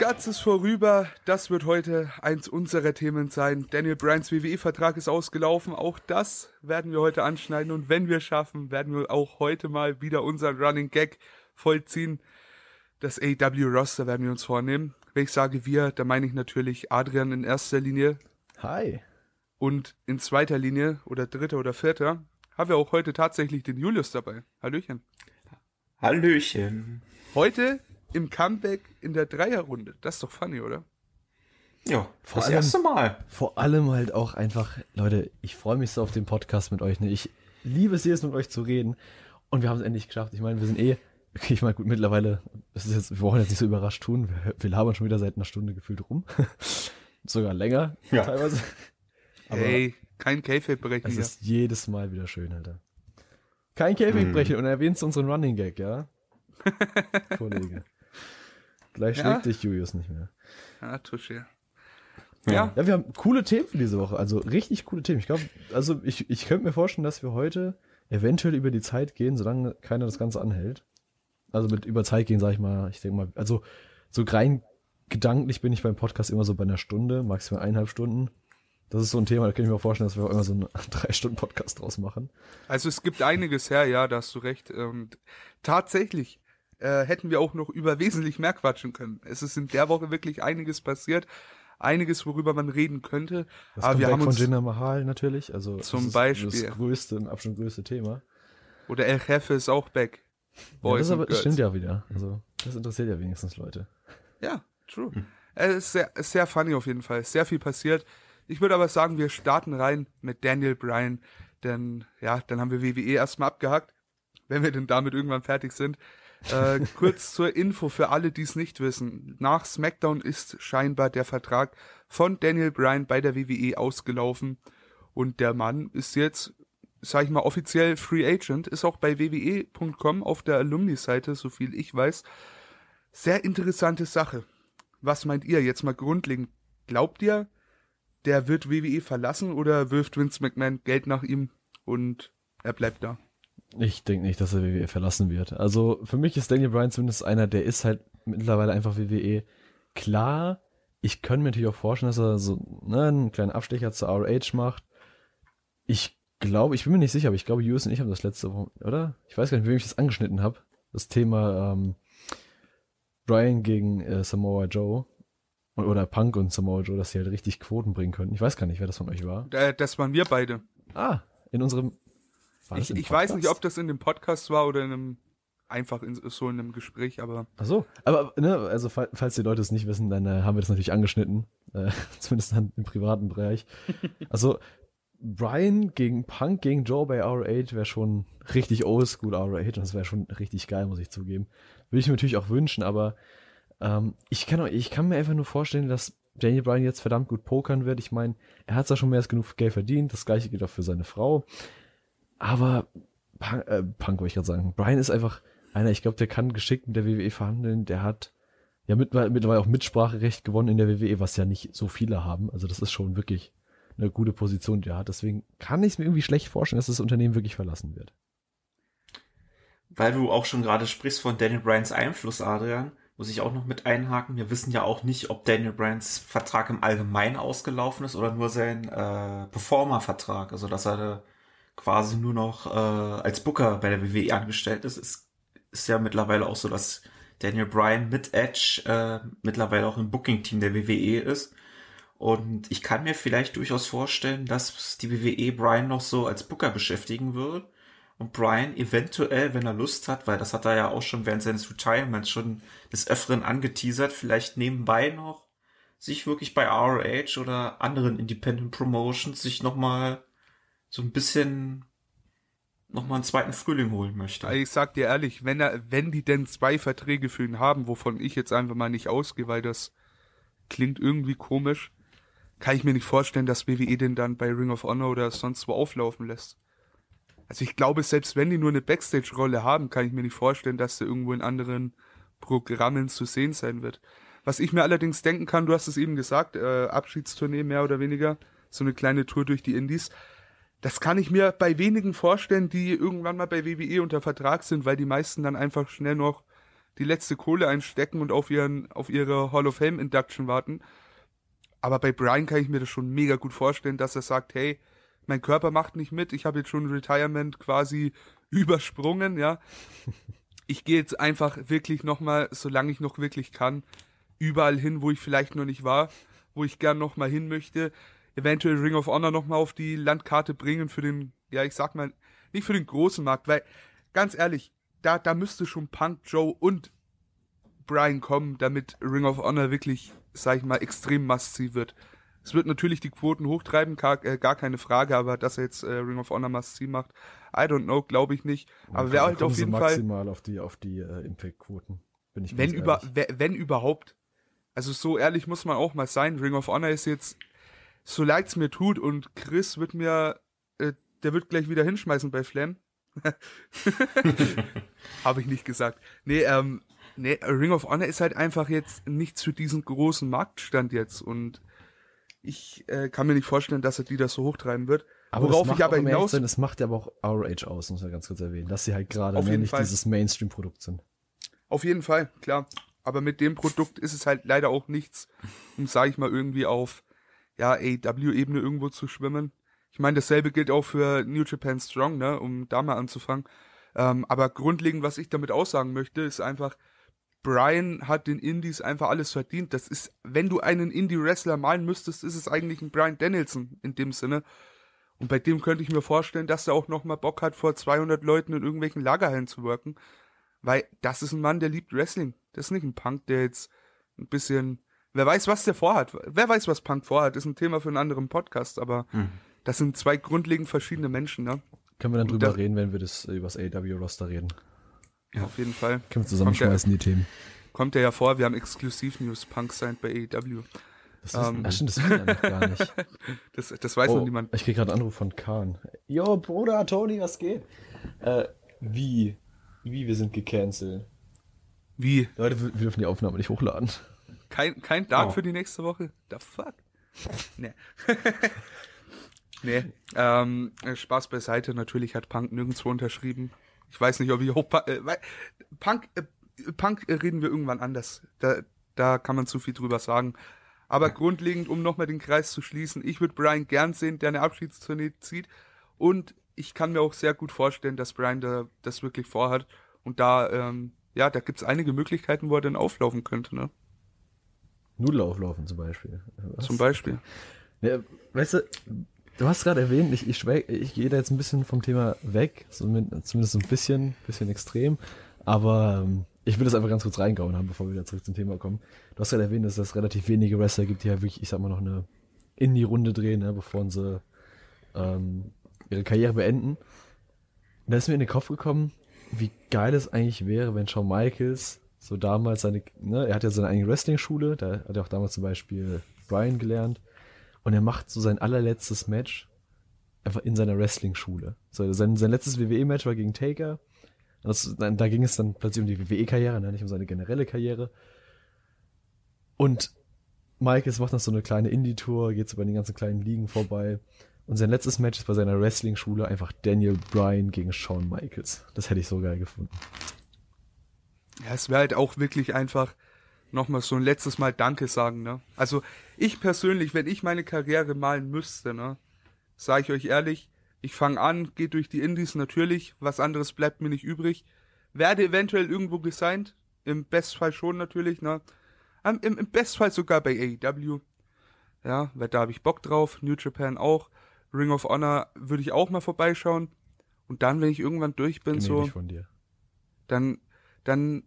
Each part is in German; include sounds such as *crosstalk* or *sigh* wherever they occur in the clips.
Guts ist vorüber. Das wird heute eins unserer Themen sein. Daniel Bryans WWE-Vertrag ist ausgelaufen. Auch das werden wir heute anschneiden. Und wenn wir schaffen, werden wir auch heute mal wieder unseren Running Gag vollziehen. Das AW-Roster werden wir uns vornehmen. Wenn ich sage wir, da meine ich natürlich Adrian in erster Linie. Hi. Und in zweiter Linie oder dritter oder vierter haben wir auch heute tatsächlich den Julius dabei. Hallöchen. Hallöchen. Heute im Comeback in der Dreierrunde. Das ist doch funny, oder? Ja, Vor das allem- erste Mal. Vor allem halt auch einfach, Leute, ich freue mich so auf den Podcast mit euch. Ne? Ich liebe es jetzt mit euch zu reden. Und wir haben es endlich geschafft. Ich meine, wir sind eh, okay, *laughs* ich meine, gut, mittlerweile, das ist jetzt, wir brauchen jetzt nicht so überrascht tun. Wir, wir labern schon wieder seit einer Stunde gefühlt rum. *laughs* Sogar länger, Ja. teilweise. *laughs* Aber hey, kein K-Fape-Brechen es hier. ist jedes Mal wieder schön, Alter. Kein Käfig brechen und erwähnst unseren Running Gag, ja? Kollege. Gleich Ja. schlägt dich Julius nicht mehr. Ah, Touché. Ja. Ja. Ja, wir haben coole Themen für diese Woche, also richtig coole Themen. Ich glaube, also ich, ich könnte mir vorstellen, dass wir heute eventuell über die Zeit gehen, solange keiner das Ganze anhält. Also mit über Zeit gehen, sag ich mal, ich denke mal, also so rein gedanklich bin ich beim Podcast immer so bei einer Stunde, maximal eineinhalb Stunden. Das ist so ein Thema, da kann ich mir auch vorstellen, dass wir auch immer so einen *laughs* drei Stunden Podcast draus machen. Also es gibt einiges her, ja, da hast du recht. Und tatsächlich äh, hätten wir auch noch über wesentlich mehr quatschen können. Es ist in der Woche wirklich einiges passiert. Einiges, worüber man reden könnte. Das Aber wir haben von Jinder Mahal natürlich, also das Zum ist Beispiel. das größte, im Abstand größte Thema. oder El Jefe ist auch back. Ja, Boys das, aber, und das Girls. stimmt ja wieder. Also das interessiert ja wenigstens Leute. Ja, true. Es ist sehr, sehr funny auf jeden Fall. Sehr viel passiert. Ich würde aber sagen, wir starten rein mit Daniel Bryan, denn ja, dann haben wir WWE erstmal abgehakt, wenn wir denn damit irgendwann fertig sind. Äh, kurz zur Info für alle, die es nicht wissen. Nach SmackDown ist scheinbar der Vertrag von Daniel Bryan bei der WWE ausgelaufen und der Mann ist jetzt, sag ich mal, offiziell Free Agent, ist auch bei WWE.com auf der Alumni-Seite, so viel ich weiß. Sehr interessante Sache. Was meint ihr jetzt mal grundlegend? Glaubt ihr, der wird WWE verlassen oder wirft Vince McMahon Geld nach ihm und er bleibt da? Ich denke nicht, dass er WWE verlassen wird. Also für mich ist Daniel Bryan zumindest einer, der ist halt mittlerweile einfach WWE. Klar, ich könnte mir natürlich auch vorstellen, dass er so ne, einen kleinen Abstecher zur ROH macht. Ich glaube, ich bin mir nicht sicher, aber ich glaube, Julius und ich haben das letzte Woche, oder? Ich weiß gar nicht, wem ich das angeschnitten habe. Das Thema ähm, Bryan gegen äh, Samoa Joe. Oder Punk und Samoa Joe, dass sie halt richtig Quoten bringen könnten. Ich weiß gar nicht, wer das von euch war. Äh, das waren wir beide. Ah, in unserem. Ich, ich weiß nicht, ob das in dem Podcast war oder in einem einfach in so in einem Gespräch, aber Ach so, aber ne, also fall- falls die Leute es nicht wissen, dann äh, haben wir das natürlich angeschnitten, äh, *laughs* zumindest dann im privaten Bereich. *laughs* Also Brian gegen Punk gegen Joe bei ROH wäre schon richtig oldschool ROH und das wäre schon richtig geil, muss ich zugeben. Würde ich mir natürlich auch wünschen, aber ähm, ich kann auch, ich kann mir einfach nur vorstellen, dass Daniel Bryan jetzt verdammt gut pokern wird. Ich meine, er hat zwar schon mehr als genug Geld verdient, das gleiche gilt auch für seine Frau, aber Punk, äh, Punk wollte ich gerade sagen, Brian ist einfach einer, ich glaube, der kann geschickt mit der WWE verhandeln, der hat ja mit, mittlerweile auch Mitspracherecht gewonnen in der WWE, was ja nicht so viele haben. Also das ist schon wirklich eine gute Position, die er hat. Deswegen kann ich es mir irgendwie schlecht vorstellen, dass das Unternehmen wirklich verlassen wird. Weil du auch schon gerade sprichst von Daniel Bryans Einfluss, Adrian, muss ich auch noch mit einhaken. Wir wissen ja auch nicht, ob Daniel Bryans Vertrag im Allgemeinen ausgelaufen ist oder nur sein äh, Performer-Vertrag. Also dass er quasi nur noch äh, als Booker bei der WWE angestellt ist. ist. Ist ja mittlerweile auch so, dass Daniel Bryan mit Edge äh, mittlerweile auch im Booking-Team der WWE ist. Und ich kann mir vielleicht durchaus vorstellen, dass die WWE Bryan noch so als Booker beschäftigen wird. Und Brian eventuell, wenn er Lust hat, weil das hat er ja auch schon während seines Retirements schon des Öfteren angeteasert, vielleicht nebenbei noch sich wirklich bei ROH oder anderen Independent Promotions sich nochmal so ein bisschen nochmal einen zweiten Frühling holen möchte. ich sag dir ehrlich, wenn er, wenn die denn zwei Verträge für ihn haben, wovon ich jetzt einfach mal nicht ausgehe, weil das klingt irgendwie komisch, kann ich mir nicht vorstellen, dass WWE den dann bei Ring of Honor oder sonst wo auflaufen lässt. Also ich glaube, selbst wenn die nur eine Backstage-Rolle haben, kann ich mir nicht vorstellen, dass der irgendwo in anderen Programmen zu sehen sein wird. Was ich mir allerdings denken kann, du hast es eben gesagt, äh, Abschiedstournee mehr oder weniger, so eine kleine Tour durch die Indies. Das kann ich mir bei wenigen vorstellen, die irgendwann mal bei WWE unter Vertrag sind, weil die meisten dann einfach schnell noch die letzte Kohle einstecken und auf ihren, auf ihre Hall of Fame Induction warten. Aber bei Brian kann ich mir das schon mega gut vorstellen, dass er sagt, hey, mein Körper macht nicht mit, ich habe jetzt schon Retirement quasi übersprungen, ja. *laughs* Ich gehe jetzt einfach wirklich nochmal, solange ich noch wirklich kann, überall hin, wo ich vielleicht noch nicht war, wo ich gern nochmal hin möchte. Eventuell Ring of Honor nochmal auf die Landkarte bringen für den, ja, ich sag mal, nicht für den großen Markt, weil, ganz ehrlich, da, da müsste schon Punk, Joe und Brian kommen, damit Ring of Honor wirklich, sag ich mal, extrem massiv wird. Es wird natürlich die Quoten hochtreiben, gar, äh, gar keine Frage, aber dass er jetzt äh, Ring of Honor massiv macht, I don't know, glaube ich nicht. Aber wer halt auf jeden maximal Fall. maximal auf die, auf die äh, Impact-Quoten. Bin ich wenn über, wenn überhaupt. Also so ehrlich muss man auch mal sein. Ring of Honor ist jetzt, so leid's mir tut und Chris wird mir, äh, der wird gleich wieder hinschmeißen bei Flam. *laughs* Habe ich nicht gesagt. Nee, ähm, nee, Ring of Honor ist halt einfach jetzt nichts für diesen großen Marktstand jetzt und ich äh, kann mir nicht vorstellen, dass er die das so hochtreiben wird. Aber Worauf das macht ich aber hinaus, sein, das macht ja aber auch ROH aus, muss man ganz kurz erwähnen, dass sie halt gerade ne, nicht Fall. dieses Mainstream-Produkt sind. Auf jeden Fall, klar. Aber mit dem Produkt ist es halt leider auch nichts, um, sage ich mal, irgendwie auf ja, AEW-Ebene irgendwo zu schwimmen. Ich meine, dasselbe gilt auch für New Japan Strong, ne, um da mal anzufangen. Ähm, aber grundlegend, was ich damit aussagen möchte, ist einfach, Brian hat den Indies einfach alles verdient. Das ist, wenn du einen Indie-Wrestler malen müsstest, ist es eigentlich ein Brian Danielson in dem Sinne. Und bei dem könnte ich mir vorstellen, dass er auch noch mal Bock hat, vor 200 Leuten in irgendwelchen Lagerhallen zu worken. Weil das ist ein Mann, der liebt Wrestling. Das ist nicht ein Punk, der jetzt ein bisschen, wer weiß, was der vorhat. Wer weiß, was Punk vorhat, ist ein Thema für einen anderen Podcast, aber das sind zwei grundlegend verschiedene Menschen, ne? Können wir dann drüber da- reden, wenn wir das äh, über das AEW-Roster reden. Auf jeden Fall. Können wir zusammenschmeißen, die Themen. Kommt ja ja vor, wir haben Exklusiv-News, Punk signed bei AEW. Das, wissen, Ähm. stimmt, das wissen wir ja noch gar nicht. *laughs* Das, das weiß noch Oh, niemand. ich krieg gerade einen Anruf von Kahn. Jo, Bruder, Tony, was geht? Äh, wie? Wie, wir sind gecancelt. Wie? Leute, wir wir dürfen die Aufnahme nicht hochladen. Kein, kein Dart Oh. für die nächste Woche? The fuck? nee. *laughs* nee. Ähm, äh, Spaß beiseite. Natürlich hat Punk nirgendwo unterschrieben. Ich weiß nicht, ob ich hoch... Äh, Punk, äh, Punk reden wir irgendwann anders. Da, da kann man zu viel drüber sagen. Aber grundlegend, um nochmal den Kreis zu schließen, ich würde Brian gern sehen, der eine Abschiedstournee zieht. Und ich kann mir auch sehr gut vorstellen, dass Brian da, das wirklich vorhat. Und da, ähm, ja, da gibt's einige Möglichkeiten, wo er dann auflaufen könnte, ne? Nudelauflaufen zum Beispiel. Was? Zum Beispiel. Ja, weißt du, du hast gerade erwähnt, ich, ich, ich gehe da jetzt ein bisschen vom Thema weg, zumindest, ein bisschen, bisschen extrem, aber ähm, ich will das einfach ganz kurz reingehauen haben, bevor wir wieder zurück zum Thema kommen. Du hast gerade erwähnt, dass es relativ wenige Wrestler gibt, die ja wirklich, ich sag mal, noch eine Indie-Runde drehen, ne, bevor sie ähm, ihre Karriere beenden. Und da ist mir in den Kopf gekommen, wie geil es eigentlich wäre, wenn Shawn Michaels so damals seine, ne, er hat ja seine eigene Wrestling-Schule, da hat er auch damals zum Beispiel Brian gelernt und er macht so sein allerletztes Match einfach in seiner Wrestling-Schule. So, sein, sein letztes WWE-Match war gegen Taker. Das, da ging es dann plötzlich um die WWE-Karriere, ne, nicht um seine generelle Karriere. Und Michaels macht noch so eine kleine Indie-Tour, geht so bei den ganzen kleinen Ligen vorbei. Und sein letztes Match ist bei seiner Wrestling-Schule einfach Daniel Bryan gegen Shawn Michaels. Das hätte ich so geil gefunden. Ja, es wäre halt auch wirklich einfach nochmal so ein letztes Mal Danke sagen, ne? Also ich persönlich, wenn ich meine Karriere malen müsste, ne, sage ich euch ehrlich, ich fange an, gehe durch die Indies natürlich, was anderes bleibt mir nicht übrig, werde eventuell irgendwo gesigned, im Bestfall schon natürlich, ne? Im, im Bestfall sogar bei AEW, ja, weil da habe ich Bock drauf, New Japan auch, Ring of Honor würde ich auch mal vorbeischauen und dann, wenn ich irgendwann durch bin, so von dir. dann, dann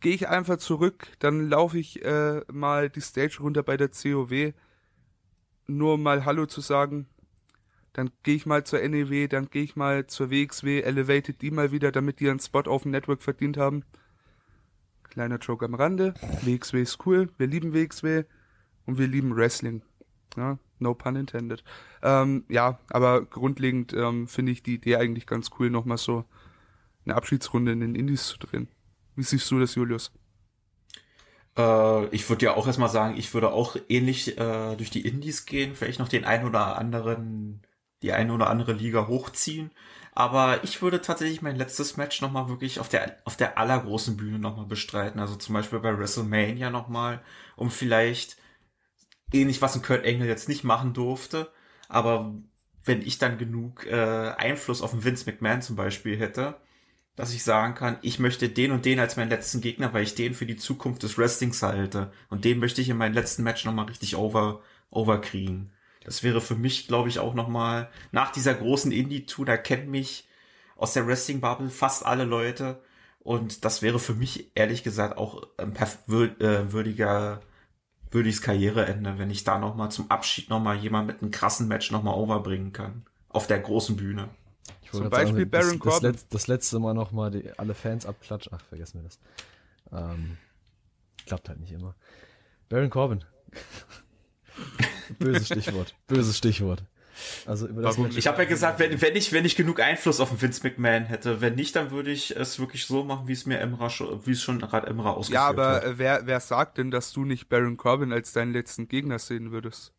gehe ich einfach zurück, dann laufe ich äh, mal die Stage runter bei der COW, nur um mal Hallo zu sagen. Dann gehe ich mal zur NEW, dann gehe ich mal zur WXW, elevated die mal wieder, damit die einen Spot auf dem Network verdient haben. Kleiner Joke am Rande. WXW ist cool, wir lieben WXW und wir lieben Wrestling. Ja, no pun intended. Ähm, ja, aber grundlegend ähm, finde ich die Idee eigentlich ganz cool, nochmal so eine Abschiedsrunde in den Indies zu drehen. Wie siehst du das, Julius? Äh, ich würde ja auch erstmal sagen, ich würde auch ähnlich äh, durch die Indies gehen, vielleicht noch den einen oder anderen, die eine oder andere Liga hochziehen. Aber ich würde tatsächlich mein letztes Match nochmal wirklich auf der, auf der allergroßen Bühne nochmal bestreiten. Also zum Beispiel bei WrestleMania nochmal, um vielleicht ähnlich, was ein Kurt Engel jetzt nicht machen durfte. Aber wenn ich dann genug äh, Einfluss auf den Vince McMahon zum Beispiel hätte, dass ich sagen kann, ich möchte den und den als meinen letzten Gegner, weil ich den für die Zukunft des Wrestlings halte. Und den möchte ich in meinem letzten Match nochmal richtig over, overkriegen. Das wäre für mich, glaube ich, auch nochmal, nach dieser großen Indie-Tour, da kennt mich aus der Wrestling-Bubble fast alle Leute. Und das wäre für mich, ehrlich gesagt, auch ein äh, würdiger, würdiges Karriereende, wenn ich da nochmal zum Abschied nochmal jemand mit einem krassen Match nochmal overbringen kann. Auf der großen Bühne. Zum Beispiel sagen, Baron das, Corbin. Das, das, letzte Mal nochmal alle Fans abklatschen. Ach, vergessen wir das. Ähm, klappt halt nicht immer. Baron Corbin. *laughs* Böses Stichwort. Böses Stichwort. Also über das ich habe ja gesagt, wenn, wenn ich wenn ich genug Einfluss auf den Vince McMahon hätte, wenn nicht, dann würde ich es wirklich so machen, wie es mir Emra wie es schon gerade Emra ausgeführt hat. Ja, aber hat. wer wer sagt denn, dass du nicht Baron Corbin als deinen letzten Gegner sehen würdest?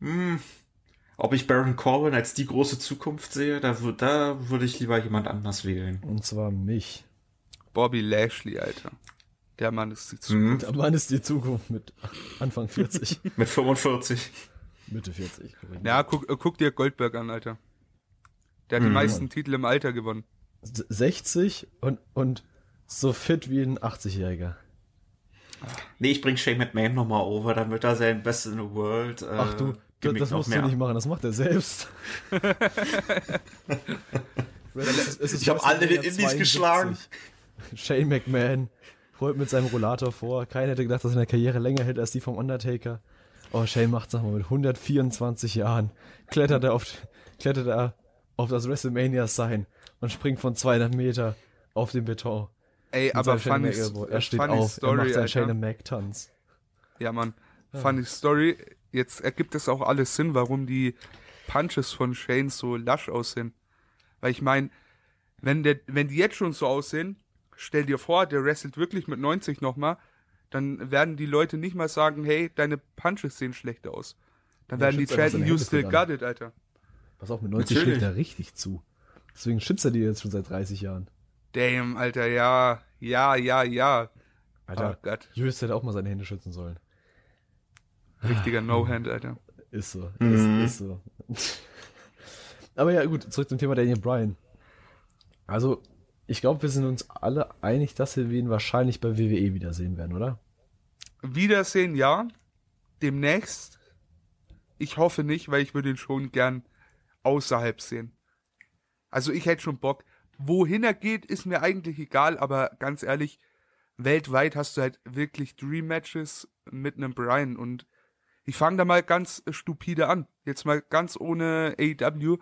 Hm, ob ich Baron Corbin als die große Zukunft sehe, da, da würde ich lieber jemand anders wählen. Und zwar mich. Bobby Lashley, Alter. Der Mann ist die Zukunft. Der Mann ist die Zukunft mit Anfang 40. *laughs* mit 45. Mitte 40. Ja, guck, äh, guck dir Goldberg an, Alter. Der hat mhm. die meisten Titel im Alter gewonnen. 60 und, und so fit wie ein 80-Jähriger. Nee, ich bring Shane McMahon nochmal over, damit er sein Best in the World. Äh, Ach du, das, das musst du nicht machen, das macht er selbst. *laughs* es ist, ich habe alle den Indies geschlagen. Shane McMahon holt mit seinem Rollator vor. Keiner hätte gedacht, dass seine Karriere länger hält als die vom Undertaker. Oh, Shane macht sag mal mit 124 Jahren klettert er auf klettert er auf das WrestleMania Sign und springt von 200 Meter auf den Beton. Ey, aber funny, er steht auf, Story, er macht seinen Shane Mac Tanz. Ja, Mann. Funny Story jetzt ergibt es auch alles Sinn, warum die Punches von Shane so lasch aussehen. Weil ich meine, wenn, der, wenn die jetzt schon so aussehen, stell dir vor, der wrestelt wirklich mit 90 nochmal, dann werden die Leute nicht mal sagen, hey, deine Punches sehen schlecht aus. Dann ja, werden die chanten, you still got it, Alter. Pass auf, mit 90 Natürlich. schlägt er richtig zu. Deswegen schützt er die jetzt schon seit 30 Jahren. Damn, Alter, ja, ja, ja, ja. Alter, oh Gott. Julius hätte auch mal seine Hände schützen sollen. Richtiger No-Hand, Alter. Ist so. Mhm. Ist, ist so. *laughs* Aber ja, gut, zurück zum Thema Daniel Bryan. Also, ich glaube, wir sind uns alle einig, dass wir ihn wahrscheinlich bei WWE wiedersehen werden, oder? Wiedersehen, ja. Demnächst. Ich hoffe nicht, weil ich würde ihn schon gern außerhalb sehen. Also ich hätte schon Bock. Wohin er geht, ist mir eigentlich egal, aber ganz ehrlich, weltweit hast du halt wirklich Dream Matches mit einem Brian und ich fange da mal ganz stupide an. Jetzt mal ganz ohne AEW.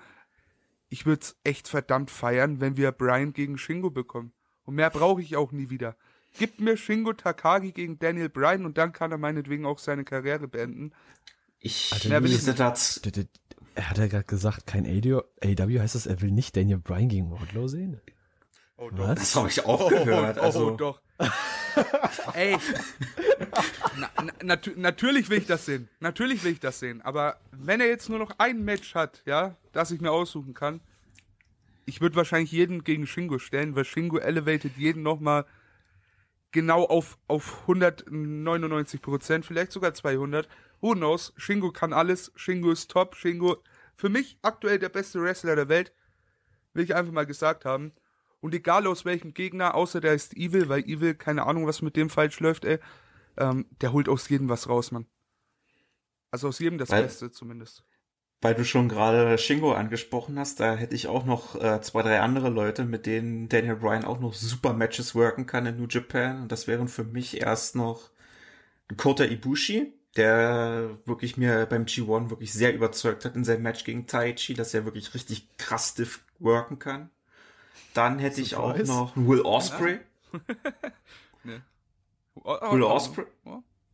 Ich würde es echt verdammt feiern, wenn wir Brian gegen Shingo bekommen. Und mehr brauche ich auch nie wieder. Gib mir Shingo Takagi gegen Daniel Bryan und dann kann er meinetwegen auch seine Karriere beenden. Ich will ich das. Er hat ja gerade gesagt, kein AEW, AEW heißt das, er will nicht Daniel Bryan gegen Wardlow sehen. Oh, doch. Das habe ich auch *laughs* gehört. Oh, oh, also. oh doch. *laughs* Ey, na, na, nat natürlich will ich das sehen. Natürlich will ich das sehen. Aber wenn er jetzt nur noch ein Match hat, ja, das ich mir aussuchen kann, ich würde wahrscheinlich jeden gegen Shingo stellen, weil Shingo elevated jeden nochmal genau auf, auf 199 Prozent, vielleicht sogar 200. Who knows? Shingo kann alles. Shingo ist top. Shingo, für mich aktuell der beste Wrestler der Welt. Will ich einfach mal gesagt haben. Und egal aus welchem Gegner, außer der ist Evil, weil Evil, keine Ahnung, was mit dem falsch läuft, ey, ähm, der holt aus jedem was raus, Mann. Also aus jedem das weil, Beste zumindest. Weil du schon gerade Shingo angesprochen hast, da hätte ich auch noch äh, zwei, drei andere Leute, mit denen Daniel Bryan auch noch super Matches worken kann in New Japan. Und das wären für mich erst noch Kota Ibushi, der wirklich mir beim G1 wirklich sehr überzeugt hat in seinem Match gegen Taichi, dass er wirklich richtig krass stiff worken kann. Dann hätte ich auch noch Will Osprey. *laughs* nee. Will Osprey.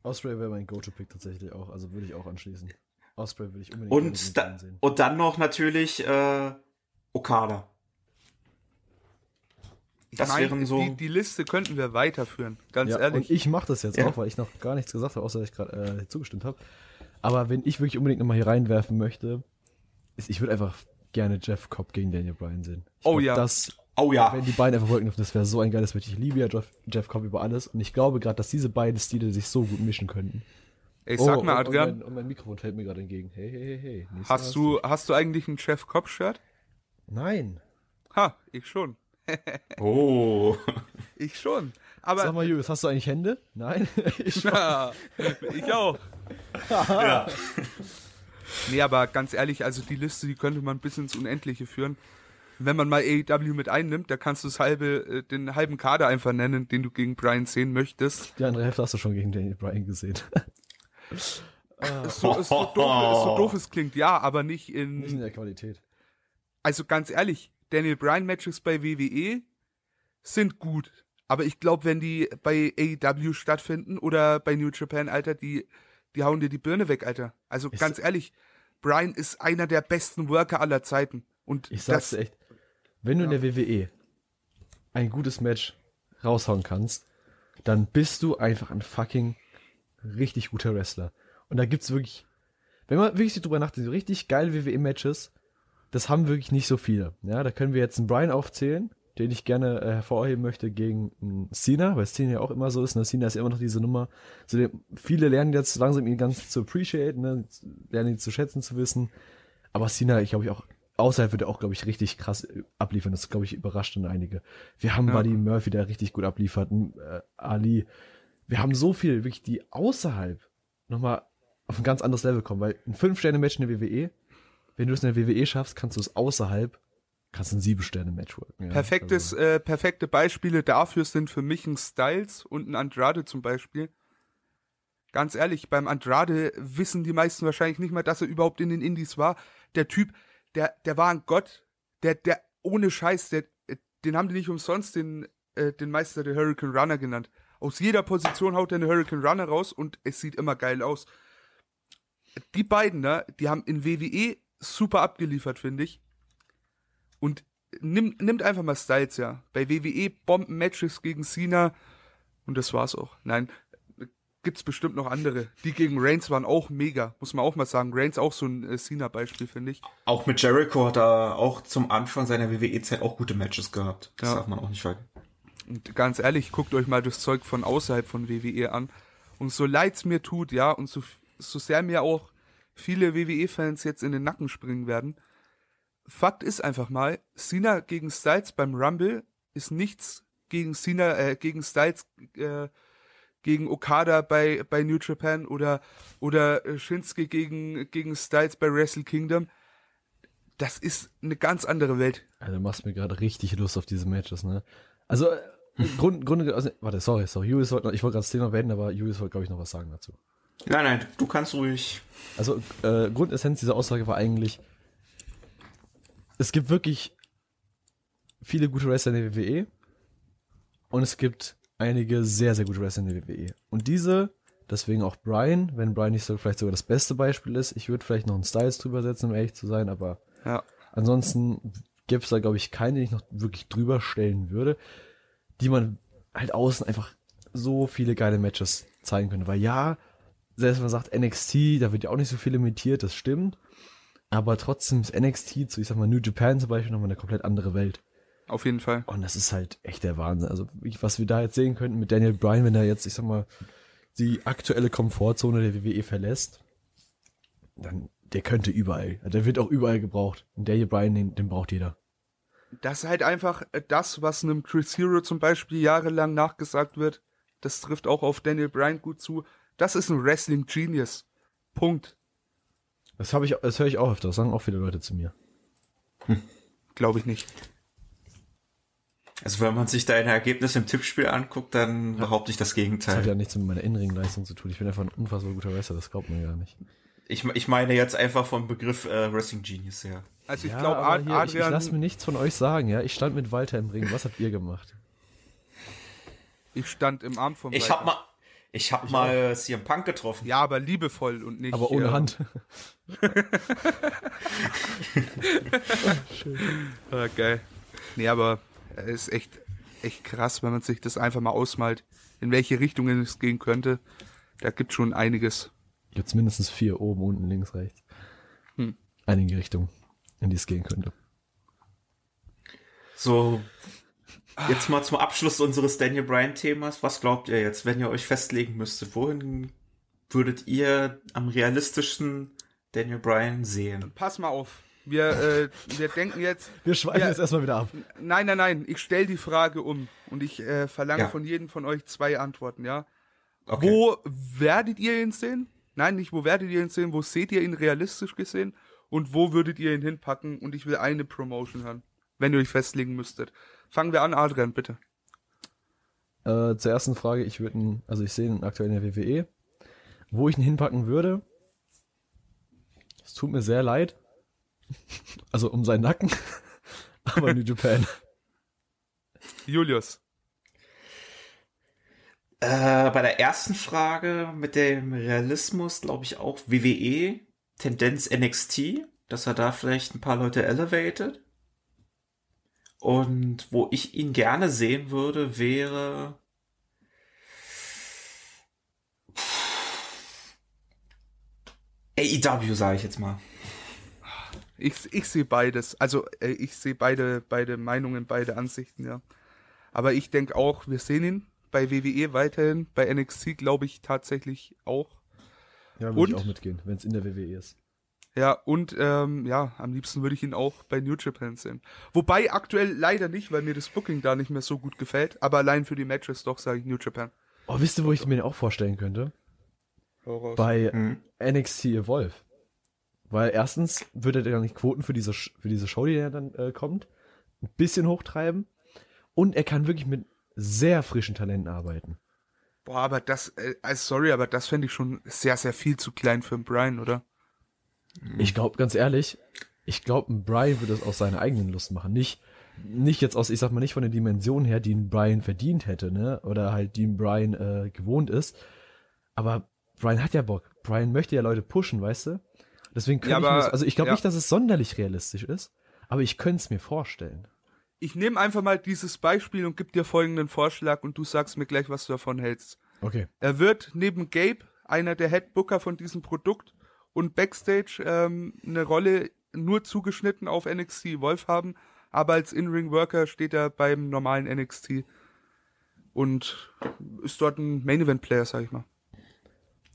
Osprey wäre mein Go-To-Pick tatsächlich auch, also würde ich auch anschließen. Osprey würde ich unbedingt und, da, sehen. und dann noch natürlich äh, Okada. Das mein, wären so. Die, die, Liste könnten wir weiterführen, ganz ja, ehrlich. Und ich mache das jetzt ja. auch, weil ich noch gar nichts gesagt habe, außer dass ich gerade äh, zugestimmt habe. Aber wenn ich wirklich unbedingt nochmal hier reinwerfen möchte, ich würde einfach gerne Jeff Cobb gegen Daniel Bryan sehen. Ich Oh glaub, ja. Das, Oh ja. wenn die beiden einfach dürfen, das wäre so ein geiles Match. Ich liebe ja Jeff, Jeff Cobb über alles und ich glaube gerade, dass diese beiden Stile sich so gut mischen könnten. Ich sag Oh, mal, Adrian, Und mein, und mein Mikrofon fällt mir gerade entgegen. Hey, hey, hey, hey. Nächstes hast du, hast du eigentlich ein Jeff Cobb-Shirt? Nein. Ha, ich schon. *laughs* Oh. Ich schon. Aber Sag mal, Julius, hast du eigentlich Hände? Nein. *laughs* ich Ja, ich auch. *laughs* ja. Nee, aber ganz ehrlich, also die Liste, die könnte man bis ins Unendliche führen. Wenn man mal AEW mit einnimmt, da kannst du das halbe, äh, den halben Kader einfach nennen, den du gegen Brian sehen möchtest. Die andere Hälfte hast du schon gegen Daniel Bryan gesehen. *laughs* So, so, doof, so doof es klingt, ja, aber nicht Nicht in in. der Qualität. Also ganz ehrlich, Daniel Bryan Matches bei WWE sind gut. Aber ich glaube, wenn die bei AEW stattfinden oder bei New Japan, Alter, die, die hauen dir die Birne weg, Alter. Also Ich ganz ehrlich, Bryan ist einer der besten Worker aller Zeiten. Und Ich sag's dir echt. Wenn du in der WWE ein gutes Match raushauen kannst, dann bist du einfach ein fucking richtig guter Wrestler. Und da gibt's wirklich, wenn man wirklich drüber nachdenkt, richtig geile WWE-Matches, das haben wirklich nicht so viele. Ja, da können wir jetzt einen Brian aufzählen, den ich gerne äh, hervorheben möchte gegen einen Cena, weil Cena ja auch immer so ist. Ne? Cena ist ja immer noch diese Nummer. So, der, viele lernen jetzt langsam ihn ganz zu appreciate, ne? lernen ihn zu schätzen zu wissen. Aber Cena, ich glaube ich auch, außerhalb wird er auch, glaube ich, richtig krass äh, abliefern. Das, glaube ich, überrascht dann einige. Wir haben Ja. Buddy Murphy, der richtig gut abliefert, äh, Ali. Wir haben so viel, wirklich, die außerhalb nochmal auf ein ganz anderes Level kommen, weil ein 5-Sterne-Match in der WWE, wenn du es in der WWE schaffst, kannst du es außerhalb, kannst du ein 7-Sterne-Match worken. Ja. Perfektes, Also, äh, perfekte Beispiele dafür sind für mich ein Styles und ein Andrade zum Beispiel. Ganz ehrlich, beim Andrade wissen die meisten wahrscheinlich nicht mal, dass er überhaupt in den Indies war. Der Typ, der, der war ein Gott. Der, der, ohne Scheiß, der, äh, den haben die nicht umsonst den, äh, den Meister der Hurricane Runner genannt. Aus jeder Position haut er eine Hurricane Runner raus und es sieht immer geil aus. Die beiden, ne, die haben in WWE super abgeliefert, finde ich. Und nimm, nimmt einfach mal Styles, ja. Bei WWE Bomben-Matches gegen Cena und das war's auch. Nein, gibt's bestimmt noch andere. Die gegen Reigns waren auch mega, muss man auch mal sagen. Reigns auch so ein äh, Cena-Beispiel, finde ich. Auch mit Jericho hat er auch zum Anfang seiner WWE-Zeit auch gute Matches gehabt. Das Ja. darf man auch nicht vergessen. Und ganz ehrlich, guckt euch mal das Zeug von außerhalb von WWE an. Und so leid's mir tut, ja, und so, so sehr mir auch viele WWE-Fans jetzt in den Nacken springen werden. Fakt ist einfach mal, Cena gegen Styles beim Rumble ist nichts gegen Cena, äh, gegen Styles, äh, gegen Okada bei, bei New Japan oder, oder äh, Shinsuke gegen, gegen Styles bei Wrestle Kingdom. Das ist eine ganz andere Welt. Also du machst mir gerade richtig Lust auf diese Matches, ne? Also, äh, Grund, Grund, also, warte, sorry, sorry, Julius wollte, noch- ich wollte gerade das Thema beenden, aber Julius wollte, glaube ich, noch was sagen dazu. Nein, nein, du kannst ruhig. Also, äh, Grundessenz dieser Aussage war eigentlich, es gibt wirklich viele gute Wrestler in der WWE und es gibt einige sehr, sehr gute Wrestler in der WWE. Und diese, deswegen auch Brian, wenn Brian nicht so vielleicht sogar das beste Beispiel ist, ich würde vielleicht noch einen Styles drüber setzen, um ehrlich zu sein, aber Ja. ansonsten gäbe es da, glaube ich, keine, die ich noch wirklich drüber stellen würde, die man halt außen einfach so viele geile Matches zeigen könnte. Weil ja, selbst wenn man sagt NXT, da wird ja auch nicht so viel limitiert, das stimmt. Aber trotzdem ist NXT zu, ich sag mal, New Japan zum Beispiel nochmal eine komplett andere Welt. Auf jeden Fall. Und das ist halt echt der Wahnsinn. Also, was wir da jetzt sehen könnten mit Daniel Bryan, wenn er jetzt, ich sag mal, die aktuelle Komfortzone der WWE verlässt, dann, der könnte überall. Der wird auch überall gebraucht. Und Daniel Bryan, den, den braucht jeder. Das ist halt einfach äh, das, was einem Chris Hero zum Beispiel jahrelang nachgesagt wird. Das trifft auch auf Daniel Bryan gut zu. Das ist ein Wrestling Genius. Punkt. Das habe ich, das höre ich auch öfter. Das sagen auch viele Leute zu mir. Glaube ich nicht. Also wenn man sich deine Ergebnisse im Tippspiel anguckt, dann behaupte ich das Das Gegenteil. hat ja nichts mit meiner Innenringleistung zu tun. Ich bin einfach ein unfassbar guter Wrestler. Das glaubt man gar nicht. Ich, ich meine jetzt einfach vom Begriff äh, Wrestling Genius her. Also ich Ja, glaube, aber Ad hier, ich, ich Adrian, lasse mir nichts von euch sagen. Ja, ich stand mit Walter im Ring. Was habt ihr gemacht? ich stand im Arm vom Ich Walter. hab mal, ich hab mal CM Punk getroffen. Ja, aber liebevoll und nicht. Aber ohne äh, Hand. Äh, *laughs* geil. Nee, aber ist echt, echt krass, wenn man sich das einfach mal ausmalt, in welche Richtungen es gehen könnte. Da gibt schon einiges. Gibt's mindestens vier oben, unten, links, rechts. Hm. Einige Richtungen. in die es gehen könnte. So, jetzt mal zum Abschluss unseres Daniel Bryan-Themas. Was glaubt ihr jetzt, wenn ihr euch festlegen müsstet? Wohin würdet ihr am realistischen Daniel Bryan sehen? Pass mal auf. Wir, äh, wir denken jetzt. Wir schweifen Ja. jetzt erstmal wieder ab. Nein, nein, nein. Ich stelle die Frage um und ich äh, verlange Ja. von jedem von euch zwei Antworten, ja? Okay. Wo werdet ihr ihn sehen? Nein, nicht wo werdet ihr ihn sehen, wo seht ihr ihn realistisch gesehen? Und wo würdet ihr ihn hinpacken? Und ich will eine Promotion hören, wenn ihr euch festlegen müsstet. Fangen wir an, Adrian, bitte. Äh, zur ersten Frage, ich würde ihn, also ich sehe ihn aktuell in der WWE. Wo ich ihn hinpacken würde, es tut mir sehr leid. Also um seinen Nacken. *laughs* Aber New Japan. Julius. Äh, bei der ersten Frage mit dem Realismus glaube ich auch WWE, Tendenz NXT, dass er da vielleicht ein paar Leute elevated. Und wo ich ihn gerne sehen würde, wäre AEW, sage ich jetzt mal. Ich, ich sehe beides. Also äh, ich sehe beide, beide Meinungen, beide Ansichten, ja. Aber ich denke auch, wir sehen ihn bei WWE weiterhin, bei NXT glaube ich tatsächlich auch. Ja, Und? würde ich auch mitgehen, wenn es in der WWE ist. Ja, und ähm, ja, am liebsten würde ich ihn auch bei New Japan sehen. Wobei aktuell leider nicht, weil mir das Booking da nicht mehr so gut gefällt. Aber allein für die Matches doch sage ich New Japan. Oh, wisst ihr, wo ich mir den auch vorstellen könnte? Bei Mhm. NXT Evolve. Weil erstens würde er dann nicht Quoten für diese, für diese Show, die er dann äh, kommt, ein bisschen hochtreiben. Und er kann wirklich mit sehr frischen Talenten arbeiten. Boah, aber das, äh, also sorry, aber das fände ich schon sehr, sehr viel zu klein für einen Brian, oder? Ich glaube, ganz ehrlich, ich glaube, ein Brian würde es aus seiner eigenen Lust machen. Nicht, nicht jetzt aus, ich sag mal, nicht von der Dimension her, die ein Brian verdient hätte, ne? Oder halt, die ein Brian äh, gewohnt ist. Aber Brian hat ja Bock. Brian möchte ja Leute pushen, weißt du? Deswegen könnte Ja, ich mir aber- das, also ich glaube ja. nicht, dass es sonderlich realistisch ist, aber ich könnte es mir vorstellen. Ich nehme einfach mal dieses Beispiel und gebe dir folgenden Vorschlag und du sagst mir gleich, was du davon hältst. Okay. Er wird neben Gabe einer der Headbooker von diesem Produkt und Backstage ähm, eine Rolle nur zugeschnitten auf NXT Wolf haben, aber als In-Ring-Worker steht er beim normalen NXT und ist dort ein Main-Event-Player, sag ich mal.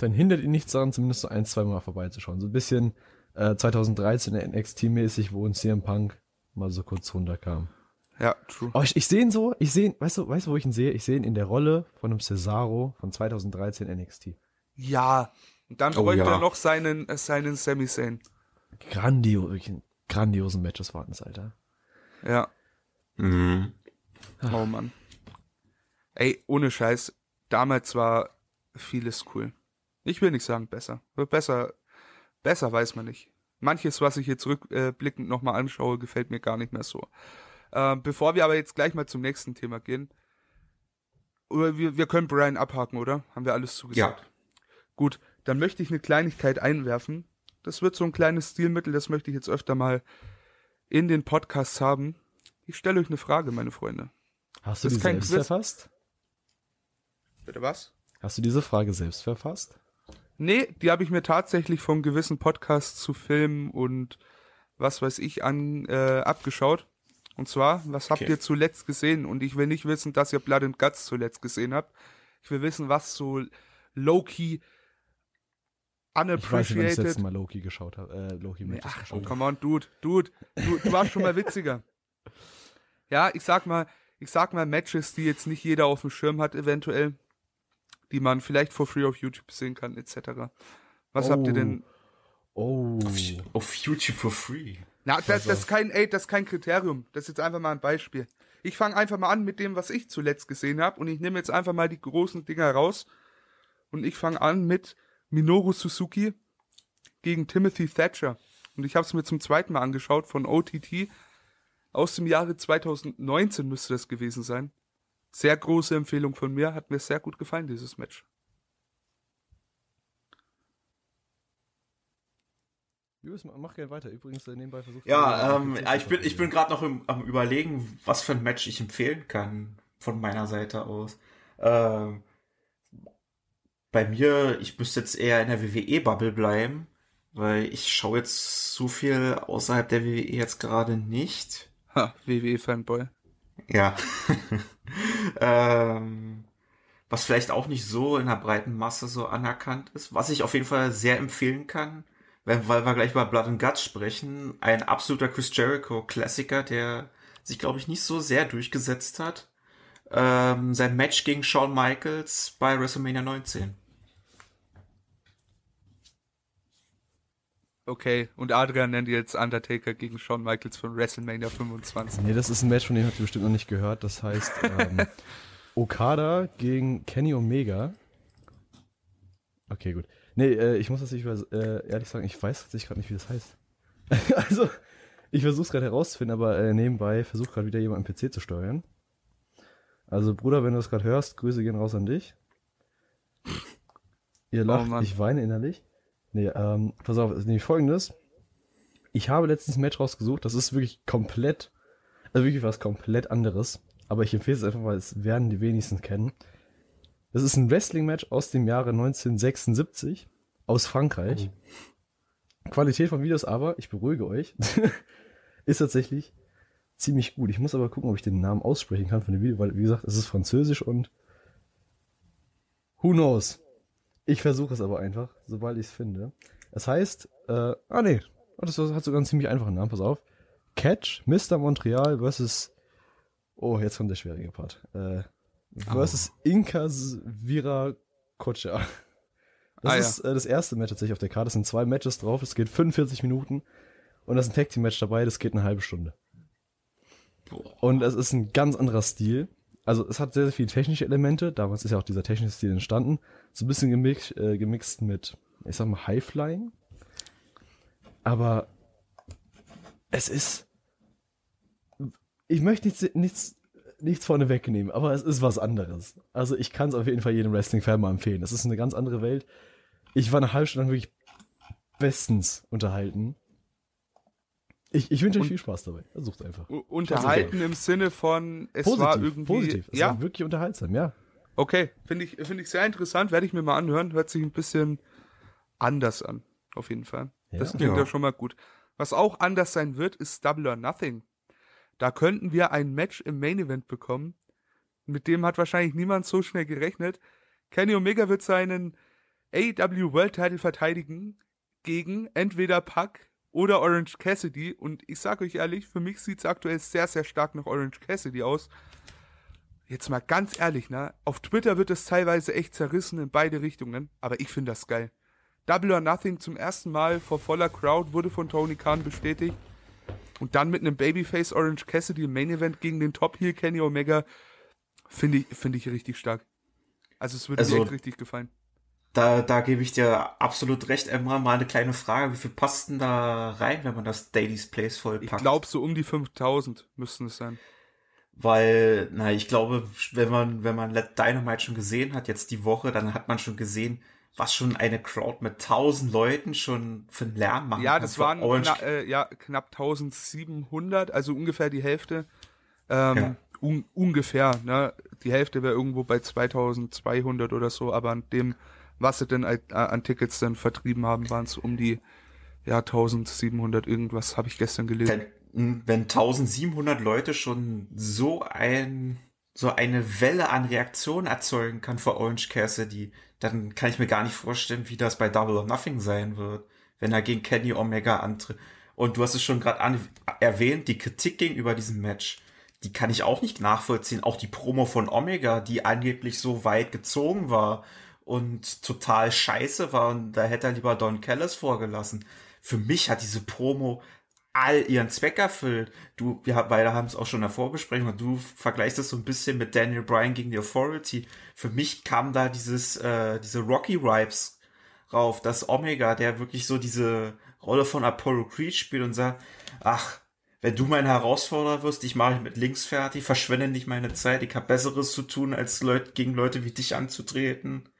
Dann hindert ihn nichts daran, zumindest so ein, zwei Mal vorbeizuschauen. So ein bisschen äh, 2013 NXT-mäßig, wo ein CM Punk mal so kurz runterkam. Ja, true. Aber ich, ich sehe ihn so, ich sehe ihn, weißt du, weißt du, wo ich ihn sehe? Ich sehe ihn in der Rolle von einem Cesaro von 2013 NXT. Ja. Und dann Oh, bräuchte ja. er noch seinen, äh, seinen Sami Zayn. Grandio, wirklich ein grandiosen Matches waren es, Alter. Ja. Mhm. Oh Mann. Ey, ohne Scheiß, damals war vieles cool. Ich will nicht sagen besser. Besser, besser weiß man nicht. Manches, was ich jetzt rückblickend nochmal anschaue, gefällt mir gar nicht mehr so. Ähm, bevor wir aber jetzt gleich mal zum nächsten Thema gehen. Oder wir, wir können Brian abhaken, oder? Haben wir alles zugesagt? Ja. Gut, dann möchte ich eine Kleinigkeit einwerfen. Das wird so ein kleines Stilmittel, das möchte ich jetzt öfter mal in den Podcasts haben. Ich stelle euch eine Frage, meine Freunde. Hast du Das die selbst Quiz. verfasst? Bitte was? Hast du diese Frage selbst verfasst? Nee, die habe ich mir tatsächlich von gewissen Podcasts zu Filmen und was weiß ich an äh, abgeschaut. Und zwar, was habt Okay. ihr zuletzt gesehen? Und ich will nicht wissen, dass ihr Blood and Guts zuletzt gesehen habt. Ich will wissen, was so low-key Ich weiß nicht, ich das unappreciated. letzte Mal Loki geschaut habe. Äh, Loki Nee, Matches ach, geschaut. come on, Dude, Dude, du, du warst schon mal witziger. Ja, ich sag mal, ich sag mal Matches, die jetzt nicht jeder auf dem Schirm hat, eventuell, die man vielleicht for free auf YouTube sehen kann, etc. Was habt ihr Oh. denn? Oh. Auf YouTube for free. Na, das, das ist kein, ey, das ist kein Kriterium. Das ist jetzt einfach mal ein Beispiel. Ich fange einfach mal an mit dem, was ich zuletzt gesehen habe, und ich nehme jetzt einfach mal die großen Dinger raus. Und ich fange an mit Minoru Suzuki gegen Timothy Thatcher. Und ich habe es mir zum zweiten Mal angeschaut von OTT. Aus dem Jahre 2019 müsste das gewesen sein. Sehr große Empfehlung von mir. Hat mir sehr gut gefallen, dieses Match. Julius, mach gerne weiter. Übrigens, äh, nebenbei versucht Ja, ähm, ich bin, ich bin gerade noch im, am überlegen, was für ein Match ich empfehlen kann von meiner Seite aus. Ähm, bei mir, ich müsste jetzt eher in der WWE-Bubble bleiben. weil ich schaue jetzt so viel außerhalb der WWE jetzt gerade nicht. Ha, WWE-Fanboy. Ja. *laughs* *laughs* ähm, was vielleicht auch nicht so in der breiten Masse so anerkannt ist. Was ich auf jeden Fall sehr empfehlen kann, weil, weil wir gleich über Blood and Guts sprechen. Ein absoluter Chris Jericho-Klassiker, der sich, glaube ich, nicht so sehr durchgesetzt hat. Ähm, sein Match gegen Shawn Michaels bei WrestleMania 19. Okay, und Adrian nennt jetzt Undertaker gegen Shawn Michaels von WrestleMania 25. Nee, das ist ein Match, von dem habt ihr bestimmt noch nicht gehört. Das heißt ähm, *laughs* Okada gegen Kenny Omega. Okay, gut. Nee, äh, ich muss tatsächlich äh, ehrlich sagen, ich weiß tatsächlich gerade nicht, wie das heißt. *laughs* also, ich versuche es gerade herauszufinden, aber äh, nebenbei versucht gerade wieder jemand am PC zu steuern. Also, Bruder, wenn du das gerade hörst, Grüße gehen raus an dich. Ihr lacht, oh ich weine innerlich. Nee, ähm, pass auf, ist nämlich folgendes. Ich habe letztens ein Match rausgesucht, das ist wirklich komplett, also wirklich was komplett anderes. Aber ich empfehle es einfach, weil es werden die wenigsten kennen. Das ist ein Wrestling-Match aus dem Jahre 1976 aus Frankreich. Oh. Qualität von Videos aber, ich beruhige euch, *laughs* ist tatsächlich ziemlich gut. Ich muss aber gucken, ob ich den Namen aussprechen kann von dem Video, weil, wie gesagt, es ist französisch und who knows? Ich versuche es aber einfach, sobald ich es finde. Es heißt, äh, ah nee, das hat sogar einen ziemlich einfachen Namen, pass auf. Catch, Mr. Montreal versus, oh, jetzt kommt der schwierige Part, äh, versus oh. Inkas Vira Kocha. Das ah, ist ja. äh, das erste Match tatsächlich auf der Karte. Es sind zwei Matches drauf, es geht 45 Minuten und da ist ein Tag Team Match dabei, das geht eine halbe Stunde. Und es ist ein ganz anderer Stil. Also es hat sehr, sehr viele technische Elemente. Damals ist ja auch dieser technische Stil entstanden. So ein bisschen gemixt, äh, gemixt mit, ich sag mal, Highflying. Aber es ist. Ich möchte nichts, nichts, nichts vorne wegnehmen, aber es ist was anderes. Also ich kann es auf jeden Fall jedem Wrestling-Fan mal empfehlen. Es ist eine ganz andere Welt. Ich war eine halbe Stunde wirklich bestens unterhalten. Ich, ich wünsche euch viel Spaß dabei. Versucht einfach. Unterhalten im Sinne von, es positiv, war irgendwie. Positiv. Es ja? war wirklich unterhaltsam, ja. Okay, finde ich, finde ich sehr interessant, werde ich mir mal anhören. Hört sich ein bisschen anders an, auf jeden Fall. Ja. Das klingt ja. ja schon mal gut. Was auch anders sein wird, ist Double or Nothing. Da könnten wir ein Match im Main Event bekommen. Mit dem hat wahrscheinlich niemand so schnell gerechnet. Kenny Omega wird seinen AEW World Title verteidigen gegen entweder Pac oder Orange Cassidy. Und ich sage euch ehrlich, für mich sieht es aktuell sehr, sehr stark nach Orange Cassidy aus. Jetzt mal ganz ehrlich, ne? Auf Twitter wird es teilweise echt zerrissen in beide Richtungen, aber ich finde das geil. Double or Nothing zum ersten Mal vor voller Crowd wurde von Tony Khan bestätigt. Und dann mit einem Babyface Orange Cassidy im Main Event gegen den Top Heel Kenny Omega finde ich, finde ich richtig stark. Also es würde also, mir echt richtig gefallen. Da, da gebe ich dir absolut recht. Emma, mal eine kleine Frage. Wie viel passt denn da rein, wenn man das Daily's Place vollpackt? Ich glaube, so um die 5000 müssten es sein. Weil, na, ich glaube, wenn man, wenn man Let Dynamite schon gesehen hat, jetzt die Woche, dann hat man schon gesehen, was schon eine Crowd mit 1000 Leuten schon für einen Lärm machen Ja, das waren kna äh, ja, knapp 1700, also ungefähr die Hälfte. Ähm, ja. un ungefähr, ne? Die Hälfte wäre irgendwo bei 2200 oder so, aber an dem was sie denn an Tickets denn vertrieben haben, waren es um die ja 1700 irgendwas, habe ich gestern gelesen. Wenn, wenn 1700 Leute schon so ein so eine Welle an Reaktionen erzeugen kann für Orange Cassidy, dann kann ich mir gar nicht vorstellen, wie das bei Double or Nothing sein wird, wenn er gegen Kenny Omega antritt. Und du hast es schon gerade erwähnt, die Kritik gegenüber diesem Match, die kann ich auch nicht nachvollziehen. Auch die Promo von Omega, die angeblich so weit gezogen war und total scheiße war und da hätte er lieber Don Callis vorgelassen. Für mich hat diese Promo all ihren Zweck erfüllt. Du, wir beide haben es auch schon in der Vorbesprechung und du vergleichst es so ein bisschen mit Daniel Bryan gegen die Authority. Für mich kam da dieses, äh, diese Rocky Vibes rauf, dass Omega, der wirklich so diese Rolle von Apollo Creed spielt und sagt, ach, wenn du mein Herausforderer wirst, ich mache mit links fertig, verschwende nicht meine Zeit, ich habe Besseres zu tun, als Leute, gegen Leute wie dich anzutreten.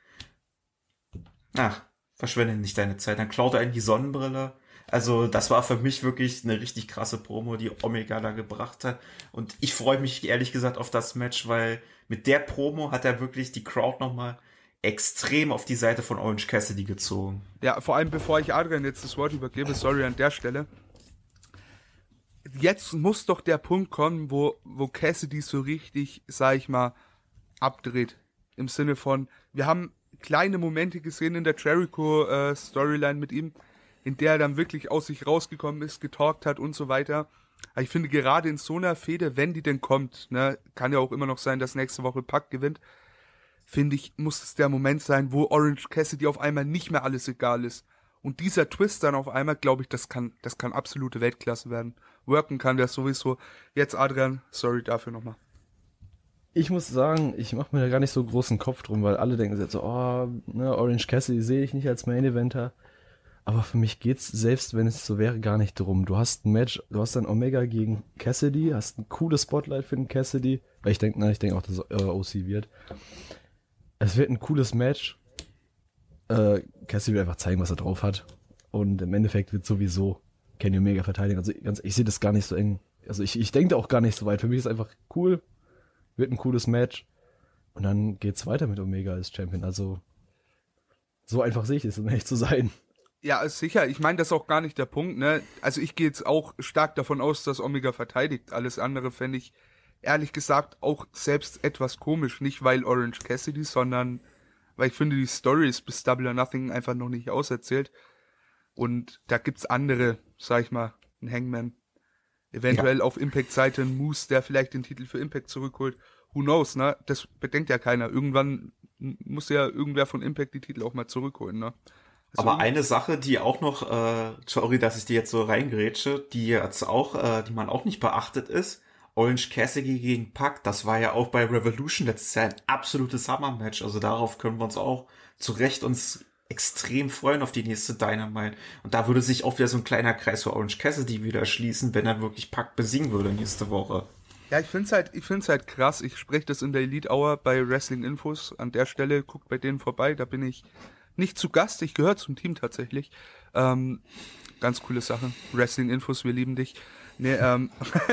Ach, verschwende nicht deine Zeit. Dann klaut er einen die Sonnenbrille. Also das war für mich wirklich eine richtig krasse Promo, die Omega da gebracht hat. Und ich freue mich ehrlich gesagt auf das Match, weil mit der Promo hat er wirklich die Crowd nochmal extrem auf die Seite von Orange Cassidy gezogen. Ja, vor allem bevor ich Adrian jetzt das Wort übergebe, sorry an der Stelle. Jetzt muss doch der Punkt kommen, wo, wo Cassidy so richtig, sag ich mal, abdreht. Im Sinne von, wir haben kleine Momente gesehen in der Jericho-Storyline äh, mit ihm, in der er dann wirklich aus sich rausgekommen ist, getalkt hat und so weiter. Aber ich finde gerade in so einer Fehde, wenn die denn kommt, ne, kann ja auch immer noch sein, dass nächste Woche Pack gewinnt, finde ich, muss es der Moment sein, wo Orange Cassidy auf einmal nicht mehr alles egal ist. Und dieser Twist dann auf einmal, glaube ich, das kann, das kann absolute Weltklasse werden. Worken kann der sowieso. Jetzt Adrian, sorry dafür nochmal. Ich muss sagen, ich mache mir da gar nicht so großen Kopf drum, weil alle denken jetzt so, oh, ne, Orange Cassidy sehe ich nicht als Main Eventer. Aber für mich geht's, selbst wenn es so wäre, gar nicht drum. Du hast ein Match, du hast dann Omega gegen Cassidy, hast ein cooles Spotlight für den Cassidy. Weil ich denke, na, ich denke auch, dass äh, OC wird. Es wird ein cooles Match. Äh, Cassidy will einfach zeigen, was er drauf hat. Und im Endeffekt wird sowieso Kenny Omega verteidigen. Also ganz, ich sehe das gar nicht so eng. Also ich, ich denke auch gar nicht so weit. Für mich ist es einfach cool. Wird ein cooles Match. Und dann geht's weiter mit Omega als Champion. Also so einfach sehe ich es, um ehrlich zu sein. Ja, sicher. Ich meine, das ist auch gar nicht der Punkt, ne? Also ich gehe jetzt auch stark davon aus, dass Omega verteidigt. Alles andere fände ich ehrlich gesagt auch selbst etwas komisch. Nicht weil Orange Cassidy, sondern weil ich finde, die Story ist bis Double or Nothing einfach noch nicht auserzählt. Und da gibt's andere, sag ich mal, ein Hangman. Eventuell ja. auf Impact-Seite ein Moose, der vielleicht den Titel für Impact zurückholt. Who knows, ne? Das bedenkt ja keiner. Irgendwann muss ja irgendwer von Impact die Titel auch mal zurückholen, ne? Also Aber eine Sache, die auch noch, äh, sorry, dass ich die jetzt so reingrätsche, die jetzt auch, äh, die man auch nicht beachtet ist, Orange Cassidy gegen Pack, das war ja auch bei Revolution letztes Jahr ein absolutes Summer-Match. Also darauf können wir uns auch zu Recht uns extrem freuen auf die nächste Dynamite. Und da würde sich auch wieder so ein kleiner Kreis für Orange Cassidy wieder schließen, wenn er wirklich Pack besiegen würde nächste Woche. Ja, ich find's halt, halt krass. Ich spreche das in der Elite Hour bei Wrestling Infos. An der Stelle guckt bei denen vorbei. Da bin ich nicht zu Gast. Ich gehöre zum Team tatsächlich. Ähm, ganz coole Sache. Wrestling Infos, wir lieben dich. Nee, ähm,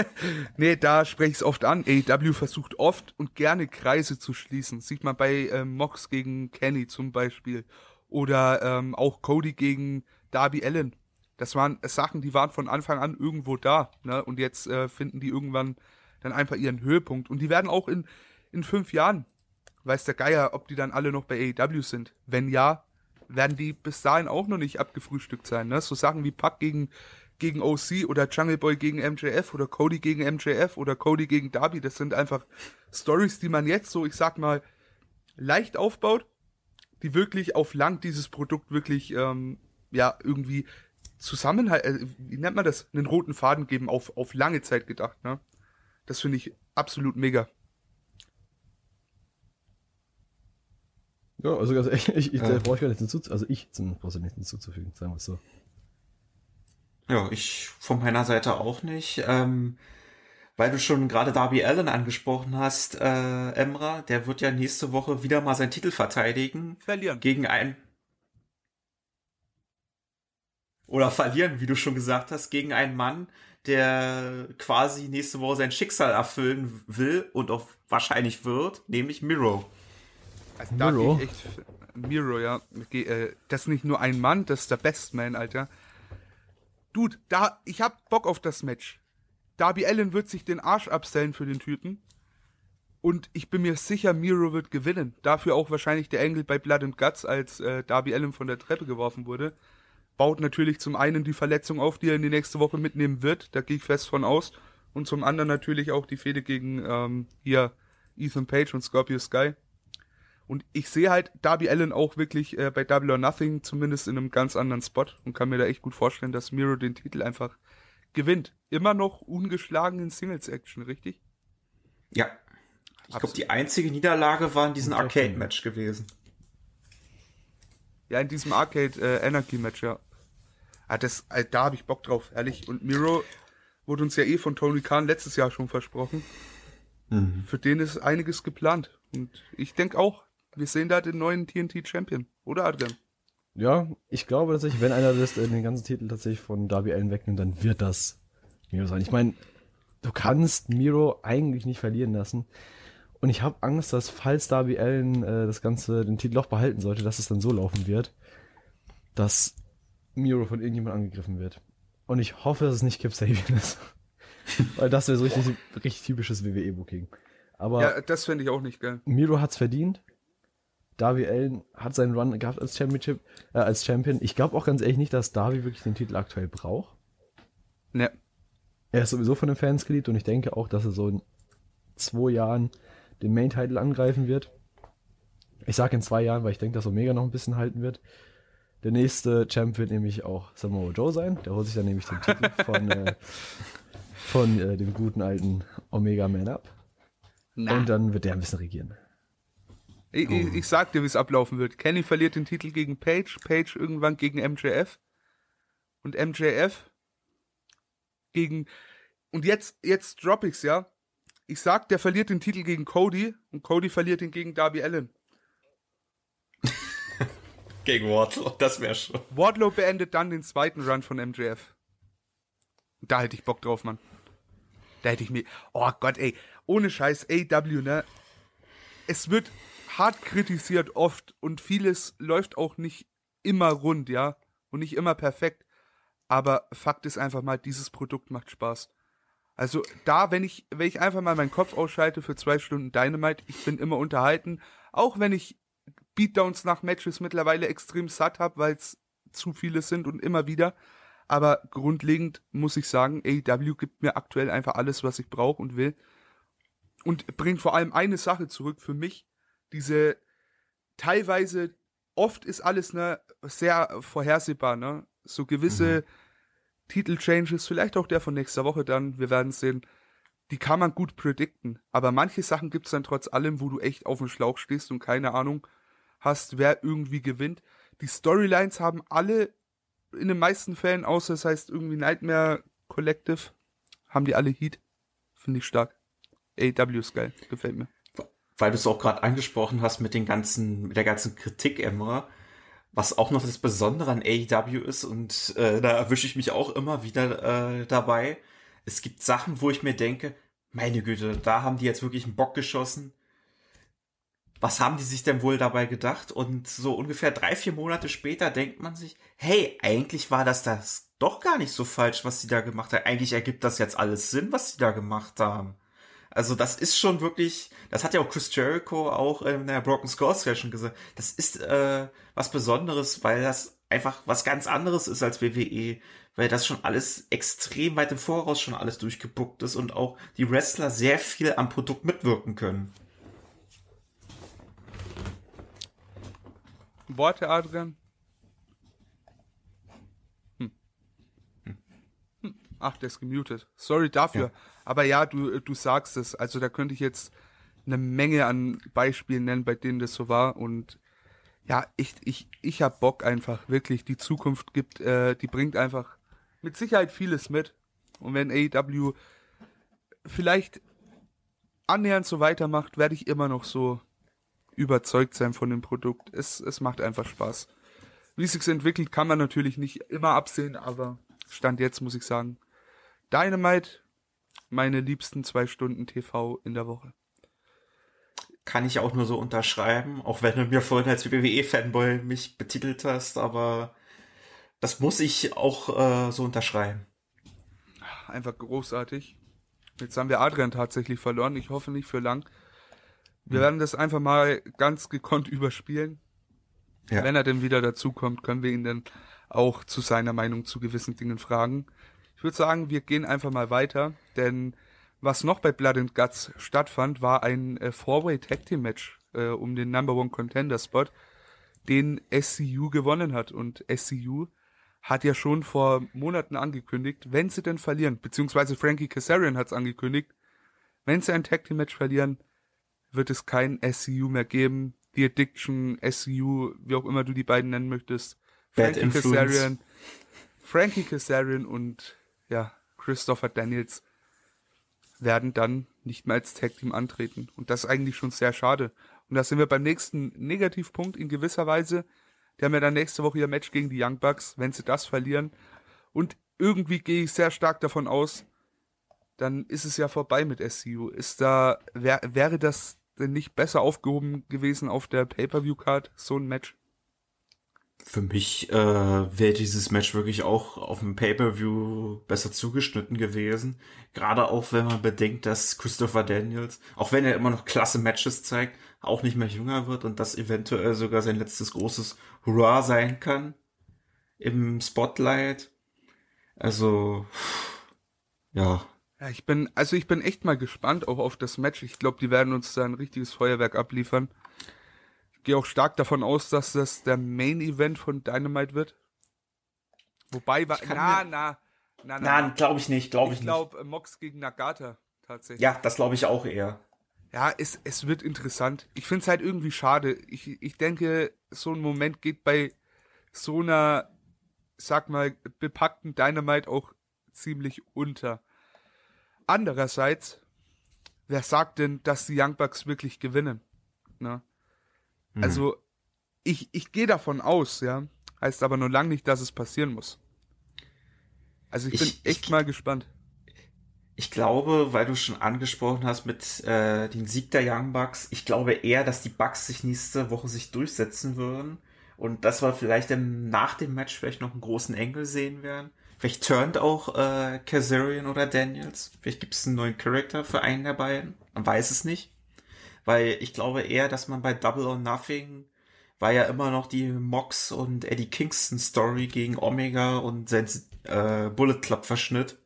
*laughs* nee, da spreche ich es oft an. AEW versucht oft und gerne Kreise zu schließen. Sieht man bei ähm, Mox gegen Kenny zum Beispiel. Oder ähm, auch Cody gegen Darby Allen. Das waren Sachen, die waren von Anfang an irgendwo da. Ne? Und jetzt äh, finden die irgendwann dann einfach ihren Höhepunkt. Und die werden auch in, in fünf Jahren, weiß der Geier, ob die dann alle noch bei AEW sind. Wenn ja, werden die bis dahin auch noch nicht abgefrühstückt sein. Ne? So Sachen wie Pack gegen gegen OC oder Jungle Boy gegen MJF oder Cody gegen MJF oder Cody gegen Darby. Das sind einfach Stories, die man jetzt so, ich sag mal, leicht aufbaut, die wirklich auf lang dieses Produkt wirklich, ähm, ja, irgendwie Zusammenhalt, äh, wie nennt man das, einen roten Faden geben, auf, auf lange Zeit gedacht, ne? Das finde ich absolut mega. Ja, also *laughs* ganz ehrlich, ich, ich, ja. brauche ich gar nichts hinzuzufügen. Also ich brauche nichts hinzuzufügen, sagen wir es so. Ja, ich von meiner Seite auch nicht. Ähm, weil du schon gerade Darby Allen angesprochen hast, äh, Emra, der wird ja nächste Woche wieder mal seinen Titel verteidigen. Verlieren. Gegen einen. Oder verlieren, wie du schon gesagt hast, gegen einen Mann, der quasi nächste Woche sein Schicksal erfüllen will und auch wahrscheinlich wird, nämlich Miro. Also Miro? Echt, Miro, ja. Äh, das ist nicht nur ein Mann, das ist der Bestman, Alter. Dude, da, ich hab Bock auf das Match. Darby Allen wird sich den Arsch abstellen für den Typen. Und ich bin mir sicher, Miro wird gewinnen. Dafür auch wahrscheinlich der Engel bei Blood and Guts, als äh, Darby Allen von der Treppe geworfen wurde. Baut natürlich zum einen die Verletzung auf, die er in die nächste Woche mitnehmen wird. Da gehe ich fest von aus. Und zum anderen natürlich auch die Fehde gegen ähm, hier Ethan Page und Scorpio Sky. Und ich sehe halt Darby Allen auch wirklich äh, bei Double or Nothing zumindest in einem ganz anderen Spot und kann mir da echt gut vorstellen, dass Miro den Titel einfach gewinnt. Immer noch ungeschlagen in Singles-Action, richtig? Ja. Ich glaube, die einzige Niederlage war in diesem Arcade-Match gewesen. Ja, in diesem Arcade äh, ja. Ah, das, äh, da habe ich Bock drauf, ehrlich. Und Miro wurde uns ja eh von Tony Khan letztes Jahr schon versprochen. Mhm. Für den ist einiges geplant. Und ich denke auch, wir sehen da den neuen TNT-Champion, oder Adrian? Ja, ich glaube tatsächlich, wenn einer das, äh, den ganzen Titel tatsächlich von Darby Allen wegnimmt, dann wird das Miro sein. Ich meine, du kannst Miro eigentlich nicht verlieren lassen. Und ich habe Angst, dass falls Darby Allen äh, das Ganze, den Titel auch behalten sollte, dass es dann so laufen wird, dass Miro von irgendjemand angegriffen wird. Und ich hoffe, dass es nicht Kip Sabian ist. *laughs* Weil das wäre so richtig, richtig typisches WWE-Booking. Aber Ja, das fände ich auch nicht geil. Miro hat's verdient. Darby Allen hat seinen Run gehabt als Championship, äh, als Champion. Ich glaube auch ganz ehrlich nicht, dass Darby wirklich den Titel aktuell braucht. Ne. Er ist sowieso von den Fans geliebt und ich denke auch, dass er so in zwei Jahren den Main-Title angreifen wird. Ich sage in zwei Jahren, weil ich denke, dass Omega noch ein bisschen halten wird. Der nächste Champ wird nämlich auch Samoa Joe sein. Der holt sich dann nämlich den Titel *laughs* von, äh, von äh, dem guten alten Omega Man ab. Na. Und dann wird der ein bisschen regieren. Ich, ich, ich sag dir, wie es ablaufen wird. Kenny verliert den Titel gegen Page, Page irgendwann gegen MJF und MJF gegen und jetzt jetzt drop ich's ja. Ich sag, der verliert den Titel gegen Cody und Cody verliert ihn gegen Darby Allen. *laughs* Gegen Wardlow, das wäre schon. Wardlow beendet dann den zweiten Run von MJF. Da hätte ich Bock drauf, Mann. Da hätte ich mir. Oh Gott, ey. Ohne Scheiß, AW, ne? Es wird hart kritisiert oft und vieles läuft auch nicht immer rund, ja? Und nicht immer perfekt. Aber Fakt ist einfach mal, dieses Produkt macht Spaß. Also da, wenn ich, wenn ich einfach mal meinen Kopf ausschalte für zwei Stunden Dynamite, ich bin immer unterhalten. Auch wenn ich Beatdowns nach Matches mittlerweile extrem satt habe, weil es zu viele sind und immer wieder. Aber grundlegend muss ich sagen, AEW gibt mir aktuell einfach alles, was ich brauche und will. Und bringt vor allem eine Sache zurück für mich. Diese teilweise, oft ist alles ne, sehr vorhersehbar, ne? So gewisse Titelchanges, vielleicht auch der von nächster Woche dann, wir werden sehen, die kann man gut predikten. Aber manche Sachen gibt's dann trotz allem, wo du echt auf dem Schlauch stehst und keine Ahnung hast, wer irgendwie gewinnt. Die Storylines haben alle in den meisten Fällen, außer es heißt irgendwie Nightmare Collective, haben die alle Heat. Finde ich stark. AW ist geil, gefällt mir. Weil du es auch gerade angesprochen hast mit den ganzen, mit der ganzen Kritik immer, was auch noch das Besondere an AEW ist und äh, da erwische ich mich auch immer wieder äh, dabei. Es gibt Sachen, wo ich mir denke, meine Güte, da haben die jetzt wirklich einen Bock geschossen. Was haben die sich denn wohl dabei gedacht? Und so ungefähr drei, vier Monate später denkt man sich, hey, eigentlich war das das doch gar nicht so falsch, was sie da gemacht haben. Eigentlich ergibt das jetzt alles Sinn, was sie da gemacht haben. Also das ist schon wirklich, das hat ja auch Chris Jericho auch in der Broken Skull Session gesagt. Das ist äh, was Besonderes, weil das einfach was ganz anderes ist als WWE, weil das schon alles extrem weit im Voraus schon alles durchgebuckt ist und auch die Wrestler sehr viel am Produkt mitwirken können. Worte, Adrian? Hm. Hm. Ach, der ist gemutet. Sorry dafür. Ja. Aber ja, du, du sagst es. Also da könnte ich jetzt eine Menge an Beispielen nennen, bei denen das so war. Und ja, ich, ich, ich hab Bock einfach, wirklich. Die Zukunft gibt, äh, die bringt einfach mit Sicherheit vieles mit. Und wenn AEW vielleicht annähernd so weitermacht, werde ich immer noch so überzeugt sein von dem Produkt. Es, es macht einfach Spaß. Wie es sich entwickelt, kann man natürlich nicht immer absehen, aber Stand jetzt muss ich sagen, Dynamite, meine liebsten zwei Stunden TV in der Woche. Kann ich auch nur so unterschreiben, auch wenn du mir vorhin als WWE-Fanboy mich betitelt hast, aber das muss ich auch äh, so unterschreiben. Einfach großartig. Jetzt haben wir Adrian tatsächlich verloren. Ich hoffe nicht für lang. Wir werden das einfach mal ganz gekonnt überspielen. Ja. Wenn er denn wieder dazukommt, können wir ihn dann auch zu seiner Meinung zu gewissen Dingen fragen. Ich würde sagen, wir gehen einfach mal weiter, denn was noch bei Blood and Guts stattfand, war ein äh, Four-Way Tag Team Match äh, um den Number One Contender Spot, den SCU gewonnen hat. Und SCU hat ja schon vor Monaten angekündigt, wenn sie denn verlieren, beziehungsweise Frankie Kazarian hat es angekündigt, wenn sie ein Tag Team Match verlieren, wird es kein SCU mehr geben. Die Addiction, SCU, wie auch immer du die beiden nennen möchtest. Frankie. Kazarian, Frankie Kazarian und ja, Christopher Daniels werden dann nicht mehr als Tag Team antreten. Und das ist eigentlich schon sehr schade. Und da sind wir beim nächsten Negativpunkt in gewisser Weise. Die haben ja dann nächste Woche ihr Match gegen die Young Bucks, wenn sie das verlieren. Und irgendwie gehe ich sehr stark davon aus, dann ist es ja vorbei mit SCU. Ist da, wär, wäre das denn nicht besser aufgehoben gewesen auf der Pay-Per-View-Card, so ein Match? Für mich äh, wäre dieses Match wirklich auch auf dem Pay-Per-View besser zugeschnitten gewesen. Gerade auch, wenn man bedenkt, dass Christopher Daniels, auch wenn er immer noch klasse Matches zeigt, auch nicht mehr jünger wird und das eventuell sogar sein letztes großes Hurra sein kann im Spotlight. Also, ja. Ja, ich bin, also ich bin echt mal gespannt auch auf das Match. Ich glaube, die werden uns da ein richtiges Feuerwerk abliefern. Gehe auch stark davon aus, dass das der Main Event von Dynamite wird. Wobei, war, na, na, na, na, na, glaube ich nicht, glaube ich, ich glaub, nicht. Ich glaube, Mox gegen Nagata tatsächlich. Ja, das glaube ich auch eher. Ja, es, es wird interessant. Ich finde es halt irgendwie schade. Ich, ich denke, so ein Moment geht bei so einer, sag mal, bepackten Dynamite auch ziemlich unter. Andererseits, wer sagt denn, dass die Young Bucks wirklich gewinnen? Ne? Mhm. Also, ich, ich gehe davon aus, ja. Heißt aber nur lang nicht, dass es passieren muss. Also ich, ich bin echt ich, mal gespannt. Ich glaube, weil du schon angesprochen hast mit äh, den Sieg der Young Bucks, ich glaube eher, dass die Bucks sich nächste Woche sich durchsetzen würden und dass wir vielleicht im, nach dem Match vielleicht noch einen großen Engel sehen werden. Vielleicht turnt auch äh, Kazarian oder Daniels. Vielleicht gibt es einen neuen Charakter für einen der beiden. Man weiß es nicht. Weil ich glaube eher, dass man bei Double or Nothing war ja immer noch die Mox und Eddie Kingston Story gegen Omega und sein äh, Bullet Club Verschnitt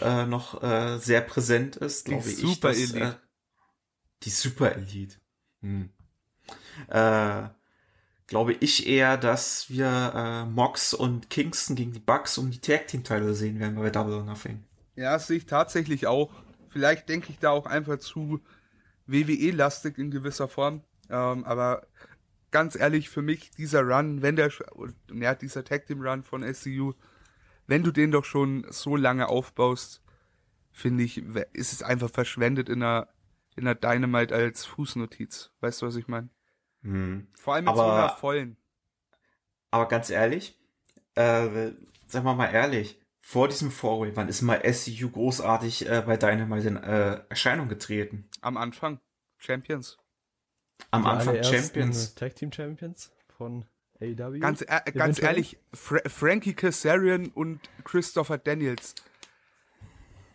äh, noch äh, sehr präsent ist, glaube ich. Super dass, Elite. Äh, die Super Elite. Hm. Äh, glaube ich eher, dass wir äh, Mox und Kingston gegen die Bucks um die Tag Team Teile sehen werden bei Double or Nothing. Ja, sehe ich tatsächlich auch. Vielleicht denke ich da auch einfach zu WWE-lastig in gewisser Form. Ähm, aber ganz ehrlich, für mich dieser Run, wenn der, ja, dieser Tag Team Run von SCU, wenn du den doch schon so lange aufbaust, finde ich, ist es einfach verschwendet in einer, in einer Dynamite als Fußnotiz. Weißt du, was ich meine? Hm. Vor allem mit aber, so einer vollen. Aber ganz ehrlich, äh, sagen wir mal ehrlich, vor diesem Four-Way, wann ist mal SCU großartig äh, bei Dynamite in äh, Erscheinung getreten? Am Anfang. Champions. Am Die Anfang Champions. Tag Team Champions von AEW. Ganz, äh, ganz ehrlich, Fra Frankie Kazarian und Christopher Daniels.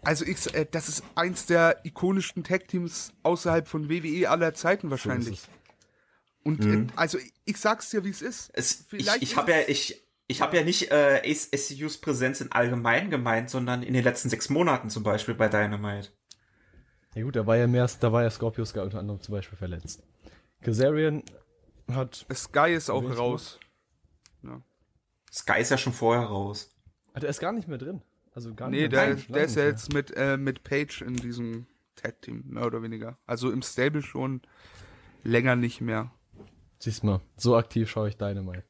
Also ich, äh, das ist eins der ikonischsten Tag Teams außerhalb von WWE aller Zeiten wahrscheinlich. So und äh, mhm. äh, also ich sag's dir, wie es ist. Vielleicht ich ich habe ja ich ich habe ja nicht äh, SCUs Präsenz in allgemein gemeint, sondern in den letzten sechs Monaten zum Beispiel bei Dynamite. Ja gut, da war ja mehr, da war ja Scorpio Sky unter anderem zum Beispiel verletzt. Kazarian hat. Sky ist auch raus. Ja. Sky ist ja schon vorher raus. Ah, der ist gar nicht mehr drin. Also gar nicht nee, der, der ist ja jetzt mit, äh, mit Page in diesem Tag-Team, mehr oder weniger. Also im Stable schon länger nicht mehr. Siehst mal, so aktiv schaue ich deine mal.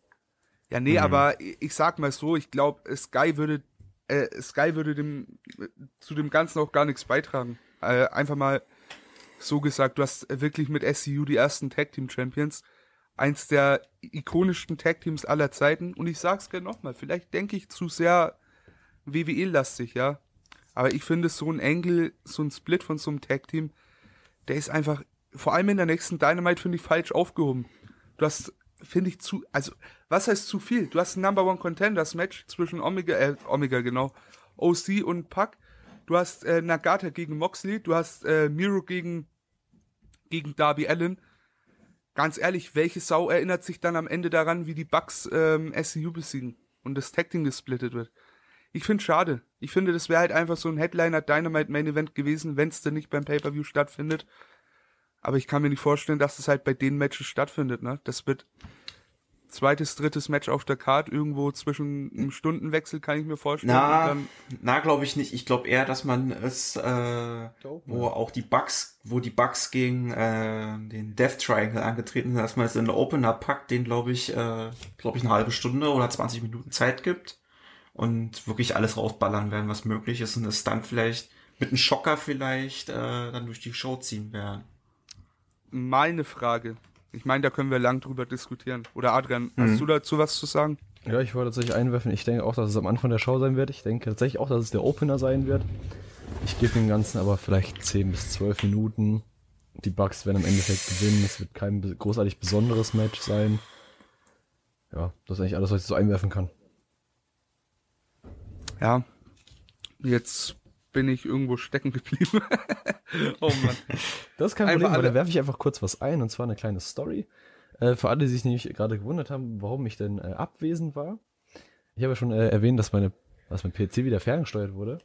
Ja, nee, mhm. aber ich sag mal so, ich glaube, Sky würde, äh, Sky würde dem, zu dem Ganzen auch gar nichts beitragen. Äh, einfach mal so gesagt, du hast wirklich mit SCU die ersten Tag Team Champions. Eins der ikonischsten Tag Teams aller Zeiten. Und ich sag's gerne nochmal, vielleicht denke ich zu sehr WWE-lastig, ja. Aber ich finde so ein Angle, so ein Split von so einem Tag Team, der ist einfach, vor allem in der nächsten Dynamite, finde ich, falsch aufgehoben. Du hast, finde ich, zu, also, was heißt zu viel? Du hast ein Number One Contenders Match zwischen Omega, äh, Omega, genau, OC und Puck. Du hast äh, Nagata gegen Moxley, du hast äh, Miro gegen, gegen Darby Allen. Ganz ehrlich, welche Sau erinnert sich dann am Ende daran, wie die Bucks ähm, SCU besiegen und das Tag Team gesplittet wird? Ich finde schade. Ich finde, das wäre halt einfach so ein Headliner Dynamite Main Event gewesen, wenn es denn nicht beim Pay-Per-View stattfindet. Aber ich kann mir nicht vorstellen, dass es halt bei den Matches stattfindet, ne? Das wird zweites, drittes Match auf der Card irgendwo zwischen einem Stundenwechsel, kann ich mir vorstellen. Na, na glaube ich nicht. Ich glaube eher, dass man es, äh, wo auch die Bugs, wo die Bugs gegen äh, den Death Triangle angetreten sind, dass man es in der Opener packt, den glaube ich, äh, glaube ich, eine halbe Stunde oder 20 Minuten Zeit gibt und wirklich alles rausballern werden, was möglich ist und es dann vielleicht mit einem Schocker vielleicht äh, dann durch die Show ziehen werden meine Frage. Ich meine, da können wir lang drüber diskutieren. Oder Adrian, mhm. hast du dazu was zu sagen? Ja, ich wollte tatsächlich einwerfen. Ich denke auch, dass es am Anfang der Show sein wird. Ich denke tatsächlich auch, dass es der Opener sein wird. Ich gebe dem Ganzen aber vielleicht 10 bis 12 Minuten. Die Bucks werden am Endeffekt gewinnen. Es wird kein großartig besonderes Match sein. Ja, das ist eigentlich alles, was ich so einwerfen kann. Ja, jetzt bin ich irgendwo stecken geblieben. *laughs* oh Mann. Das ist kein Einfach Problem, alle- da werfe ich einfach kurz was ein, und zwar eine kleine Story. Äh, für alle, die sich nämlich gerade gewundert haben, warum ich denn äh, abwesend war. Ich habe ja schon äh, erwähnt, dass meine, dass mein PC wieder ferngesteuert wurde.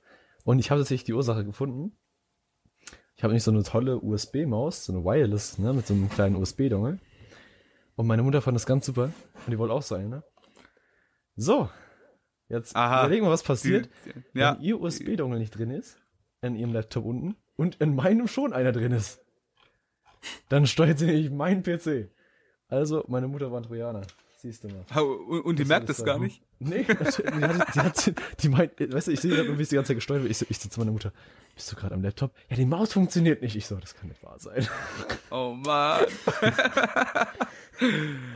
Und ich habe tatsächlich die Ursache gefunden. Ich habe nicht so eine tolle USB-Maus, so eine Wireless, ne, mit so einem kleinen USB-Dongle. Und meine Mutter fand das ganz super. Und die wollte auch so eine, ne? So. Jetzt Aha. überlegen wir, was passiert, ja. wenn ihr USB-Dongle nicht drin ist, in ihrem Laptop unten, und in meinem schon einer drin ist. Dann steuert sie nämlich meinen PC. Also, meine Mutter war ein Trojaner. Siehst du mal. Und, und die merkt das gar nicht. Nee, *laughs* die hat, die, hat, die meint, weißt du, ich sehe gerade wie es die ganze Zeit gesteuert wird. Ich, so- ich sitze zu meiner Mutter. Bist du gerade am Laptop? Ja, die Maus funktioniert nicht. Ich so, das kann nicht wahr sein. *laughs* Oh Mann. *laughs*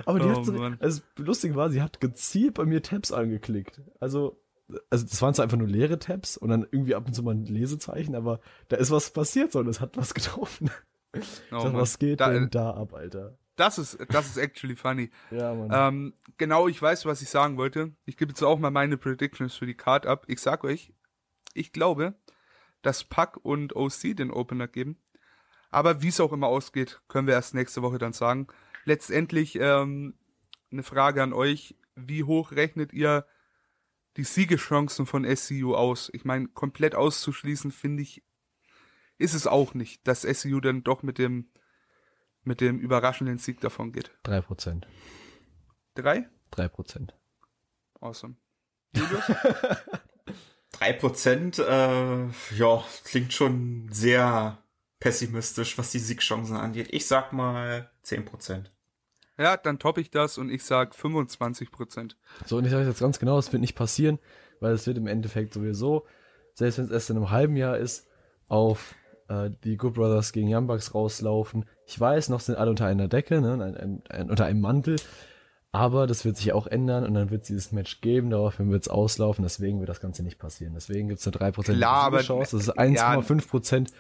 Aber die Oh hat so, Mann. also lustig war, sie hat gezielt bei mir Tabs angeklickt. Also, also das waren zwar einfach nur leere Tabs und dann irgendwie ab und zu mal ein Lesezeichen, aber da ist was passiert, so und es hat was getroffen. Oh sag, was geht Da- denn da ab, Alter? Das ist, das ist actually funny. *laughs* Ja, Mann. Ähm, genau, ich weiß, was ich sagen wollte. Ich gebe jetzt auch mal meine Predictions für die Card ab. Ich sag euch, ich glaube, dass Puck und OC den Opener geben. Aber wie es auch immer ausgeht, können wir erst nächste Woche dann sagen. Letztendlich ähm, eine Frage an euch. Wie hoch rechnet ihr die Siegeschancen von SCU aus? Ich meine, komplett auszuschließen, finde ich, ist es auch nicht, dass SCU dann doch mit dem, mit dem überraschenden Sieg davon geht. 3%. Drei? 3%. Awesome. Julius? *laughs* Drei Prozent, äh, ja, klingt schon sehr pessimistisch, was die Siegchancen angeht. Ich sag mal 10 Prozent. ja, dann toppe ich das und ich sag 25 Prozent. So, und ich sage jetzt ganz genau, es wird nicht passieren, weil es wird im Endeffekt sowieso, selbst wenn es erst in einem halben Jahr ist, auf äh, die Good Brothers gegen Young Bucks rauslaufen. Ich weiß, noch sind alle unter einer Decke, ne, ein, ein, unter einem Mantel, aber das wird sich auch ändern und dann wird es dieses Match geben, daraufhin wird es auslaufen, deswegen wird das Ganze nicht passieren. Deswegen gibt es eine 3% Klar, aber- Chance, das ist ja. 1,5%,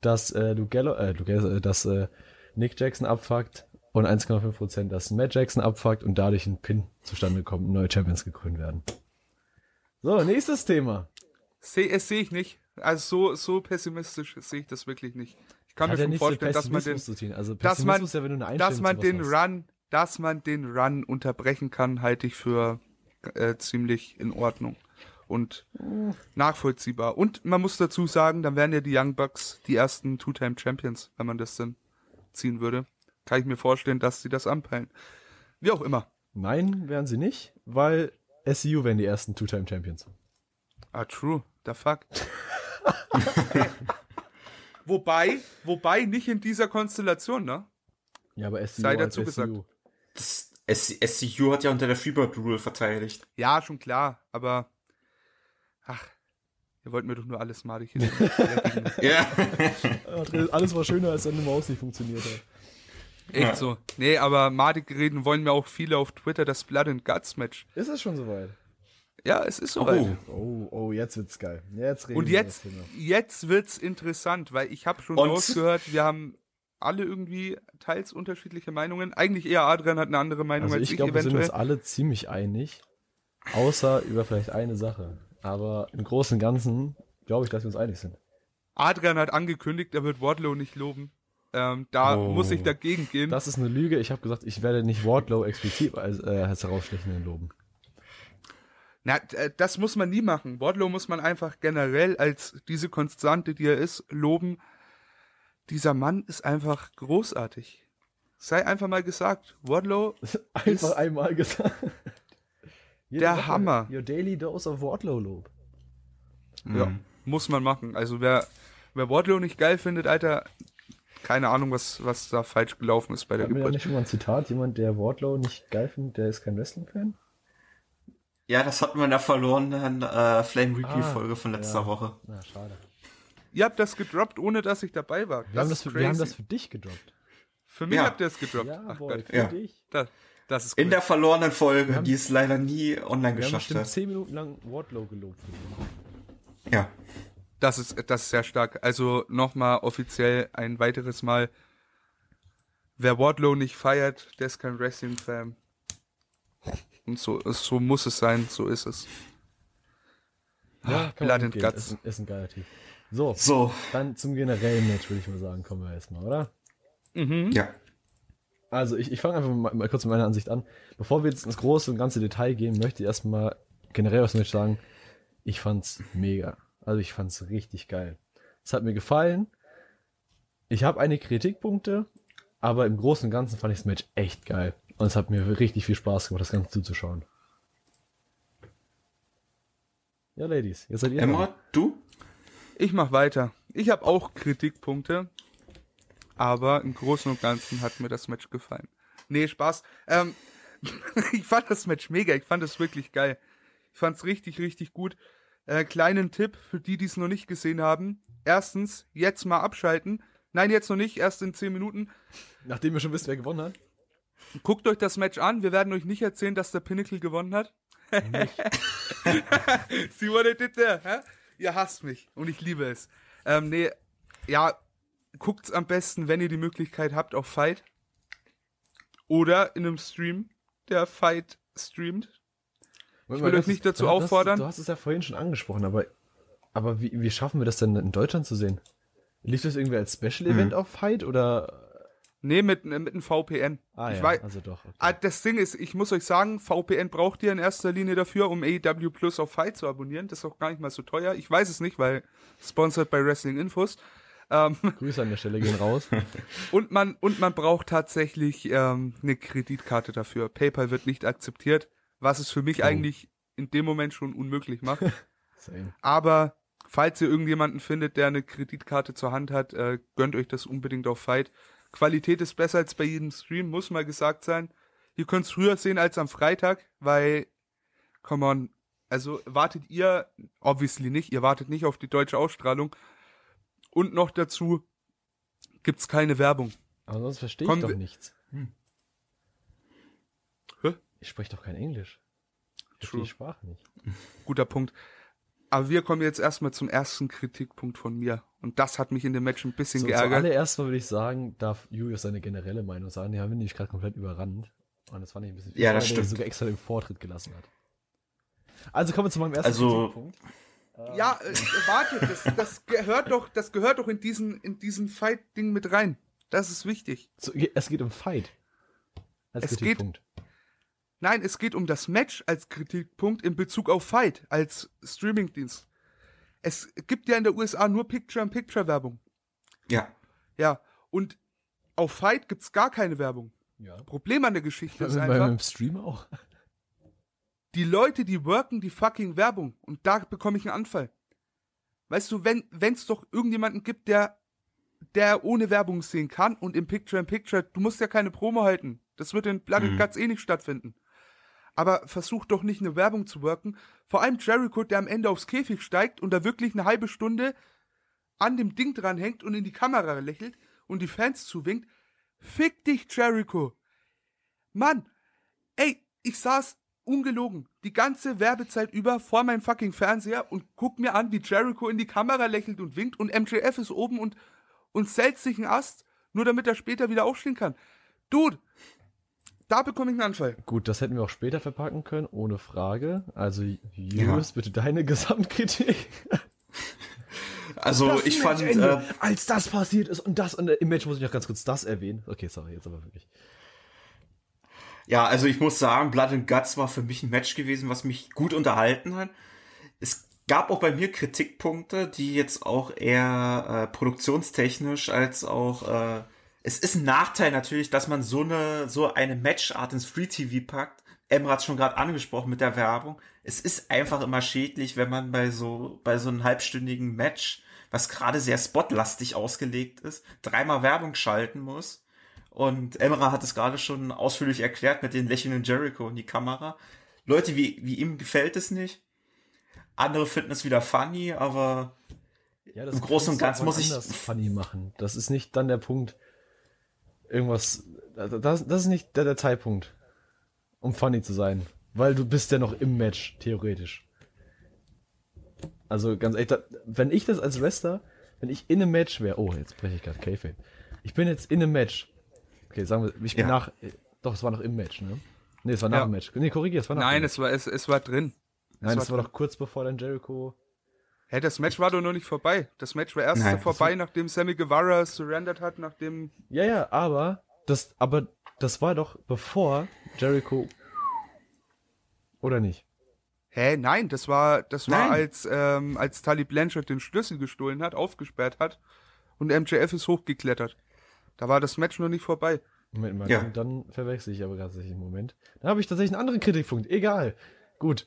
dass äh, Luke Gallo, äh, Luke, äh, dass äh, Nick Jackson abfuckt und 1,5%, dass Matt Jackson abfuckt und dadurch ein Pin zustande kommt und neue Champions gekrönt werden. So, nächstes Thema. Seh, es sehe ich nicht. Also so, so pessimistisch sehe ich das wirklich nicht. Ich kann Hat mir schon vorstellen, dass man den. Also dass man, ja, dass man den hast. Run, dass man den Run unterbrechen kann, halte ich für äh, ziemlich in Ordnung und nachvollziehbar. Und man muss dazu sagen, dann wären ja die Young Bucks die ersten Two-Time Champions, wenn man das dann ziehen würde. Kann ich mir vorstellen, dass sie das anpeilen. Wie auch immer. Nein, wären sie nicht, weil SCU wären die ersten Two-Time-Champions. Ah, true. The fuck. *laughs* wobei, wobei nicht in dieser Konstellation, ne? Ja, aber SCU Sei dazu gesagt. SCU. Das S SCU hat ja unter der Freebird Rule verteidigt. Ja, schon klar, aber ach, ihr wollt mir doch nur alles malig hin. *laughs* Ja. Alles war schöner, als wenn die Maus nicht funktioniert hat. Echt Ja. so. Nee, aber madig reden wollen mir auch viele auf Twitter das Blood and Guts Match. Ist es schon soweit? Ja, es ist soweit. Oh. Oh, oh, jetzt wird's geil. Jetzt reden Und wir jetzt, jetzt wird's interessant, weil ich habe schon Und- rausgehört, wir haben alle irgendwie teils unterschiedliche Meinungen. Eigentlich eher Adrian hat eine andere Meinung Also als ich ich, glaube, wir sind uns alle ziemlich einig. Außer über vielleicht eine Sache. Aber im Großen und Ganzen glaube ich, dass wir uns einig sind. Adrian hat angekündigt, er wird Wardlow nicht loben. Ähm, da Oh. muss ich dagegen gehen. Das ist eine Lüge. Ich habe gesagt, ich werde nicht Wardlow explizit als, äh, als herausstechenden loben. Na, äh, das muss man nie machen. Wardlow muss man einfach generell als diese Konstante, die er ist, loben. Dieser Mann ist einfach großartig. Sei einfach mal gesagt, Wardlow, *laughs* Einfach einmal gesagt. *laughs* Der Hammer. Your daily dose of Wardlow Lob. ja, muss man machen. Also wer, wer Wardlow nicht geil findet, Alter, keine Ahnung, was, was da falsch gelaufen ist bei der da Geburt. nicht schon mal ein Zitat? Jemand, der Wardlow nicht geil findet, der ist kein Wrestling-Fan? Ja, das hatten wir in der verlorenen äh, Flame Weekly Ah, Folge von letzter ja. Woche. Na, schade. Ihr habt das gedroppt, ohne dass ich dabei war. Wir, haben das, für, wir haben das für dich gedroppt. Für mich Ja. habt ihr es gedroppt. Ja, Ach boy, Gott, für Ja. dich. das, das ist In cool. der verlorenen Folge, haben- die es leider nie online Wir haben geschafft bestimmt hat. 10 Minuten lang Wardlow gelobt. Ja. Das ist, das ist sehr stark. Also nochmal offiziell ein weiteres Mal wer Wardlow nicht feiert, der ist kein Wrestling-Fan. Und so, so muss es sein, so ist es. Ja, kann Blood and. Guts. Ist, ein- ist ein geiler Typ. So, So, dann zum generellen Match, würde ich mal sagen, kommen wir erstmal, oder? Mhm. ja. Also ich, ich fange einfach mal, mal kurz mit meiner Ansicht an. Bevor wir jetzt ins große und ganze Detail gehen, möchte ich erstmal generell aus dem Match sagen, ich fand's mega. Also ich fand's richtig geil. Es hat mir gefallen. Ich habe einige Kritikpunkte, aber im Großen und Ganzen fand ich das Match echt geil. Und es hat mir richtig viel Spaß gemacht, das Ganze zuzuschauen. Ja, Ladies, jetzt seid ihr dran. Emma, du? Ich mach weiter. Ich habe auch Kritikpunkte, aber im Großen und Ganzen hat mir das Match gefallen. Nee, Spaß. Ähm, *laughs* ich fand das Match mega. Ich fand es wirklich geil. Ich fand es richtig, richtig gut. Äh, kleinen Tipp für die, die es noch nicht gesehen haben. Erstens, jetzt mal abschalten. Nein, jetzt noch nicht, erst in 10 Minuten. Nachdem ihr schon wisst, wer gewonnen hat. Guckt euch das Match an. Wir werden euch nicht erzählen, dass der Pinnacle gewonnen hat. See what I did there? Hä? Ihr hasst mich und ich liebe es. Ähm, nee, ja, guckt's am besten, wenn ihr die Möglichkeit habt, auf Fight. Oder in einem Stream, der Fight streamt. Ich will euch nicht dazu auffordern. Du hast es ja vorhin schon angesprochen, aber, aber wie, wie schaffen wir das denn in Deutschland zu sehen? Lief das irgendwie als Special Event auf Fight oder? Nee, mit, mit einem VPN. Ah ich ja, weiß, also doch. Okay. Ah, das Ding ist, ich muss euch sagen, VPN braucht ihr in erster Linie dafür, um AEW Plus auf Fight zu abonnieren. Das ist auch gar nicht mal so teuer. Ich weiß es nicht, weil sponsored bei Wrestling Infos. Ähm, *laughs* Grüße an der Stelle gehen raus. *laughs* und man und man braucht tatsächlich ähm, eine Kreditkarte dafür. PayPal wird nicht akzeptiert, was es für mich Oh. eigentlich in dem Moment schon unmöglich macht. *laughs* Aber falls ihr irgendjemanden findet, der eine Kreditkarte zur Hand hat, äh, gönnt euch das unbedingt auf Fight. Qualität ist besser als bei jedem Stream, muss mal gesagt sein. Ihr könnt es früher sehen als am Freitag, weil, come on, also wartet ihr, obviously nicht, ihr wartet nicht auf die deutsche Ausstrahlung. Und noch dazu gibt's keine Werbung. Aber sonst verstehe ich Kommen doch nichts. Hä? Ich spreche doch kein Englisch. Ich verstehe True. die Sprache nicht. Guter Punkt. Aber wir kommen jetzt erstmal zum ersten Kritikpunkt von mir. Und das hat mich in dem Match ein bisschen So, geärgert. zuallererst mal würde ich sagen, darf Julius seine generelle Meinung sagen. Die haben wir nämlich gerade komplett überrannt. Und das fand ich ein bisschen Ja, das weil stimmt. sogar extra den Vortritt gelassen hat. Also kommen wir zu meinem ersten Also- Kritikpunkt. Ja, äh, warte, das, das gehört doch, das gehört doch in diesen, in diesen Fight-Ding mit rein. Das ist wichtig. So, es geht um Fight. Als Es geht- Kritikpunkt. Nein, es geht um das Match als Kritikpunkt in Bezug auf Fight, als Streamingdienst. Es gibt ja in der USA nur Picture-in-Picture-Werbung. Ja. Ja, und auf Fight gibt's gar keine Werbung. Ja. Problem an der Geschichte ist Beim, einfach, beim Stream auch. die Leute, die worken die fucking Werbung. Und da bekomme ich einen Anfall. Weißt du, wenn es doch irgendjemanden gibt, der, der ohne Werbung sehen kann und im Picture-in-Picture, du musst ja keine Promo halten. Das wird in Blood and Mhm. Guts eh nicht stattfinden. Aber versuch doch nicht eine Werbung zu worken. Vor allem Jericho, der am Ende aufs Käfig steigt und da wirklich eine halbe Stunde an dem Ding dran hängt und in die Kamera lächelt und die Fans zuwinkt. Fick dich, Jericho. Mann, ey, ich saß ungelogen die ganze Werbezeit über vor meinem fucking Fernseher und guck mir an, wie Jericho in die Kamera lächelt und winkt und MJF ist oben und, und zählt sich einen Ast, nur damit er später wieder aufstehen kann. Dude, da bekomme ich einen Anfall. Gut, das hätten wir auch später verpacken können, ohne Frage. Also, Julius, bitte deine *laughs* Gesamtkritik. Also ich fand, Matchende, äh, als das passiert ist und das und äh, im Match muss ich noch ganz kurz das erwähnen. Okay, sorry, jetzt aber wirklich. ja, also ich muss sagen, Blood and Guts war für mich ein Match gewesen, was mich gut unterhalten hat. Es gab auch bei mir Kritikpunkte, die jetzt auch eher äh, produktionstechnisch als auch äh, es ist ein Nachteil natürlich, dass man so eine so eine Matchart ins Free TV packt. Emra hat schon gerade angesprochen mit der Werbung. Es ist einfach immer schädlich, wenn man bei so bei so einem halbstündigen Match, was gerade sehr spotlastig ausgelegt ist, dreimal Werbung schalten muss. Und Emra hat es gerade schon ausführlich erklärt mit den lächelnden Jericho in die Kamera. Leute wie, wie ihm gefällt es nicht. Andere finden es wieder funny, aber Ja, das Im Großen und Ganzen muss ich- funny machen. Das ist nicht dann der Punkt, irgendwas, das, das ist nicht der, der Zeitpunkt, um funny zu sein. Weil du bist ja noch im Match, theoretisch. Also ganz ehrlich, wenn ich das als Wrestler, wenn ich in einem Match wäre, oh, jetzt breche ich gerade Kayfabe. Ich bin jetzt in einem Match Okay, sagen wir, ich bin Ja. nach, doch, es war noch im Match, ne? Nee, es war nach Ja. dem Match. Nee, korrigier, es war nach Nein, dem es war, es, es war drin. Nein, war es war drin. doch kurz bevor dann Jericho. Hä, das Match war doch noch nicht vorbei. Das Match war erst Nein, vorbei, nachdem Sammy Guevara surrendered hat, nachdem. Ja, ja, aber das, aber das war doch bevor Jericho. Oder nicht? Hä, nein, das war, das war Nein. als, ähm, als Tully Blanchard den Schlüssel gestohlen hat, aufgesperrt hat und MJF ist hochgeklettert. Da war das Match noch nicht vorbei. Moment mal, Ja. dann, dann verwechsel ich aber tatsächlich einen Moment. Da habe ich tatsächlich einen anderen Kritikpunkt. Egal. Gut.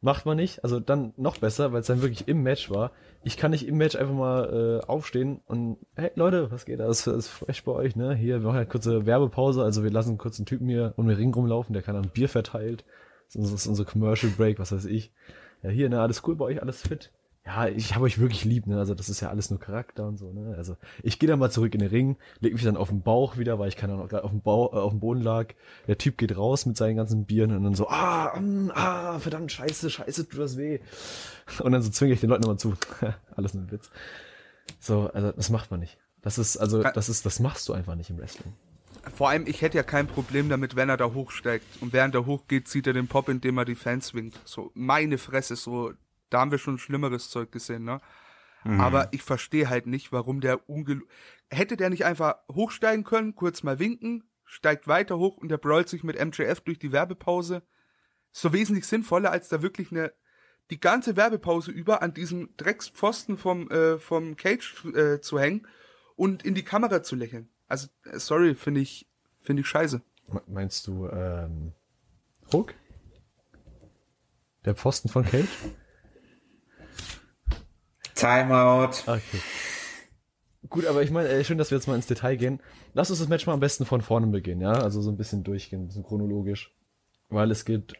Macht man nicht. Also dann noch besser, weil es dann wirklich im Match war. Ich kann nicht im Match einfach mal äh, aufstehen und, hey Leute, was geht da? Das ist fresh bei euch, ne? Hier, wir machen eine kurze Werbepause. Also wir lassen kurz einen Typen hier um den Ring rumlaufen, der kann dann Bier verteilt. Das ist unser Commercial Break, was weiß ich. Ja, hier, ne, alles cool bei euch, alles fit. Ja, ich habe euch wirklich lieb, ne? Also das ist ja alles nur Charakter und so, ne? Also ich gehe dann mal zurück in den Ring, leg mich dann auf den Bauch wieder, weil ich kann dann auch gerade auf dem Bau, äh, auf dem Boden lag. Der Typ geht raus mit seinen ganzen Bieren und dann so, ah, mm, ah, verdammt, scheiße, scheiße, tut das weh. Und dann so zwinge ich den Leuten immer zu. *laughs* alles nur ein Witz. So, also das macht man nicht. Das ist, also, das ist, das machst du einfach nicht im Wrestling. Vor allem, ich hätte ja kein Problem damit, wenn er da hochsteigt. Und während er hochgeht, zieht er den Pop, indem er die Fans swingt. So, meine Fresse, so, da haben wir schon schlimmeres Zeug gesehen, ne? Aber ich verstehe halt nicht, warum der ungel... Hätte der nicht einfach hochsteigen können, kurz mal winken, steigt weiter hoch und der brawlt sich mit MJF durch die Werbepause. Ist so wesentlich sinnvoller, als da wirklich eine die ganze Werbepause über an diesem Dreckspfosten vom, äh, vom Cage äh, zu hängen und in die Kamera zu lächeln. Also, äh, sorry, finde ich, finde ich scheiße. Me- Meinst du, ähm, Hook? Der Pfosten von Cage? Timeout. Okay. Gut, aber ich meine, äh, schön, dass wir jetzt mal ins Detail gehen. Lass uns das Match mal am besten von vorne beginnen, ja? Also so ein bisschen durchgehen, bisschen chronologisch. Weil es gibt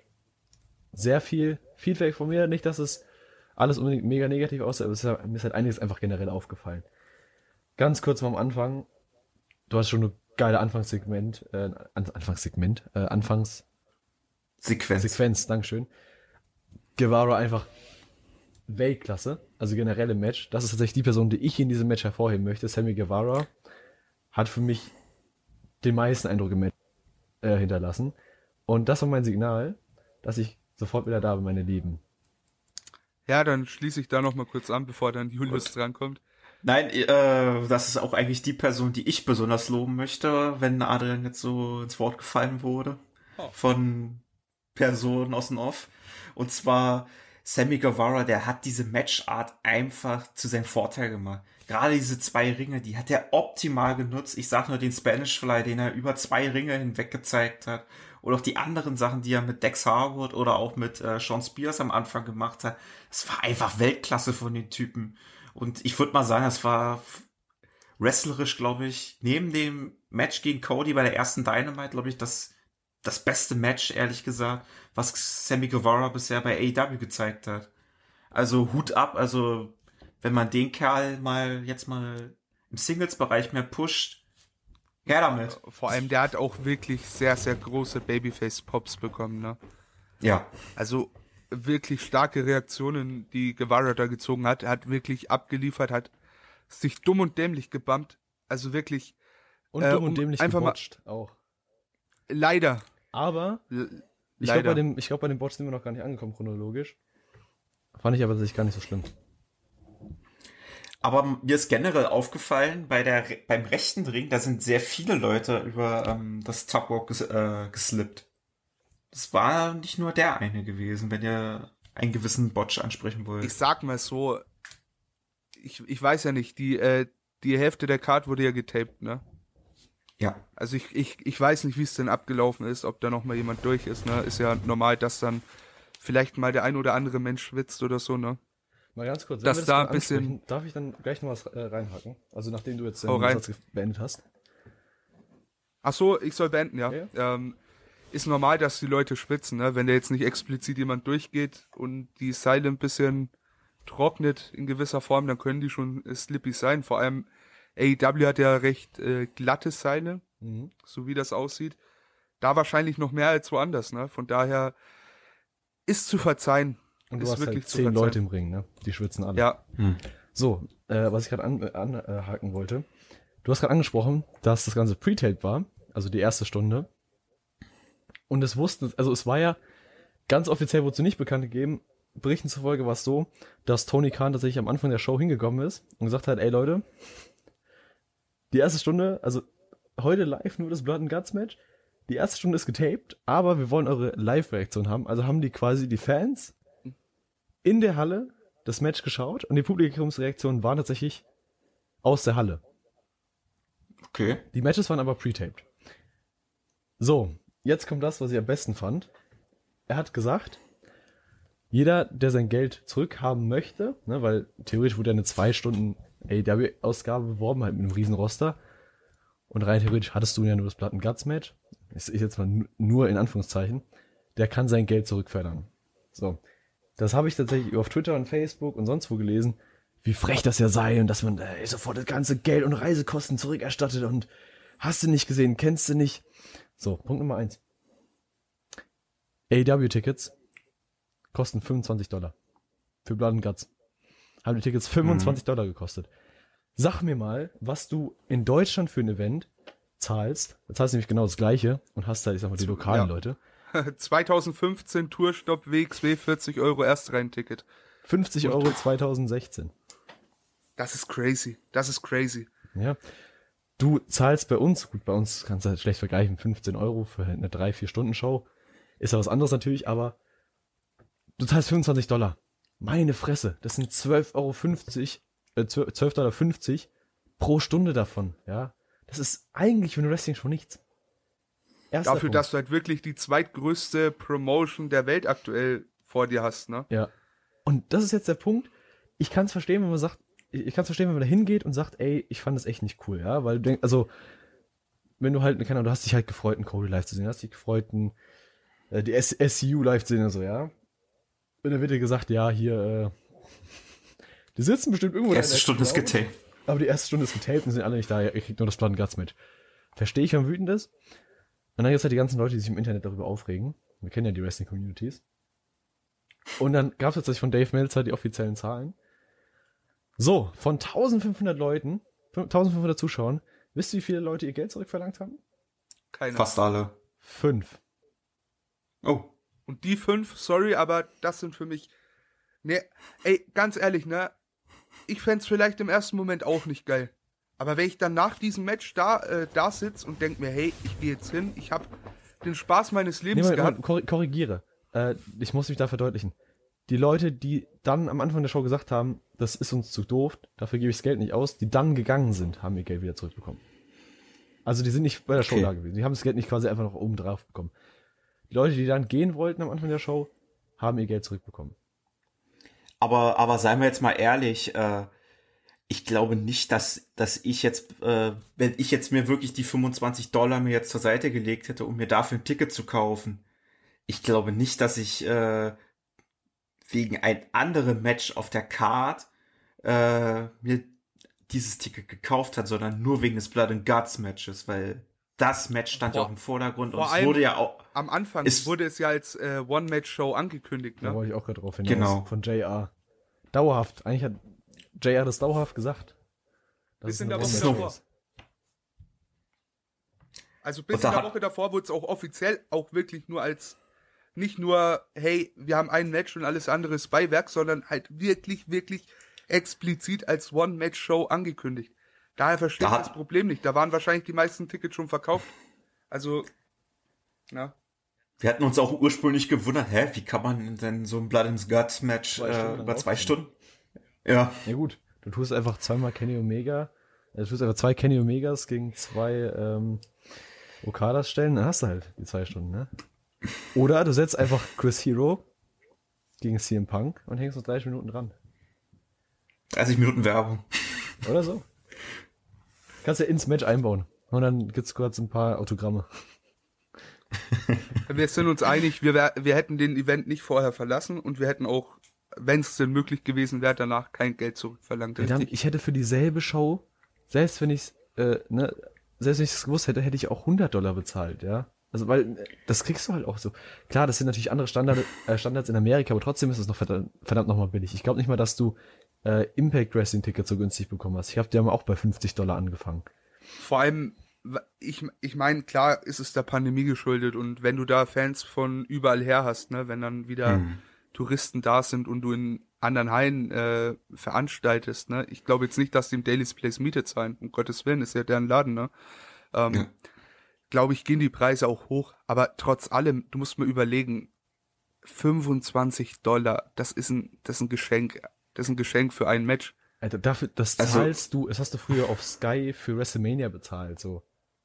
sehr viel Feedback von mir. Nicht, dass es alles unbedingt mega negativ aussieht, aber es ist, mir ist halt einiges einfach generell aufgefallen. Ganz kurz mal am Anfang. Du hast schon ein geile Anfangssegment, äh, An Anfangssegment, äh, Anfangs Sequenz. Sequenz, Dankeschön. Guevara einfach Weltklasse, also generell im Match. Das ist tatsächlich die Person, die ich in diesem Match hervorheben möchte. Sammy Guevara hat für mich den meisten Eindruck im Match äh, hinterlassen. Und das war mein Signal, dass ich sofort wieder da bin, meine Lieben. Ja, dann schließe ich da noch mal kurz an, bevor dann Julius drankommt. Nein, äh, das ist auch eigentlich die Person, die ich besonders loben möchte, wenn Adrian jetzt so ins Wort gefallen wurde. Oh. Von Personen aus dem Off. Und zwar Sammy Guevara, der hat diese Matchart einfach zu seinem Vorteil gemacht. Gerade diese zwei Ringe, die hat er optimal genutzt. Ich sag nur den Spanish Fly, den er über zwei Ringe hinweg gezeigt hat. Oder auch die anderen Sachen, die er mit Dex Harwood oder auch mit äh, Sean Spears am Anfang gemacht hat. Das war einfach Weltklasse von den Typen. Und ich würde mal sagen, das war wrestlerisch, glaube ich, neben dem Match gegen Cody bei der ersten Dynamite, glaube ich, das, das beste Match, ehrlich gesagt, was Sammy Guevara bisher bei AEW gezeigt hat. Also Hut ab, also wenn man den Kerl mal jetzt mal im Singles-Bereich mehr pusht, her damit. Vor allem, der hat auch wirklich sehr, sehr große Babyface-Pops bekommen, ne? Ja. Also wirklich starke Reaktionen, die Guevara da gezogen hat. Er hat wirklich abgeliefert, hat sich dumm und dämlich gebammt. Also wirklich Und Äh, dumm um und dämlich einfach mal- gebotcht auch. leider. Aber l- ich glaube, bei dem, ich glaub, bei dem Botch sind wir noch gar nicht angekommen, chronologisch. Fand ich aber tatsächlich gar nicht so schlimm. Aber mir ist generell aufgefallen, bei der, beim rechten Ring, da sind sehr viele Leute über ähm, das Topwalk ges, äh, geslippt. Das war nicht nur der eine gewesen, wenn ihr einen gewissen Botch ansprechen wollt. ich sag mal so, ich, ich weiß ja nicht, die, äh, die Hälfte der Card wurde ja getaped, ne? Ja. Also ich, ich, ich weiß nicht, wie es denn abgelaufen ist, ob da noch mal jemand durch ist, ne? Ist ja normal, dass dann vielleicht mal der ein oder andere Mensch schwitzt oder so, ne? Mal ganz kurz, Dass wir da ein bisschen- Darf ich dann gleich noch was äh, reinhaken? Also nachdem du jetzt den rein. Satz beendet hast. Ach so, ich soll beenden, ja. Ja, Ähm, ist normal, dass die Leute schwitzen, ne? Wenn da jetzt nicht explizit jemand durchgeht und die Seile ein bisschen trocknet in gewisser Form, dann können die schon äh, slippy sein. Vor allem AEW hat ja recht äh, glatte Seile, Mhm. so wie das aussieht. Da wahrscheinlich noch mehr als woanders, ne? Von daher ist zu verzeihen. Und du ist hast wirklich halt zu zehn verzeihen. Leute im Ring, ne? Die schwitzen alle. Ja, So, äh, was ich gerade anhaken an, äh, haken wollte. Du hast gerade angesprochen, dass das Ganze Pre-Tape war. also die erste Stunde. Und es wussten, also es war ja, ganz offiziell wurde es nicht bekannt gegeben, Berichten zufolge war es so, dass Tony Khan tatsächlich am Anfang der Show hingekommen ist und gesagt hat, ey Leute, die erste Stunde, also heute live nur das Blood and Guts Match, die erste Stunde ist getaped, aber wir wollen eure Live-Reaktion haben. Also haben die quasi die Fans in der Halle das Match geschaut und die Publikumsreaktionen waren tatsächlich aus der Halle. Okay. Die Matches waren aber pre-taped. So, jetzt kommt das, was ich am besten fand. Er hat gesagt, jeder, der sein Geld zurückhaben möchte, ne, weil theoretisch wurde ja eine zwei Stunden AEW-Ausgabe beworben, halt mit einem riesen Roster. Und rein theoretisch hattest du ja nur das Platten Guts Match. Das ist jetzt mal nur in Anführungszeichen. Der kann sein Geld zurückverlangen. So. Das habe ich tatsächlich auf Twitter und Facebook und sonst wo gelesen, wie frech das ja sei und dass man äh, sofort das ganze Geld und Reisekosten zurückerstattet und hast du nicht gesehen, kennst du nicht. So, Punkt Nummer eins. AEW-Tickets kosten 25 Dollar. Für Blood Guts. Haben die Tickets 25 mhm. Dollar gekostet. Sag mir mal, was du in Deutschland für ein Event zahlst. Da zahlst du nämlich genau das gleiche und hast da, ich sag mal, die lokalen ja. Leute. 2015 Tourstopp WXW 40 Euro Erstrein-Ticket. 50 Euro 2016. Das ist crazy. Das ist crazy. Ja. Du zahlst bei uns, gut, bei uns kannst du halt schlecht vergleichen, 15 Euro für eine 3-4-Stunden-Show. Ist ja was anderes natürlich, aber du zahlst 25 Dollar. Meine Fresse, das sind 12,50 Euro, äh, 12,50 Dollar pro Stunde davon, ja. Das ist eigentlich für eine Wrestling-Show nichts. Erster Dafür, Punkt. dass du halt wirklich die zweitgrößte Promotion der Welt aktuell vor dir hast, ne? Ja. Und das ist jetzt der Punkt. Ich kann es verstehen, wenn man sagt, ich kann es verstehen, wenn man da hingeht und sagt, ey, ich fand das echt nicht cool, ja, weil du denkst, also, wenn du halt, keine Ahnung, du hast dich halt gefreut, einen Cody live zu sehen, hast dich gefreut, einen, äh, die SCU live zu sehen und so, ja. Und dann wird dir gesagt, ja, hier, äh, *laughs* die sitzen bestimmt irgendwo. Die erste Stunde ist getaped. Aber die erste Stunde ist getaped und sind alle nicht da, ihr kriegt nur das Blood Guts mit. Verstehe ich, wenn wütend ist. Und dann gibt es halt die ganzen Leute, die sich im Internet darüber aufregen. Wir kennen ja die Wrestling-Communities. Und dann gab es tatsächlich von Dave Meltzer die offiziellen Zahlen. So, von 1500 Leuten, 1500 Zuschauern, wisst ihr, wie viele Leute ihr Geld zurückverlangt haben? Keine. Fast alle. Fünf. Oh. Und die fünf, sorry, aber das sind für mich. Ne, ey, ganz ehrlich, ne? Ich fände vielleicht im ersten Moment auch nicht geil. Aber wenn ich dann nach diesem Match da, äh, da sitze und denke mir, hey, ich gehe jetzt hin, ich habe den Spaß meines Lebens nee, gehabt. korrigiere. Äh, ich muss mich da verdeutlichen. Die Leute, die dann am Anfang der Show gesagt haben, das ist uns zu doof, dafür gebe ich das Geld nicht aus, die dann gegangen sind, haben ihr Geld wieder zurückbekommen. Also die sind nicht bei der Show okay. da gewesen. Die haben das Geld nicht quasi einfach noch oben drauf bekommen. Die Leute, die dann gehen wollten am Anfang der Show, haben ihr Geld zurückbekommen. Aber, aber seien wir jetzt mal ehrlich, äh, ich glaube nicht, dass, dass ich jetzt, äh, wenn ich jetzt mir wirklich die 25 Dollar mir jetzt zur Seite gelegt hätte, um mir dafür ein Ticket zu kaufen, ich glaube nicht, dass ich äh, wegen ein anderem Match auf der Card äh, mir dieses Ticket gekauft hat, sondern nur wegen des Blood and Guts Matches, weil das Match stand ja auch im Vordergrund und es wurde ja auch am Anfang ist, wurde es ja als äh, One Match Show angekündigt, ne? Da wollte ich auch gerade drauf hinaus. Genau. Von JR. Dauerhaft. Eigentlich hat JR das dauerhaft gesagt. Das bis in der Woche davor. Also bis in der Woche davor wurde es auch offiziell auch wirklich nur als nicht nur, hey, wir haben ein Match und alles andere ist Beiwerk, sondern halt wirklich, wirklich explizit als One-Match-Show angekündigt. Daher verstehe ich da das Problem nicht. Da waren wahrscheinlich die meisten Tickets schon verkauft. Also, ja. Wir hatten uns auch ursprünglich gewundert, hä, wie kann man denn so ein Blood and Guts Match äh, über zwei Stunden? Ja. Ja gut, du tust einfach zweimal Kenny Omega, du tust einfach zwei Kenny Omegas gegen zwei ähm, Okadas stellen, dann hast du halt die zwei Stunden, ne? Oder du setzt einfach Chris Hero gegen CM Punk und hängst noch 30 Minuten dran. 30 Minuten Werbung. Oder so. Kannst ja ins Match einbauen. Und dann gibt's kurz ein paar Autogramme. *laughs* Wir sind uns einig, wir, wir hätten den Event nicht vorher verlassen und wir hätten auch, wenn es denn möglich gewesen wäre, danach kein Geld zurückverlangt. Verdammt, ich hätte für dieselbe Show, selbst wenn ich äh, ne, selbst wenn ich es gewusst hätte, hätte ich auch 100 Dollar bezahlt, ja. Also, weil, das kriegst du halt auch so. Klar, das sind natürlich andere Standard, äh, Standards in Amerika, aber trotzdem ist es noch verdammt, verdammt nochmal billig. Ich glaube nicht mal, dass du äh, Impact Wrestling Tickets so günstig bekommen hast. Ich habe die haben auch bei 50 Dollar angefangen. Vor allem, ich, ich meine, klar ist es der Pandemie geschuldet und wenn du da Fans von überall her hast, ne, wenn dann wieder Mhm. Touristen da sind und du in anderen Hallen äh, veranstaltest, ne, ich glaube jetzt nicht, dass die im Daily's Place Miete zahlen, um Gottes Willen, ist ja deren Laden, ne, ähm, Ja. glaube ich, gehen die Preise auch hoch, aber trotz allem, du musst mir überlegen, 25 Dollar, das ist ein, das ist ein Geschenk, das ist ein Geschenk für ein Match. Alter, dafür, das Also- zahlst du, das hast du früher auf Sky für WrestleMania bezahlt, so.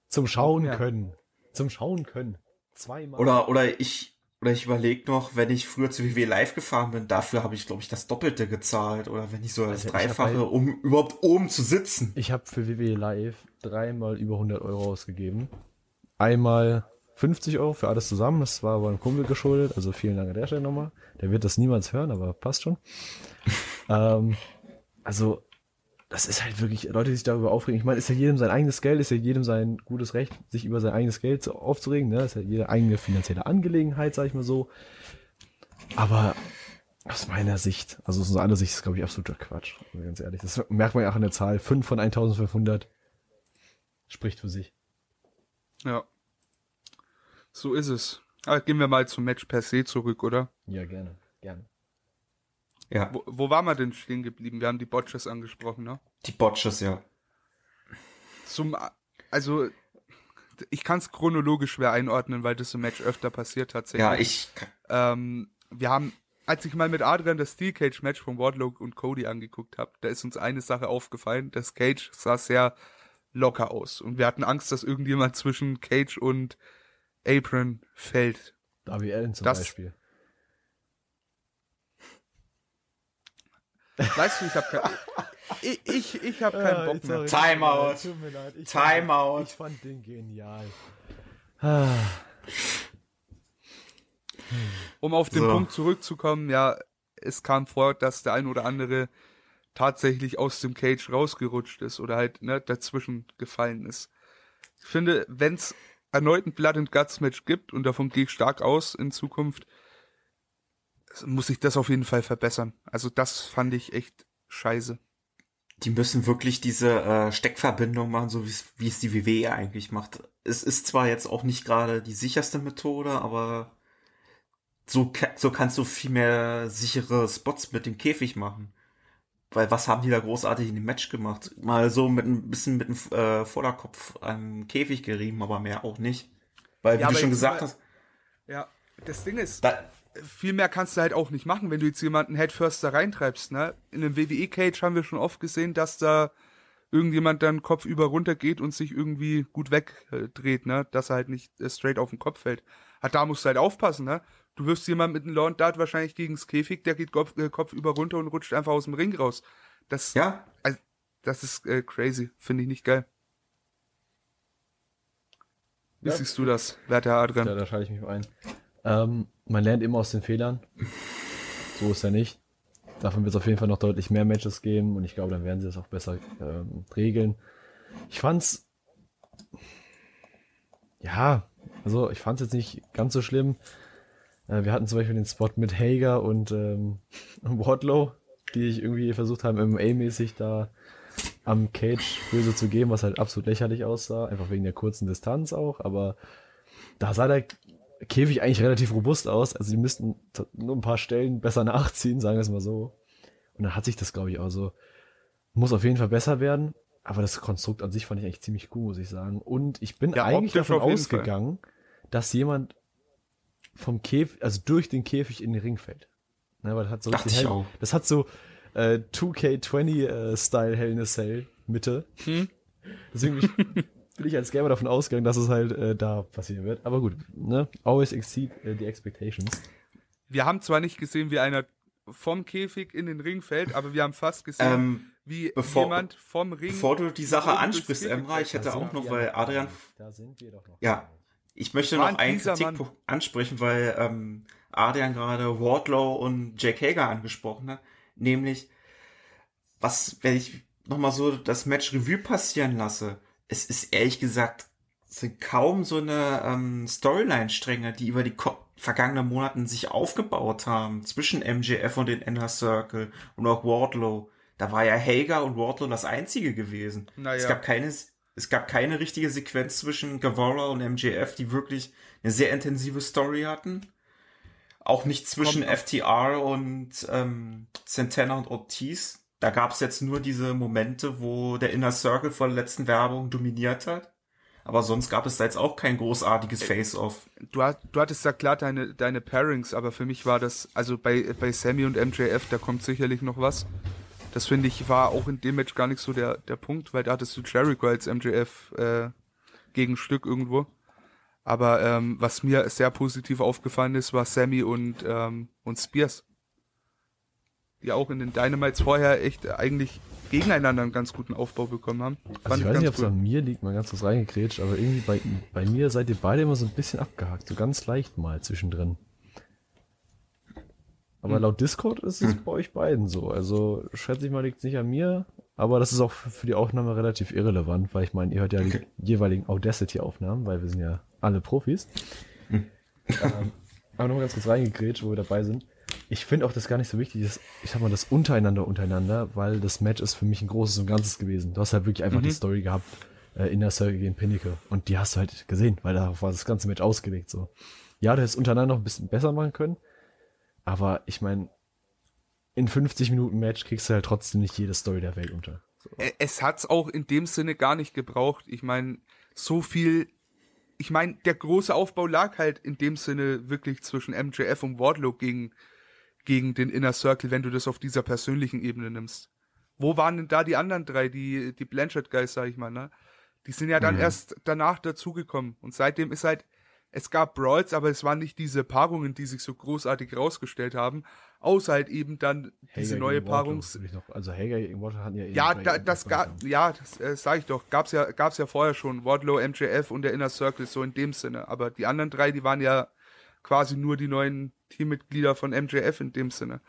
Zum Schauen Ja. können. Zum Schauen können. Zweimal. Oder, oder ich, oder ich überlege noch, wenn ich früher zu WWE Live gefahren bin, dafür habe ich, glaube ich, das Doppelte gezahlt. Oder wenn nicht so das Alter, ich Dreifache, halt- um überhaupt oben zu sitzen. Ich habe für WWE Live dreimal über 100 Euro ausgegeben. Einmal 50 Euro für alles zusammen. Das war aber ein Kumpel geschuldet. Also vielen Dank an der Stelle nochmal. Der wird das niemals hören, aber passt schon. Ähm, also, das ist halt wirklich, Leute, die sich darüber aufregen. Ich meine, ist ja jedem sein eigenes Geld, ist ja jedem sein gutes Recht, sich über sein eigenes Geld aufzuregen. Ne? Ist ja jede eigene finanzielle Angelegenheit, sag ich mal so. Aber aus meiner Sicht, also aus unserer Sicht ist, glaube ich, absoluter Quatsch. Also ganz ehrlich. Das merkt man ja auch an der Zahl. 5 von 1500 spricht für sich. Ja. So ist es. Aber gehen wir mal zum Match per se zurück, oder? Ja, gerne. Gerne. Ja, Wo, wo waren wir denn stehen geblieben? Wir haben die Botches angesprochen, ne? die Botches, ja. Zum, also, ich kann es chronologisch schwer einordnen, weil das im Match öfter passiert tatsächlich. Ja, ich, Ähm, wir haben, als ich mal mit Adrian das Steel Cage Match von Wardlow und Cody angeguckt habe, da ist uns eine Sache aufgefallen. Das Cage sah sehr locker aus. Und wir hatten Angst, dass irgendjemand zwischen Cage und Apron fällt. Darby Allen zum Das- Beispiel. Weißt du, ich habe kein, *laughs* ich, ich, ich hab keinen Bock mehr. Timeout. Timeout. Fand, ich fand den genial. Ah, Um auf den So. Punkt zurückzukommen, ja, es kam vor, dass der ein oder andere tatsächlich aus dem Cage rausgerutscht ist oder halt ne, dazwischen gefallen ist. Ich finde, wenn es erneut ein Blood and Guts Match gibt und davon gehe ich stark aus in Zukunft, muss ich das auf jeden Fall verbessern. Also das fand ich echt scheiße. die müssen wirklich diese äh, Steckverbindung machen, so wie es- die WWE eigentlich macht. Es ist zwar jetzt auch nicht gerade die sicherste Methode, aber so, so kannst du viel mehr sichere Spots mit dem Käfig machen. Weil was haben die da großartig in dem Match gemacht? Mal so mit ein bisschen mit dem äh, Vorderkopf am Käfig gerieben, aber mehr auch nicht. Weil, wie Ja, du schon gesagt hast, Ja, das Ding ist, da, viel mehr kannst du halt auch nicht machen, wenn du jetzt jemanden Headfirst da reintreibst, ne? In einem WWE-Cage haben wir schon oft gesehen, dass da irgendjemand dann Kopf über runter geht und sich irgendwie gut wegdreht, ne? Dass er halt nicht äh, straight auf den Kopf fällt. Hat da musst du halt aufpassen, ne? Du wirfst jemanden mit einem Lawn Dart wahrscheinlich gegens Käfig, der geht Kopf, äh, Kopf über runter und rutscht einfach aus dem Ring raus. Das, ja, also, das ist äh, crazy, finde ich nicht geil. Wie Ja. siehst du das, werter Adrian? da, da schalte ich mich ein. Ähm, man lernt immer aus den Fehlern. So ist er nicht. Davon wird es auf jeden Fall noch deutlich mehr Matches geben und ich glaube, dann werden sie das auch besser ähm, regeln. Ich fand's. Ja, also ich fand's jetzt nicht ganz so schlimm. Äh, wir hatten zum Beispiel den Spot mit Hager und ähm, *laughs* Wardlow, die ich irgendwie versucht haben, MMA-mäßig da am Cage böse zu geben, was halt absolut lächerlich aussah, einfach wegen der kurzen Distanz auch, aber da sah der Käfig eigentlich relativ robust aus, also die müssten nur ein paar Stellen besser nachziehen, sagen wir es mal so. Und dann hat sich das, glaube ich, auch so, muss auf jeden Fall besser werden, aber das Konstrukt an sich fand ich eigentlich ziemlich cool, muss ich sagen. Und ich bin Ja, eigentlich davon jeden Fall. ausgegangen, dass jemand vom Käfig, also durch den Käfig in den Ring fällt. Ne, weil das hat so Dachte richtig ich Hell-. Das hat so äh, 2K20-Style Hell in a Cell Mitte. Hm? Deswegen ich, bin ich als Gamer davon ausgegangen, dass es halt äh, da passieren wird. Aber gut, ne? Always exceed äh, the expectations. Wir haben zwar nicht gesehen, wie einer vom Käfig in den Ring fällt, aber wir haben fast gesehen, ähm, wie bevor- jemand vom Ring. bevor du die Sache ansprichst, Emra, ich hätte auch noch, weil Adrian. Da sind wir doch noch. Ja. Ich möchte noch einen Kritikpunkt ansprechen, weil ähm, Adrian gerade Wardlow und Jack Hager angesprochen hat. Nämlich, was, wenn ich nochmal so das Match Revue passieren lasse, es ist ehrlich gesagt, sind kaum so eine ähm, Storyline-Stränge, die über die vergangenen Monaten sich aufgebaut haben, zwischen MJF und den Inner Circle und auch Wardlow. Da war ja Hager und Wardlow das einzige gewesen. Naja. Es gab keine, Es gab keine richtige Sequenz zwischen Guevara und MJF, die wirklich eine sehr intensive Story hatten. Auch nicht zwischen FTR und ähm, Santana und Ortiz. Da gab es jetzt nur diese Momente, wo der Inner Circle vor der letzten Werbung dominiert hat. Aber sonst gab es da jetzt auch kein großartiges Face-Off. Du, hat, du hattest ja klar deine, deine Pairings, aber für mich war das, also bei, bei Sammy und MJF, da kommt sicherlich noch was. Das finde ich war auch in dem Match gar nicht so der, der Punkt, weil da hattest du Jericho als MJF äh, Gegenstück irgendwo. Aber ähm, was mir sehr positiv aufgefallen ist, war Sammy und, ähm, und Spears. Die auch in den Dynamites vorher echt eigentlich gegeneinander einen ganz guten Aufbau bekommen haben. Also ich, weiß nicht, ob es cool. an mir liegt, mal ganz kurz reingekrätscht, aber irgendwie bei, bei mir seid ihr beide immer so ein bisschen abgehakt, so ganz leicht mal zwischendrin. Aber hm. laut Discord ist es hm. bei euch beiden so. Also schätze ich mal, liegt es nicht an mir. Aber das ist auch für die Aufnahme relativ irrelevant, weil ich meine, ihr hört ja okay. die jeweiligen Audacity-Aufnahmen, weil wir sind ja alle Profis. Hm. Ähm, aber nochmal ganz kurz reingegrätscht, wo wir dabei sind. Ich finde auch das gar nicht so wichtig, dass, ich sag mal, das untereinander untereinander, weil das Match ist für mich ein großes und Ganzes gewesen. Du hast halt wirklich einfach mhm. die Story gehabt, äh, in der Circle gegen Pinnacle. Und die hast du halt gesehen, weil darauf war das ganze Match ausgelegt, so. Ja, du hättest untereinander noch ein bisschen besser machen können, aber ich meine, in 50 Minuten Match kriegst du halt trotzdem nicht jede Story der Welt unter. So. Es hat's auch in dem Sinne gar nicht gebraucht. Ich meine, so viel. Ich meine, der große Aufbau lag halt in dem Sinne wirklich zwischen MJF und Wardlow gegen, gegen den Inner Circle, wenn du das auf dieser persönlichen Ebene nimmst. Wo waren denn da die anderen drei, die, die Blanchard Guys, sag ich mal, ne? Die sind ja dann mhm. erst danach dazugekommen. Und seitdem ist halt es gab Brawls, aber es waren nicht diese Paarungen, die sich so großartig rausgestellt haben, außer halt eben dann diese Hager neue Paarung. Also Hager gegen Wardlow hatten ja Ja, da, das gab, ja, das äh, sag ich doch, gab's ja, gab's ja vorher schon, Wardlow, MJF und der Inner Circle, so in dem Sinne. Aber die anderen drei, die waren ja quasi nur die neuen Teammitglieder von MJF in dem Sinne.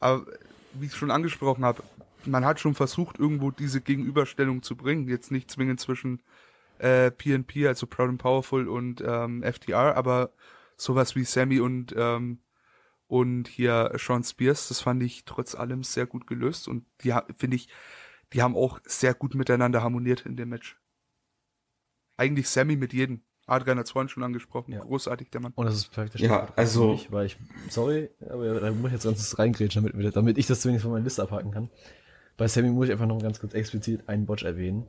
Aber wie ich schon angesprochen habe, man hat schon versucht, irgendwo diese Gegenüberstellung zu bringen. Jetzt nicht zwingend zwischen äh, PNP, also Proud and Powerful und ähm, FTR, aber sowas wie Sammy und ähm, und hier Sean Spears, das fand ich trotz allem sehr gut gelöst und die finde ich, die haben auch sehr gut miteinander harmoniert in dem Match. Eigentlich Sammy mit jedem. Adrian hat es vorhin schon angesprochen. Ja. Großartig, der Mann. Und das ist praktisch. Ja, also. Mich, weil ich, sorry, aber da muss ich jetzt ganz reingrätschen, damit, damit ich das zumindest von meiner Liste abhaken kann. Bei Sammy muss ich einfach noch ganz kurz explizit einen Botch erwähnen.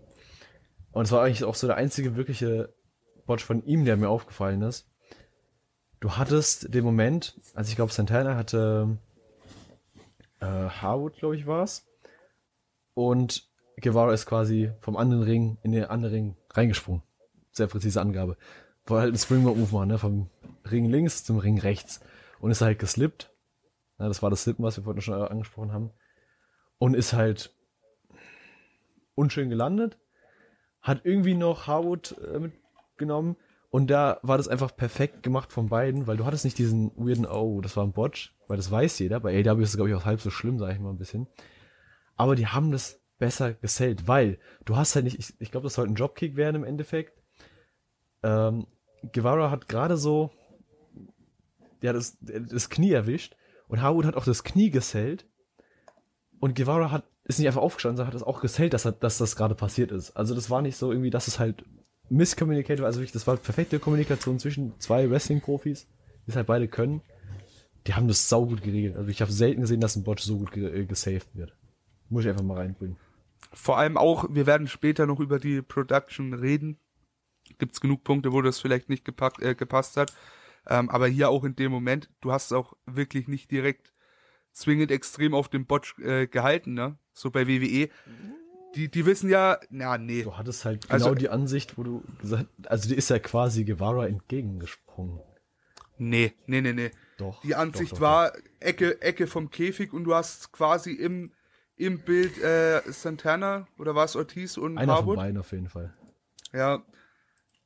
Und es war eigentlich auch so der einzige wirkliche Botch von ihm, der mir aufgefallen ist. Du hattest den Moment, als ich glaube, Santana hatte äh, Harwood, glaube ich, war's. Und Guevara ist quasi vom anderen Ring in den anderen Ring reingesprungen. Sehr präzise Angabe. War halt ein Springboard-Move machen, ne? Vom Ring links zum Ring rechts. Und ist halt geslippt. Ja, das war das Slippen, was wir vorhin schon angesprochen haben. Und ist halt unschön gelandet hat irgendwie noch Harwood äh, mitgenommen und da war das einfach perfekt gemacht von beiden, weil du hattest nicht diesen weirden, oh, das war ein Botch, weil das weiß jeder. Bei AW ist es, glaube ich, auch halb so schlimm, sage ich mal ein bisschen. Aber die haben das besser gesellt, weil du hast halt nicht, ich, ich glaube, das sollte ein Dropkick werden im Endeffekt. Ähm, Guevara hat gerade so, hat das, das Knie erwischt und Harwood hat auch das Knie gesellt und Guevara hat ist nicht einfach aufgestanden, sondern hat es auch gesellt, dass, dass das gerade passiert ist. Also das war nicht so irgendwie, dass es halt miscommunicated war. Also wirklich, das war perfekte Kommunikation zwischen zwei Wrestling-Profis, die es halt beide können. Die haben das saugut geregelt. Also ich habe selten gesehen, dass ein Bot so gut äh, gesaved wird. Muss ich einfach mal reinbringen. Vor allem auch, wir werden später noch über die Production reden. Gibt es genug Punkte, wo das vielleicht nicht gepackt, äh, gepasst hat. Ähm, aber hier auch in dem Moment, du hast es auch wirklich nicht direkt zwingend extrem auf dem Bot äh, gehalten, ne? so bei WWE. Die, die wissen ja, na, nee. Du hattest halt genau also, die Ansicht, wo du gesagt, also die ist ja quasi Guevara entgegengesprungen. Nee, nee, nee, nee. Doch. Die Ansicht doch, doch, war Ecke, Ecke vom Käfig und du hast quasi im, im Bild äh, Santana oder war es Ortiz und Einer Harwood? von beiden auf jeden Fall. Ja.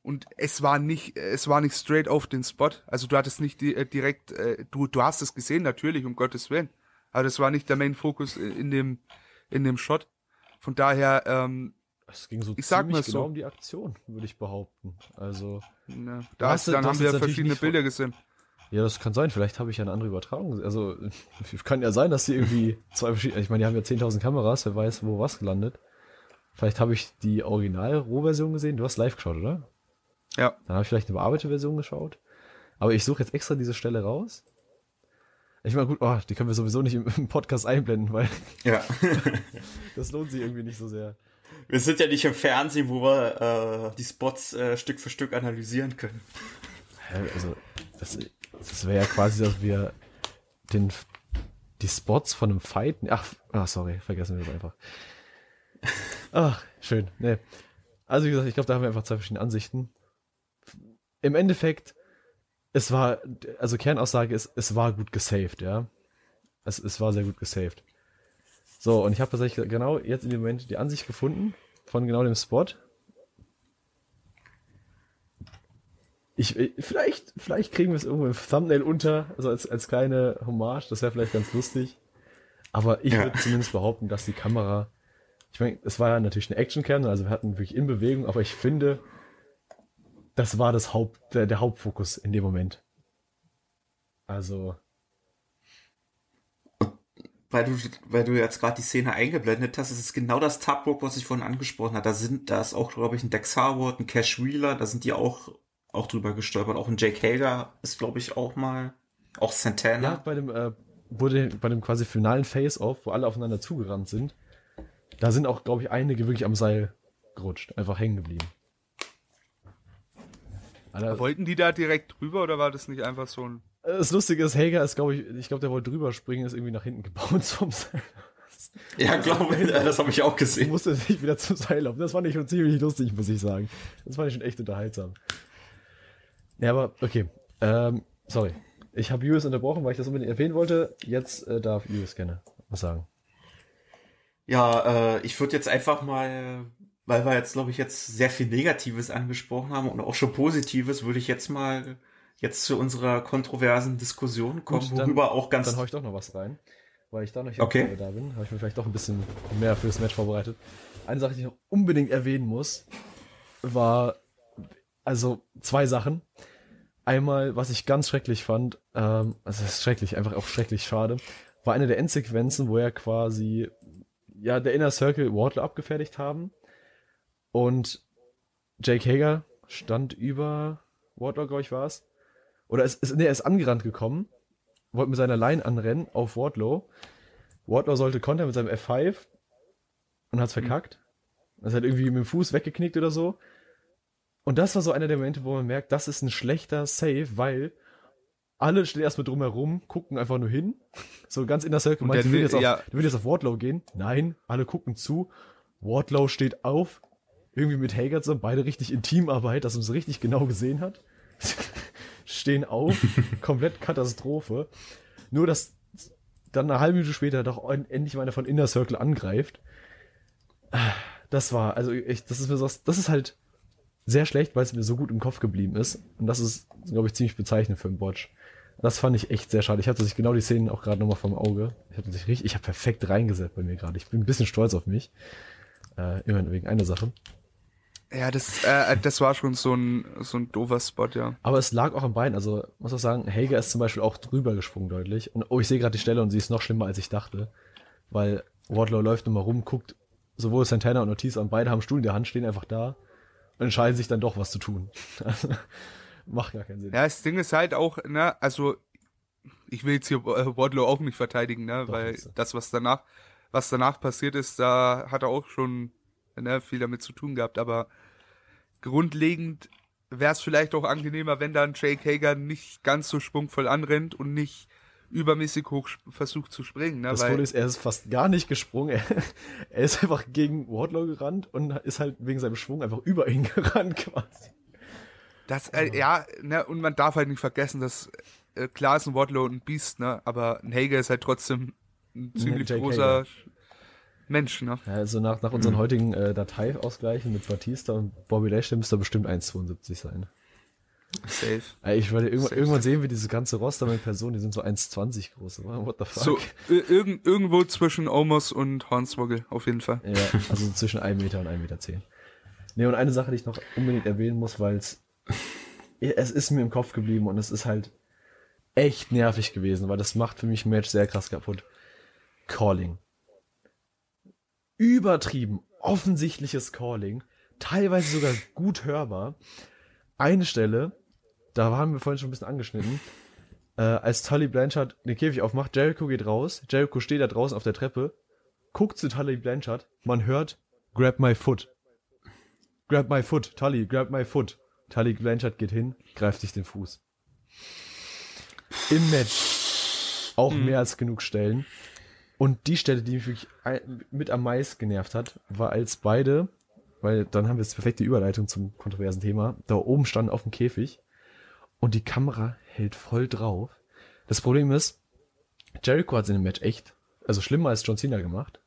Und es war nicht, es war nicht straight auf den Spot. Also du hattest nicht die, äh, direkt, äh, du, du hast es gesehen, natürlich, um Gottes Willen. Aber das war nicht der Main Focus in dem, in dem Shot. Von daher, ähm, es ging so ich sag mal genau so. um die Aktion, würde ich behaupten. Also, ja, da hast, du, dann haben wir ja verschiedene Bilder gesehen. Ja, das kann sein. Vielleicht habe ich ja eine andere Übertragung. Also, *laughs* kann ja sein, dass sie irgendwie zwei verschiedene, ich meine, die haben ja 10.000 Kameras, wer weiß, wo was gelandet. Vielleicht habe ich die Original-Rohversion gesehen. Du hast live geschaut, oder? Ja. Dann habe ich vielleicht eine bearbeitete Version geschaut. Aber ich suche jetzt extra diese Stelle raus. Ich meine, gut, oh, die können wir sowieso nicht im, *laughs* im Podcast einblenden, weil Ja. *laughs* das lohnt sich irgendwie nicht so sehr. Wir sind ja nicht im Fernsehen, wo wir äh, die Spots äh, Stück für Stück analysieren können. Also, das, das wäre ja quasi, dass wir den, die Spots von einem Fight. Ach, ach, sorry, vergessen wir das einfach. Ach, schön. Nee. Also, wie gesagt, ich glaube, da haben wir einfach zwei verschiedene Ansichten. Im Endeffekt, es war, also Kernaussage ist, es war gut gesaved, ja. Es, es war sehr gut gesaved. So, und ich habe tatsächlich genau jetzt in dem Moment die Ansicht gefunden von genau dem Spot. Ich, ich- vielleicht, vielleicht kriegen wir es irgendwo im Thumbnail unter, also als, als kleine Hommage, das wäre vielleicht ganz lustig. Aber ich Ja. würde zumindest behaupten, dass die Kamera, ich meine, es war ja natürlich eine Action-Cam, also wir hatten wirklich in Bewegung, aber ich finde, das war das Haupt, der, der Hauptfokus in dem Moment. Also, Weil du, weil du jetzt gerade die Szene eingeblendet hast, es ist genau das Tubrock, was ich vorhin angesprochen habe. Da sind, da ist auch, glaube ich, ein Dex Harwood, ein Cash Wheeler, da sind die auch, auch drüber gestolpert. Auch ein Jake Hager ist, glaube ich, auch mal, auch Santana. ja, bei dem, äh, wurde, bei dem quasi finalen Face-Off, wo alle aufeinander zugerannt sind, da sind auch, glaube ich, einige wirklich am Seil gerutscht, einfach hängen geblieben. Alter, Wollten die da direkt drüber oder war das nicht einfach so ein. Das Lustige ist, Hager ist, glaube ich, ich glaube, der wollte drüber springen, ist irgendwie nach hinten gebaut *laughs* vom Seil. Ja, glaube ich, das habe ich auch gesehen. musste sich wieder zum Seil laufen. Das fand ich schon ziemlich lustig, muss ich sagen. Das fand ich schon echt unterhaltsam. Ja, aber okay. Ähm, sorry. Ich habe Julius unterbrochen, weil ich das unbedingt erwähnen wollte. Jetzt äh, darf Julius gerne was sagen. Ja, äh, ich würde jetzt einfach mal, weil wir jetzt, glaube ich, jetzt sehr viel Negatives angesprochen haben und auch schon Positives, würde ich jetzt mal jetzt zu unserer kontroversen Diskussion kommen, Gut, dann- worüber auch ganz Dann hau ich doch noch was rein. Weil ich da noch Okay. da bin, habe ich mir vielleicht doch ein bisschen mehr fürs Match vorbereitet. Eine Sache, die ich noch unbedingt erwähnen muss, war also zwei Sachen. Einmal, was ich ganz schrecklich fand, ähm, also es ist schrecklich, einfach auch schrecklich schade, war eine der Endsequenzen, wo er quasi ja der Inner Circle Wardlow abgefertigt haben und Jake Hager stand über Wardlow, glaube ich, war es. Oder ist, ist, nee, er ist angerannt gekommen, wollte mit seiner Line anrennen auf Wardlow. Wardlow sollte kontern mit seinem F5 und hat's verkackt. Das hat irgendwie mit dem Fuß weggeknickt oder so. Und das war so einer der Momente, wo man merkt, das ist ein schlechter Save, weil alle stehen erstmal drumherum, gucken einfach nur hin. So ganz in der Circle. Meinst du, der will jetzt, auf, ja. du will jetzt auf Wardlow gehen? Nein, alle gucken zu. Wardlow steht auf, irgendwie mit Hager zusammen, beide richtig in Teamarbeit, dass man es richtig genau gesehen hat. *laughs* Stehen auf, *laughs* komplett Katastrophe. Nur, dass dann eine halbe Minute später doch en- endlich mal einer von Inner Circle angreift. Das war, also ich, das ist mir so, das ist halt sehr schlecht, weil es mir so gut im Kopf geblieben ist. Und das ist, glaube ich, ziemlich bezeichnend für einen Botch. Das fand ich echt sehr schade. Ich hatte sich genau die Szenen auch gerade nochmal vom Auge. Ich habe sich richtig, ich habe perfekt reingesetzt bei mir gerade. Ich bin ein bisschen stolz auf mich. Äh, immerhin wegen einer Sache. Ja, das, äh, das war schon so ein, so ein doofer Spot, ja. Aber es lag auch am Bein. Also, muss auch sagen, Hager ist zum Beispiel auch drüber gesprungen deutlich. Und oh, ich sehe gerade die Stelle und sie ist noch schlimmer, als ich dachte. Weil Wardlow läuft nochmal rum, guckt sowohl Santana und Ortiz an, beide haben Stuhl in der Hand, stehen einfach da und entscheiden sich dann doch, was zu tun. *laughs* Macht gar keinen Sinn. Ja, das Ding ist halt auch, ne, also ich will jetzt hier äh, Wardlow auch nicht verteidigen, ne, Doch, weil das, was danach, was danach passiert ist, da hat er auch schon ne, viel damit zu tun gehabt, aber grundlegend wäre es vielleicht auch angenehmer, wenn dann Jake Hager nicht ganz so schwungvoll anrennt und nicht übermäßig hoch versucht zu springen, ne, Das Coole ist, er ist fast gar nicht gesprungen. Er, er ist einfach gegen Wardlow gerannt und ist halt wegen seinem Schwung einfach über ihn *laughs* gerannt quasi. Das, äh, ja, ne, und man darf halt nicht vergessen, dass äh, klar ist ein Wardlow ein Biest, ne, aber ein Hager ist halt trotzdem ein ziemlich Jake großer Hager. Mensch, ne. Ja, also nach, nach unseren heutigen äh, Dateiausgleichen mit Batista und Bobby Lashley müsste er bestimmt 1,72 sein. Safe. Ich werde irgendwann, Safe, irgendwann sehen wir diese ganze Roster mit Personen, die sind so 1,20 groß. oder? What the fuck? So, ir- irgend, irgendwo zwischen Omos und Hornswoggle, auf jeden Fall. Ja, also *laughs* zwischen 1 Meter und 1,10 Meter. Zehn. Nee, und eine Sache, die ich noch unbedingt erwähnen muss, weil es es ist mir im Kopf geblieben und es ist halt echt nervig gewesen, weil das macht für mich ein Match sehr krass kaputt. Calling. Übertrieben, offensichtliches Calling, teilweise sogar gut hörbar. Eine Stelle, da haben wir vorhin schon ein bisschen angeschnitten, äh, als Tully Blanchard den Käfig aufmacht, Jericho geht raus, Jericho steht da draußen auf der Treppe, guckt zu Tully Blanchard, man hört, grab my foot. Grab my foot, Tully, grab my foot. Tully Blanchard geht hin, greift sich den Fuß. Im Match auch Mhm. mehr als genug Stellen. Und die Stelle, die mich wirklich mit am meisten genervt hat, war als beide, weil dann haben wir jetzt perfekte Überleitung zum kontroversen Thema, da oben standen auf dem Käfig und die Kamera hält voll drauf. Das Problem ist, Jericho hat in dem Match echt, also schlimmer als John Cena gemacht.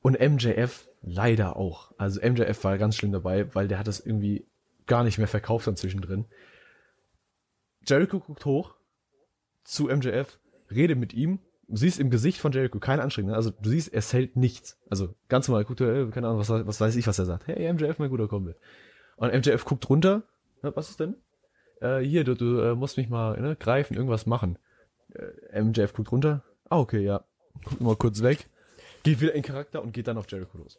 Und MJF leider auch. Also MJF war ganz schlimm dabei, weil der hat das irgendwie gar nicht mehr verkauft dann zwischendrin. Jericho guckt hoch zu MJF, redet mit ihm. Du siehst im Gesicht von Jericho keine Anstrengung. Also du siehst, er hält nichts. Also ganz normal, guckt er, äh, keine Ahnung, was, was weiß ich, was er sagt. Hey, MJF, mein guter Kumpel. Und MJF guckt runter. Na, was ist denn? Äh, hier, du, du äh, musst mich mal ne, greifen, irgendwas machen. Äh, MJF guckt runter. Ah, okay, ja. Guckt mal kurz weg. Geht wieder in Charakter und geht dann auf Jericho los.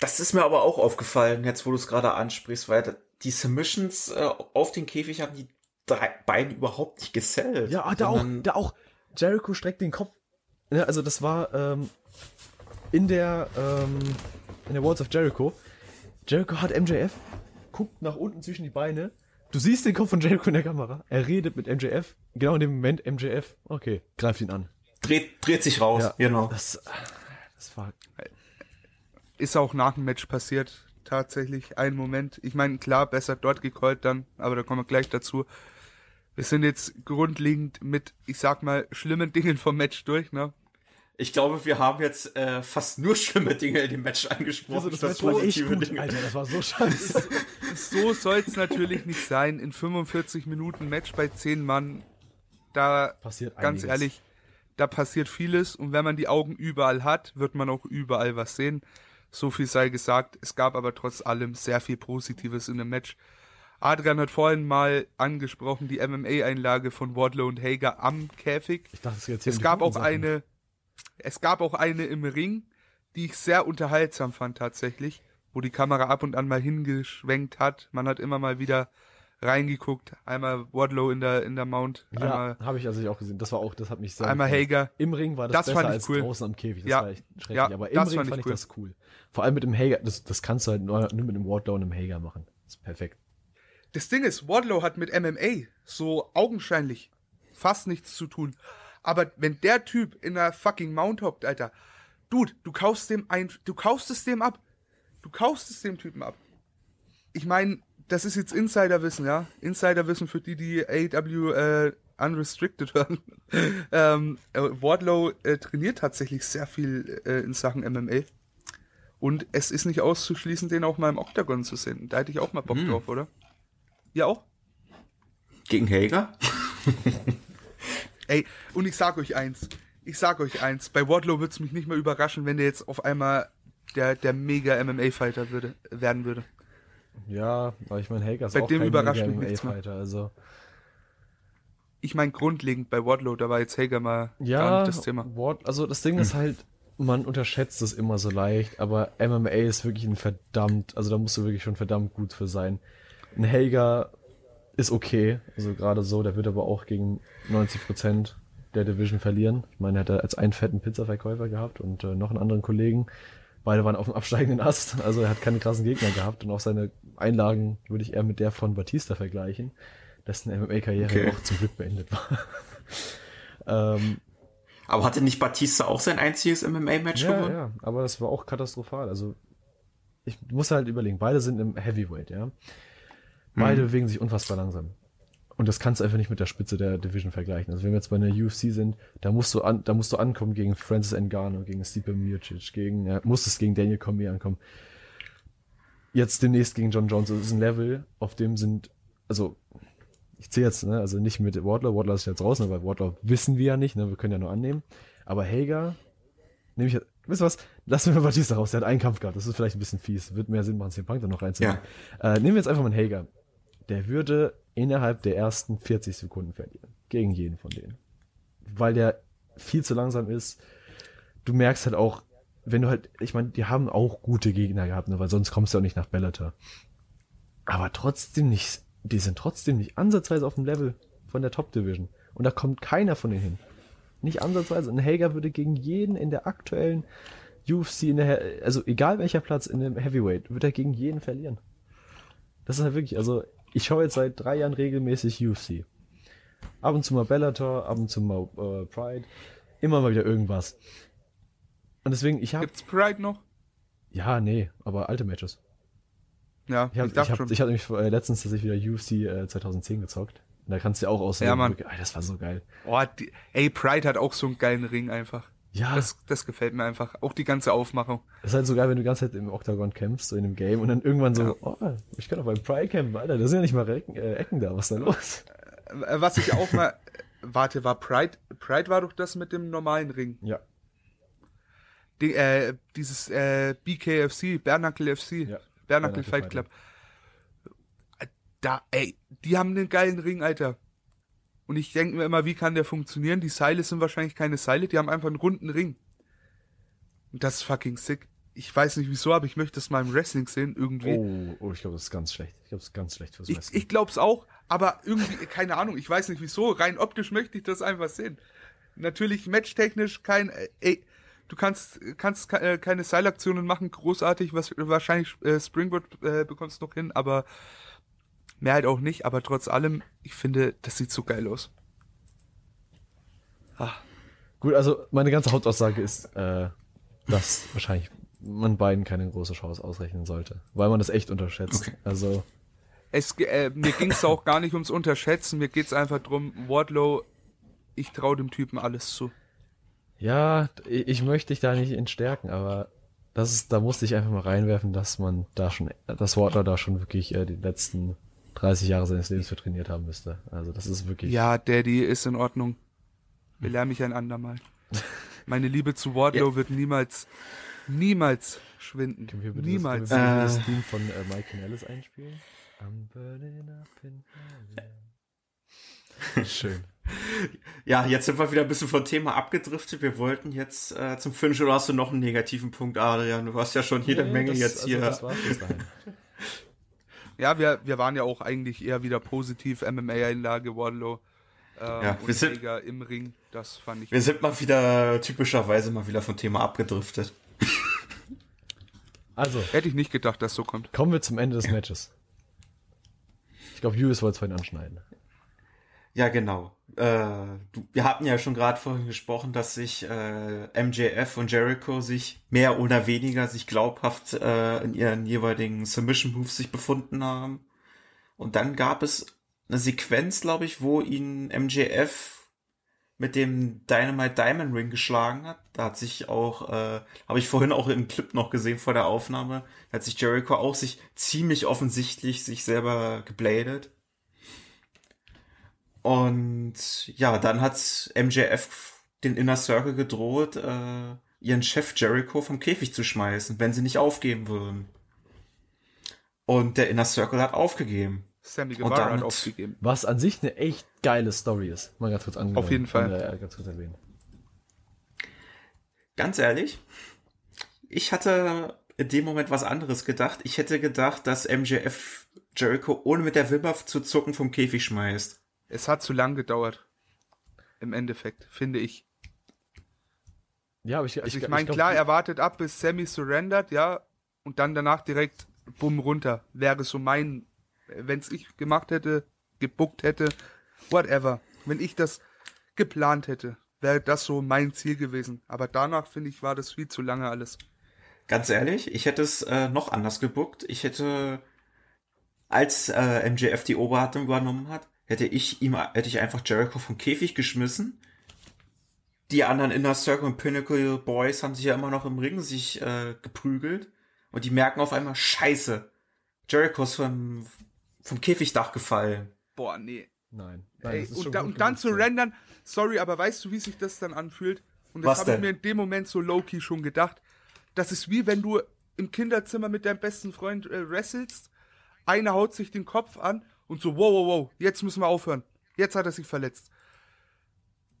Das ist mir aber auch aufgefallen, jetzt wo du es gerade ansprichst, weil die Submissions äh, auf den Käfig haben die drei beiden überhaupt nicht gesellt. Ja, da auch, da auch. Jericho streckt den Kopf. Ja, also das war ähm, in der ähm, in der Walls of Jericho. Jericho hat MJF, guckt nach unten zwischen die Beine. Du siehst den Kopf von Jericho in der Kamera. Er redet mit MJF. Genau in dem Moment MJF. Okay, greift ihn an. dreht, dreht sich raus, Ja, genau. Das, das war Ist auch nach dem Match passiert, tatsächlich ein Moment. Ich meine, klar, besser dort gecallt dann, aber da kommen wir gleich dazu. Wir sind jetzt grundlegend mit, ich sag mal, schlimmen Dingen vom Match durch, ne? Ich glaube, wir haben jetzt äh, fast nur schlimme Dinge in dem Match angesprochen. also das Match war echt gut, Dinge. Alter. Das war so *laughs* scheiße. So soll's natürlich nicht sein. In 45 Minuten Match bei 10 Mann, da, Passiert ganz einiges. ehrlich, da passiert vieles. Und wenn man die Augen überall hat, wird man auch überall was sehen. So viel sei gesagt. Es gab aber trotz allem sehr viel Positives in dem Match. Adrian hat vorhin mal angesprochen, die MMA-Einlage von Wardlow und Hager am Käfig. Ich dachte, es jetzt hier Es gab auch Sachen. eine, es gab auch eine im Ring, die ich sehr unterhaltsam fand tatsächlich, wo die Kamera ab und an mal hingeschwenkt hat. Man hat immer mal wieder reingeguckt. Einmal Wardlow in der, in der Mount, Ja, habe ich also auch gesehen. Das war auch, das hat mich sehr einmal gefreut. Hager. Im Ring war das, Das besser ich als cool. draußen am Käfig. Das Ja. war echt schrecklich. Ja, aber im das Ring fand fand ich ich cool. das cool. Vor allem mit dem Hager. Das, das kannst du halt nur, nur mit einem Wardlow und einem Hager machen. Das ist perfekt. Das Ding ist, Wardlow hat mit MMA so augenscheinlich fast nichts zu tun. Aber wenn der Typ in der fucking Mount hockt, Alter, Dude, du kaufst dem ein, du kaufst es dem ab. Du kaufst es dem Typen ab. Ich meine, das ist jetzt Insiderwissen, ja? Insiderwissen für die, die AW äh, Unrestricted hören. *laughs* ähm, äh, Wardlow äh, trainiert tatsächlich sehr viel äh, in Sachen MMA. Und es ist nicht auszuschließen, den auch mal im Octagon zu sehen. Da hätte ich auch mal Bock drauf, oder? Ihr auch? Gegen Hager? Ey, und ich sag euch eins. Ich sag euch eins. Bei Wardlow wird's mich nicht mehr überraschen, wenn der jetzt auf einmal der, der mega MMA-Fighter würde, werden würde. Ja, aber ich meine, Hager ist Bei auch dem kein überrascht mega mich nichts mehr. MMA-Fighter. Also, Ich meine, grundlegend bei Wardlow, da war jetzt Hager mal gar ja, nicht das Thema. Ward, also das Ding ist halt, man unterschätzt es immer so leicht, aber MMA ist wirklich ein verdammt, also da musst du wirklich schon verdammt gut für sein. Ein Hager ist okay, also gerade so, der wird aber auch gegen 90% der Division verlieren. Ich meine, er hat als einen fetten Pizzaverkäufer gehabt und äh, noch einen anderen Kollegen. Beide waren auf dem absteigenden Ast, also er hat keine krassen Gegner gehabt und auch seine Einlagen würde ich eher mit der von Batista vergleichen, dessen MMA-Karriere Okay. auch zum Glück beendet war. *laughs* ähm, Aber hatte nicht Batista auch sein einziges MMA-Match ja, gewonnen? ja, aber das war auch katastrophal. Also ich muss halt überlegen, beide sind im Heavyweight, ja. Beide Mhm. bewegen sich unfassbar langsam. Und das kannst du einfach nicht mit der Spitze der Division vergleichen. Also wenn wir jetzt bei einer UFC sind, da musst du an, da musst du ankommen gegen Francis Ngannou, gegen Stipe Miocic, gegen, ja, musstest gegen Daniel Cormier ankommen. Jetzt demnächst gegen John Jones. Das ist ein Level, auf dem sind, also ich zähle jetzt, ne, also nicht mit Wardlow, Wardlow ist jetzt draußen, aber Wardlow wissen wir ja nicht, ne, wir können ja nur annehmen. Aber Hager, nehme ich jetzt, wisst ihr was, lassen wir mal Batista raus, der hat einen Kampf gehabt, das ist vielleicht ein bisschen fies, wird mehr Sinn machen, den Punk da noch reinzunehmen. Äh, nehmen wir jetzt einfach mal einen Hager. Der würde innerhalb der ersten 40 Sekunden verlieren. Gegen jeden von denen. Weil der viel zu langsam ist. Du merkst halt auch, wenn du halt, ich meine, die haben auch gute Gegner gehabt, ne, weil sonst kommst du auch nicht nach Bellator. Aber trotzdem nicht, die sind trotzdem nicht ansatzweise auf dem Level von der Top Division. Und da kommt keiner von denen hin. Nicht ansatzweise. Und Hager würde gegen jeden in der aktuellen UFC, in der, also egal welcher Platz in dem Heavyweight, wird er gegen jeden verlieren. Das ist halt wirklich, also ich schaue jetzt seit drei Jahren regelmäßig UFC. Ab und zu mal Bellator, ab und zu mal äh, Pride. Immer mal wieder irgendwas. Und deswegen, ich habe. Gibt's Pride noch? Ja, nee, aber alte Matches. Ja, Ich habe ich hab, ich hab nämlich äh, letztens tatsächlich wieder UFC äh, 2010 gezockt. Und da kannst du ja auch aussehen. Ja, Mann. Das war so geil. Oh, die, ey, Pride hat auch so einen geilen Ring einfach. Ja, das, Das, das gefällt mir einfach. Auch die ganze Aufmachung. ist halt so geil, wenn du die ganze Zeit im Octagon kämpfst, so in einem Game und dann irgendwann so, Ja. oh, ich kann auch beim Pride campen, Alter, da sind ja nicht mal Ecken, äh, Ecken da, was ist da los? Äh, Was ich auch mal. *laughs* Warte, war Pride. Pride war doch das mit dem normalen Ring. Ja, Die, äh, dieses äh, BKFC, Bernacle FC, ja. Bernacle Fight Fight, Club. Da, ey, die haben einen geilen Ring, Alter. Und ich denke mir immer, wie kann der funktionieren? Die Seile sind wahrscheinlich keine Seile, die haben einfach einen runden Ring. Und das ist fucking sick. Ich weiß nicht wieso, aber ich möchte das mal im Wrestling sehen, irgendwie. Oh, oh, ich glaube, das ist ganz schlecht. Ich glaube, das ist ganz schlecht fürs Ich, Wrestling. ich glaub's auch, aber irgendwie, keine Ahnung, ich weiß nicht wieso, rein optisch möchte ich das einfach sehen. Natürlich matchtechnisch kein, äh, ey, du kannst, kannst äh, keine Seilaktionen machen, großartig, was wahrscheinlich äh, Springboard äh, bekommst noch hin, aber mehr halt auch nicht, aber trotz allem, ich finde, das sieht so geil aus. Ah, Gut, also meine ganze Hauptaussage ist, äh, dass wahrscheinlich man beiden keine große Chance ausrechnen sollte, weil man das echt unterschätzt. Okay. Also, es, äh, mir ging's auch gar nicht ums Unterschätzen, mir geht's einfach drum, Wardlow, ich trau dem Typen alles zu. ja, ich ich möchte dich da nicht entstärken, aber das ist, da musste ich einfach mal reinwerfen, dass man da schon, das Wardler da schon wirklich äh, die letzten 30 Jahre seines Lebens für trainiert haben müsste. Also das ist wirklich. Ja, Daddy ist in Ordnung. Belehr mich ein andermal. *laughs* Meine Liebe zu Wardlow wird niemals, niemals schwinden. Können wir bitte niemals. Das, können wir bitte Äh. das Theme von äh, Mike Canellis einspielen? I'm burning up in hell. *laughs* Schön. Ja, jetzt sind wir wieder ein bisschen vom Thema abgedriftet. Wir wollten jetzt äh, zum Finish oder hast du noch einen negativen Punkt, Adrian? Du hast ja schon jede Nee, Menge das, jetzt also hier. *laughs* Das war's bis dahin. Ja, wir, wir waren ja auch eigentlich eher wieder positiv. MMA-Einlage, Wardlow. Ähm, Ja, und wir sind- im Ring. Das fand ich. wir sind mal wieder typischerweise mal wieder vom Thema abgedriftet. *laughs* Also, Hätte ich nicht gedacht, dass so kommt. kommen wir zum Ende des Matches. Ich glaube, Julius wollte es vorhin anschneiden. Ja, genau. Äh, du, wir hatten ja schon gerade vorhin gesprochen, dass sich äh, MJF und Jericho sich mehr oder weniger sich glaubhaft äh, in ihren jeweiligen Submission Moves sich befunden haben. Und dann gab es eine Sequenz, glaube ich, wo ihn MJF mit dem Dynamite Diamond Ring geschlagen hat. Da hat sich auch, äh, habe ich vorhin auch im Clip noch gesehen vor der Aufnahme, hat sich Jericho auch sich ziemlich offensichtlich sich selber gebladet. Und ja, dann hat MJF den Inner Circle gedroht, äh, ihren Chef Jericho vom Käfig zu schmeißen, wenn sie nicht aufgeben würden. Und der Inner Circle hat aufgegeben. Sammy Und Guevara hat aufgegeben. Was an sich eine echt geile Story ist. Mal ganz kurz angenommen. Auf jeden Fall. Äh, ganz kurz erwähnen. Ganz ehrlich, ich hatte in dem Moment was anderes gedacht. Ich hätte gedacht, dass MJF Jericho ohne mit der Wimper zu zucken vom Käfig schmeißt. Es hat zu lang gedauert. Im Endeffekt, finde ich. Ja, aber ich, Also ich, ich meine, klar, er wartet ab, bis Sammy surrendert, ja, und dann danach direkt bumm runter. Wäre so mein, wenn es ich gemacht hätte, gebuckt hätte, whatever. Wenn ich das geplant hätte, wäre das so mein Ziel gewesen. Aber danach, finde ich, war das viel zu lange alles. Ganz ehrlich, ich hätte es äh, noch anders gebuckt. Ich hätte, als äh, MJF die Oberhand übernommen hat, hätte ich ihm, hätte ich einfach Jericho vom Käfig geschmissen. Die anderen Inner Circle und Pinnacle Boys haben sich ja immer noch im Ring sich äh, geprügelt und die merken auf einmal Scheiße. Jericho ist vom, vom Käfigdach gefallen. Boah, nee. Nein. Nein Ey, das ist schon und, da, und dann so. surrendern, sorry, aber weißt du, wie sich das dann anfühlt? Und das habe ich mir in dem Moment so low-key schon gedacht. Das ist wie wenn du im Kinderzimmer mit deinem besten Freund äh, wrestelst, einer haut sich den Kopf an und so, wow, wow, wow, jetzt müssen wir aufhören. Jetzt hat er sich verletzt.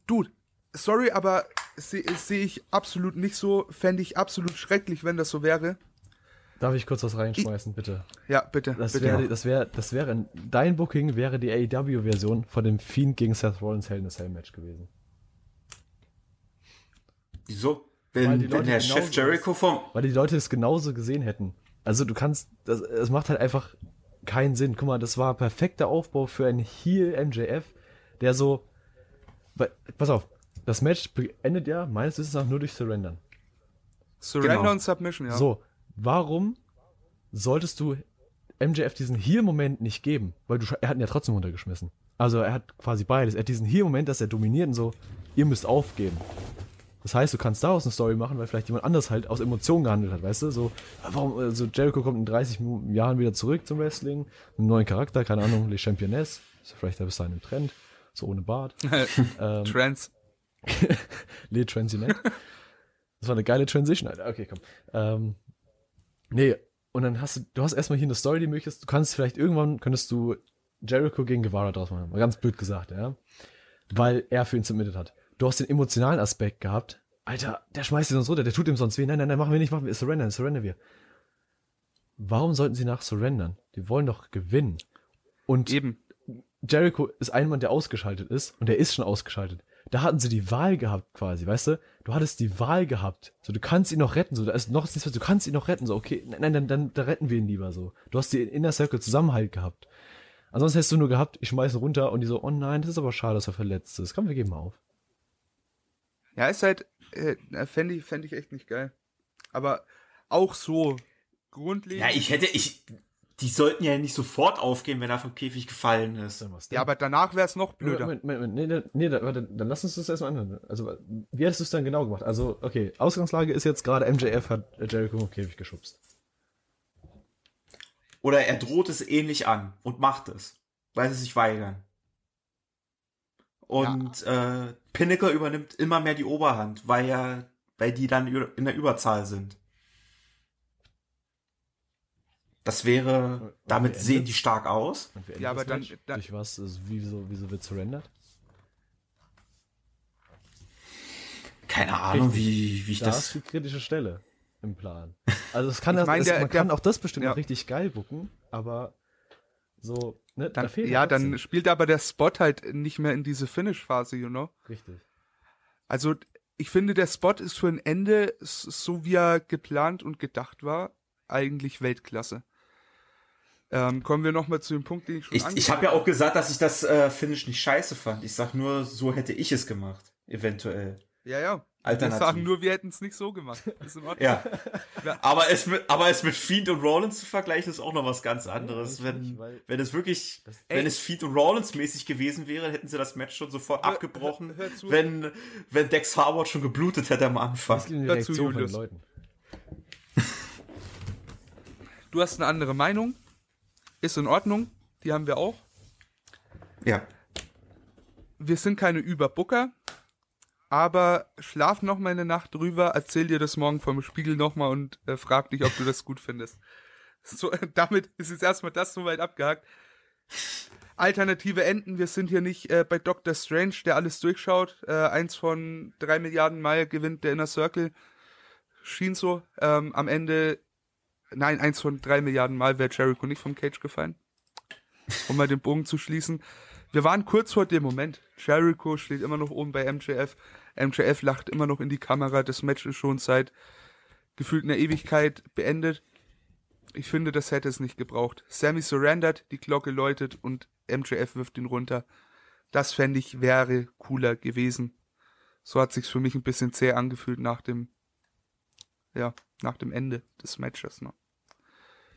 Dude, sorry, aber sehe seh ich absolut nicht so. Fände ich absolut schrecklich, wenn das so wäre. Darf ich kurz was reinschmeißen, bitte? Ja, bitte. Das bitte. wäre, das wäre, das wäre, dein Booking wäre die AEW-Version von dem Fiend gegen Seth Rollins Hell in a Cell Match gewesen. Wieso? Weil Wenn, die wenn Leute der genauso Chef Jericho vom, Weil die Leute es genauso gesehen hätten. Also du kannst, das, es macht halt einfach keinen Sinn. Guck mal, das war perfekter Aufbau für einen Heel MJF, der so, pass auf, das Match endet ja meines Wissens nach nur durch Surrendern. Surrender Genau. und Submission, ja. So, warum solltest du MJF diesen Heel-Moment nicht geben? Weil du, er hat ihn ja trotzdem runtergeschmissen. Also er hat quasi beides. Er hat diesen Heel-Moment, dass er dominiert und so, ihr müsst aufgeben. Das heißt, du kannst daraus eine Story machen, weil vielleicht jemand anders halt aus Emotionen gehandelt hat, weißt du? So, warum, also Jericho kommt in 30 Mu- Jahren wieder zurück zum Wrestling, einen neuen Charakter, keine Ahnung, Le Championess, ist vielleicht da bis dahin im Trend, so ohne Bart. *laughs* ähm, Trans. *laughs* Le Transinet. Das war eine geile Transition, Alter. Okay, komm. Ähm, nee, und dann hast du, du hast erstmal hier eine Story, die möchtest, du kannst vielleicht irgendwann, könntest du Jericho gegen Guevara draus machen. Mal ganz blöd gesagt, ja. Weil er für ihn submitted hat. Du hast den emotionalen Aspekt gehabt. Alter, der schmeißt ihn sonst runter, der tut ihm sonst weh. Nein, nein, nein, machen wir nicht, machen wir, surrendern, surrender wir. Warum sollten sie nach surrendern? Die wollen doch gewinnen. Und Eben. Jericho ist ein Mann, der ausgeschaltet ist und der ist schon ausgeschaltet. Da hatten sie die Wahl gehabt quasi, weißt du? Du hattest die Wahl gehabt. So, du kannst ihn noch retten. So, da ist noch nichts, du kannst ihn noch retten. So, okay, nein, nein, dann, dann, dann retten wir ihn lieber so. Du hast die Inner Circle Zusammenhalt gehabt. Ansonsten hättest du nur gehabt, ich schmeiß ihn runter und die so, oh nein, das ist aber schade, dass er verletzt ist. Komm, wir geben mal auf. Ja, ist halt, äh, fände ich, fänd ich echt nicht geil. Aber auch so grundlegend. ja, ich hätte, ich, die sollten ja nicht sofort aufgehen, wenn er vom Käfig gefallen ist. Dann was ja, aber danach wäre es noch blöder. Moment, Moment, Moment, nee, nee, nee, da- warte, dann lass uns das erstmal anhören. Also, wie hättest du es dann genau gemacht? Also, okay, Ausgangslage ist jetzt gerade, MJF hat Jericho im Käfig geschubst. Oder er droht es ähnlich an und macht es, weil sie sich weigern. Und äh, Pinnacle übernimmt immer mehr die Oberhand, weil ja, weil die dann in der Überzahl sind. Das wäre, Und damit sehen die stark aus. Ja, aber das dann- dann- Durch was? Also, wieso, wieso wird surrendert? Keine Ahnung, Richtig. wie, wie ich Da das. ist die kritische Stelle im Plan. Also es kann Ich das, mein, es, der- man der- kann auch das bestimmt ja. richtig geil bucken, aber so, ne, Dann, da fehlt ja, trotzdem. dann spielt aber der Spot halt nicht mehr in diese Finish-Phase, you know? Richtig. Also, ich finde, der Spot ist für ein Ende, so wie er geplant und gedacht war, eigentlich Weltklasse. Ähm, kommen wir nochmal zu dem Punkt, den ich schon Ich, ich habe ja auch gesagt, dass ich das äh, Finish nicht scheiße fand. Ich sag nur, so hätte ich es gemacht. Eventuell. Ja, ja. Alternativ. Wir sagen nur, wir hätten es nicht so gemacht. Ist in Ordnung. Ja. Aber, es mit, aber es mit Fiend und Rollins zu vergleichen, ist auch noch was ganz anderes. Ja, wenn, weil- wenn es wirklich, Das- wenn Ey. es Fiend und Rollins mäßig gewesen wäre, hätten sie das Match schon sofort Hör- abgebrochen, hör- hör zu. wenn, wenn Dex Harwood schon geblutet hätte am Anfang. Das Hör zu, Julius. Leuten. *laughs* Du hast eine andere Meinung. Ist in Ordnung. Die haben wir auch. Ja. Wir sind keine Überbooker. Aber schlaf noch mal eine Nacht drüber, erzähl dir das morgen vom Spiegel nochmal und äh, frag dich, ob du das gut findest. So, damit ist jetzt erstmal das soweit abgehakt. Alternative Enden, wir sind hier nicht äh, bei Doctor Strange, der alles durchschaut. Äh, eins von drei Milliarden Mal gewinnt der Inner Circle. Schien so. Ähm, am Ende, nein, eins von drei Milliarden Mal wäre Jericho nicht vom Cage gefallen. Um mal den Bogen zu schließen. Wir waren kurz vor dem Moment. Jericho steht immer noch oben bei MJF. MJF lacht immer noch in die Kamera. Das Match ist schon seit gefühlt einer Ewigkeit beendet. Ich finde, das hätte es nicht gebraucht. Sammy surrendert, die Glocke läutet und MJF wirft ihn runter. Das fände ich wäre cooler gewesen. So hat sich's für mich ein bisschen zäh angefühlt nach dem, ja, nach dem Ende des Matches. Ne?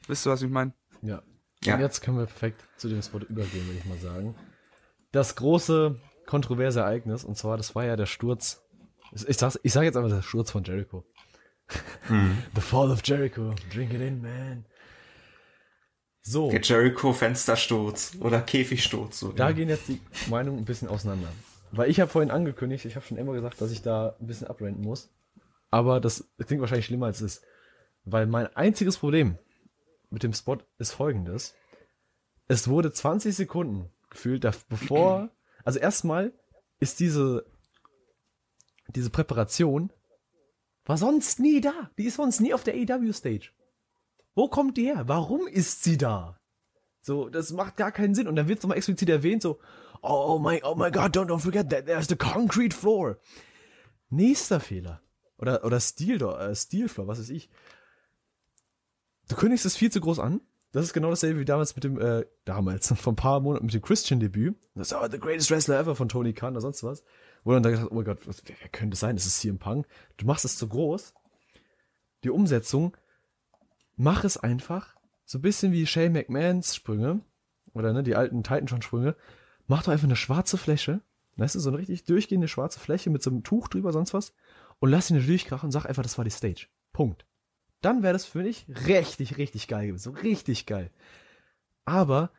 Wisst ihr, was ich meine? Ja. Ja. Und jetzt können wir perfekt zu dem Spot übergehen, würde ich mal sagen. Das große kontroverse Ereignis, und zwar, das war ja der Sturz. Ich sag, ich sag jetzt einfach der Sturz von Jericho. *laughs* The Fall of Jericho. Drink it in, man. So, Der Jericho Fenstersturz oder Käfigsturz. So, da ja. gehen jetzt die Meinungen ein bisschen auseinander. Weil ich habe vorhin angekündigt, ich habe schon immer gesagt, dass ich da ein bisschen abrenten muss. Aber das klingt wahrscheinlich schlimmer als es ist. Weil mein einziges Problem mit dem Spot ist folgendes. Es wurde 20 Sekunden gefühlt, bevor, also erstmal ist diese diese Präparation war sonst nie da. Die ist sonst nie auf der AEW-Stage. Wo kommt die her? Warum ist sie da? So, das macht gar keinen Sinn. Und dann wird es nochmal explizit erwähnt, so, oh my, oh my god, don't, don't forget that there's the concrete floor. Nächster Fehler. Oder, oder Steel, äh, Steel Floor, was weiß ich. Du kündigst es viel zu groß an. Das ist genau dasselbe wie damals mit dem, äh, damals, *laughs* vor ein paar Monaten mit dem Christian-Debüt. Das ist oh, the greatest wrestler ever von Tony Khan oder sonst was. Wo dann da gedacht, oh Gott, was, wer, wer könnte das sein? Das ist CM Punk. Du machst es zu groß. Die Umsetzung, mach es einfach. So ein bisschen wie Shane McMahons Sprünge. Oder, ne, die alten Titan-Sprünge. Mach doch einfach eine schwarze Fläche. Weißt du, so eine richtig durchgehende schwarze Fläche mit so einem Tuch drüber, sonst was. Und lass ihn durchkrachen und sag einfach, das war die Stage. Punkt dann wäre das für mich richtig, richtig geil gewesen. So richtig geil. Aber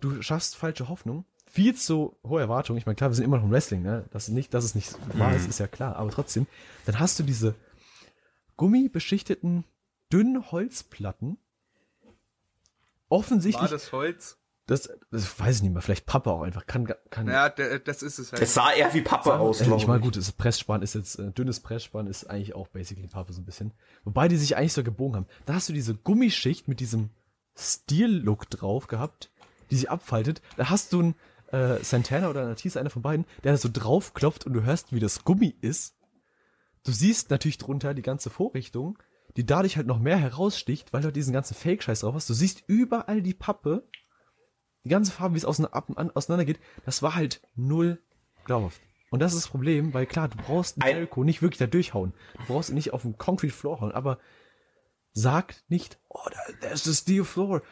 du schaffst falsche Hoffnung. Viel zu hohe Erwartungen. Ich meine, klar, wir sind immer noch im Wrestling, ne? Das ist nicht, dass es nicht wahr ist, mhm. ist ja klar. Aber trotzdem, dann hast du diese gummibeschichteten, dünnen Holzplatten. Offensichtlich. War das Holz? Das, das weiß ich nicht mehr, vielleicht Pappe auch einfach. Kann, kann. Ja, das ist es halt. Es sah eher wie Pappe aus, glaube ich. Ich meine, gut, das Pressspann ist jetzt, äh, dünnes Pressspann ist eigentlich auch basically Pappe so ein bisschen. Wobei die sich eigentlich so gebogen haben. Da hast du diese Gummischicht mit diesem Stil-Look drauf gehabt, die sich abfaltet. Da hast du einen äh, Santana oder Natis, einer von beiden, der da so draufklopft und du hörst, wie das Gummi ist. Du siehst natürlich drunter die ganze Vorrichtung, die dadurch halt noch mehr heraussticht, weil du diesen ganzen Fake-Scheiß drauf hast. Du siehst überall die Pappe die ganze Farbe, wie es auseinander geht, das war halt null glaubhaft. Und das ist das Problem, weil klar, du brauchst einen Jericho nicht wirklich da durchhauen. Du brauchst ihn nicht auf dem Concrete Floor hauen, aber sag nicht, oh, there's the steel floor.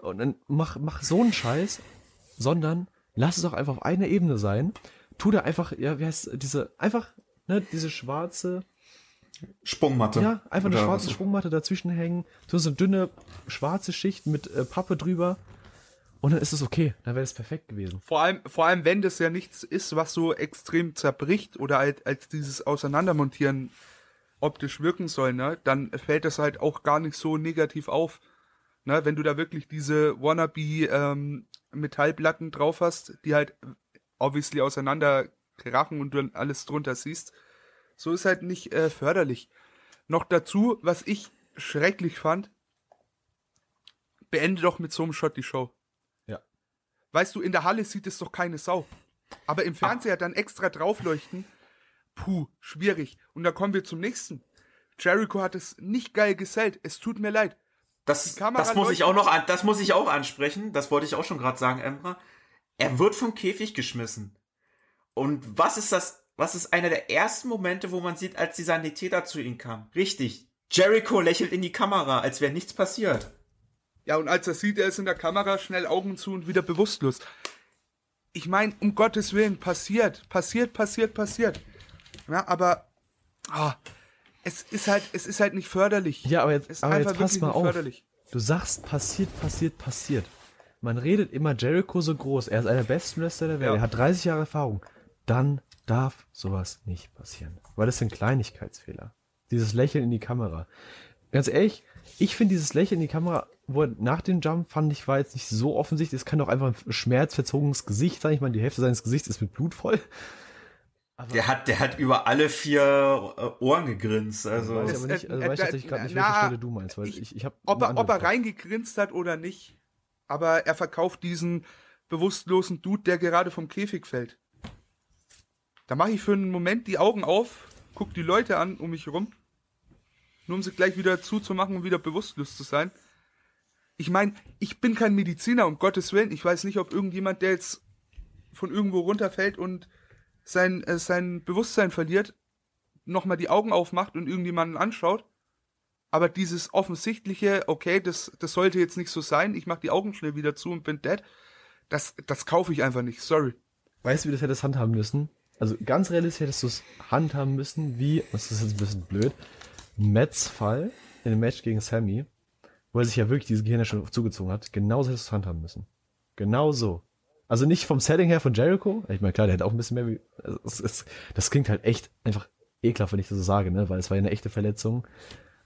Und dann mach, mach so einen Scheiß, sondern lass es auch einfach auf einer Ebene sein. Tu da einfach, ja, wie heißt diese, einfach, ne, diese schwarze Sprungmatte. Ja, einfach eine schwarze Sprungmatte dazwischen hängen. Tu so eine dünne schwarze Schicht mit äh, Pappe drüber und dann ist es okay, dann wäre es perfekt gewesen. Vor allem, vor allem, wenn das ja nichts ist, was so extrem zerbricht oder als, als dieses Auseinandermontieren optisch wirken soll, ne, dann fällt das halt auch gar nicht so negativ auf. Ne, wenn du da wirklich diese wannabe ähm, Metallplatten drauf hast, die halt obviously auseinander krachen und du dann alles drunter siehst, so ist halt nicht äh, förderlich. Noch dazu, was ich schrecklich fand, beende doch mit so einem Shot die Show. Weißt du, in der Halle sieht es doch keine Sau. Aber im Fernseher dann extra draufleuchten, puh, schwierig. Und dann kommen wir zum nächsten. Jericho hat es nicht geil gesellt. Es tut mir leid. Das, das muss ich auch noch an, das muss ich auch ansprechen. Das wollte ich auch schon gerade sagen, Emra. Er wird vom Käfig geschmissen. Und was ist das, was ist einer der ersten Momente, wo man sieht, als die Sanitäter zu ihm kam? Richtig. Jericho lächelt in die Kamera, als wäre nichts passiert. Ja, und als er sieht, er ist in der Kamera, schnell Augen zu und wieder bewusstlos. Ich meine, um Gottes Willen, passiert, passiert, passiert, passiert. Ja, aber ah, es ist halt, es ist halt nicht förderlich. Ja, aber jetzt, aber jetzt pass mal auf. Förderlich. Du sagst, passiert, passiert, passiert. Man redet immer Jericho so groß. Er ist einer der besten Wrestler der Welt. Ja. Er hat 30 Jahre Erfahrung. Dann darf sowas nicht passieren. Weil das sind Kleinigkeitsfehler. Dieses Lächeln in die Kamera. Ganz ehrlich, ich finde dieses Lächeln in die Kamera wo er nach dem Jump fand ich, war jetzt nicht so offensichtlich. Es kann doch einfach ein schmerzverzogenes Gesicht sein. Ich meine, die Hälfte seines Gesichts ist mit Blut voll. Aber der hat, der hat über alle vier äh, Ohren gegrinst. Also, weiß ich aber nicht, also äh, weiß ich tatsächlich gerade nicht, welche Stelle du meinst, weil ich, ich, ich habe. Ob er, ob er reingegrinst hat oder nicht, aber er verkauft diesen bewusstlosen Dude, der gerade vom Käfig fällt. Da mache ich für einen Moment die Augen auf, guck die Leute an um mich herum, nur um sie gleich wieder zuzumachen und wieder bewusstlos zu sein ich meine, ich bin kein Mediziner, um Gottes Willen. Ich weiß nicht, ob irgendjemand, der jetzt von irgendwo runterfällt und sein, äh, sein Bewusstsein verliert, nochmal die Augen aufmacht und irgendjemanden anschaut. Aber dieses offensichtliche, okay, das, das sollte jetzt nicht so sein, ich mach die Augen schnell wieder zu und bin dead, das, das kaufe ich einfach nicht, sorry. Weißt du, wie das hättest handhaben müssen? Also ganz realistisch hättest du es handhaben müssen, wie, das ist jetzt ein bisschen blöd, Mets Fall in dem Match gegen Sammy, wo er sich ja wirklich diese Gehirne schon zugezogen hat, genauso hättest du es handhaben müssen. Genau so. Also nicht vom Setting her von Jericho. Ich meine, klar, der hätte auch ein bisschen mehr wie. Also es, es, das klingt halt echt einfach ekelhaft, wenn ich das so sage, ne? Weil es war ja eine echte Verletzung.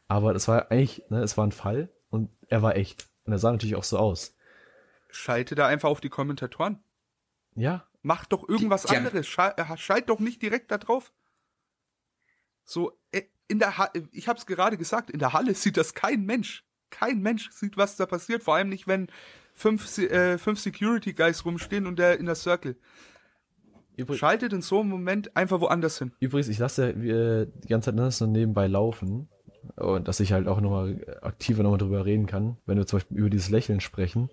Aber das war eigentlich, ne, es war ein Fall und er war echt. Und er sah natürlich auch so aus. Schalte da einfach auf die Kommentatoren. Ja. Mach doch irgendwas die, die anderes. Schalt, äh, schalt doch nicht direkt da drauf. So, äh, in der ha ich hab's gerade gesagt, in der Halle sieht das kein Mensch. Kein Mensch sieht, was da passiert. Vor allem nicht, wenn fünf, äh, fünf Security Guys rumstehen und der in der Circle. Übrig Schaltet in so einem Moment einfach woanders hin. Übrigens, ich lasse äh, die ganze Zeit das noch nebenbei laufen. Und dass ich halt auch nochmal aktiver nochmal drüber reden kann, wenn wir zum Beispiel über dieses Lächeln sprechen.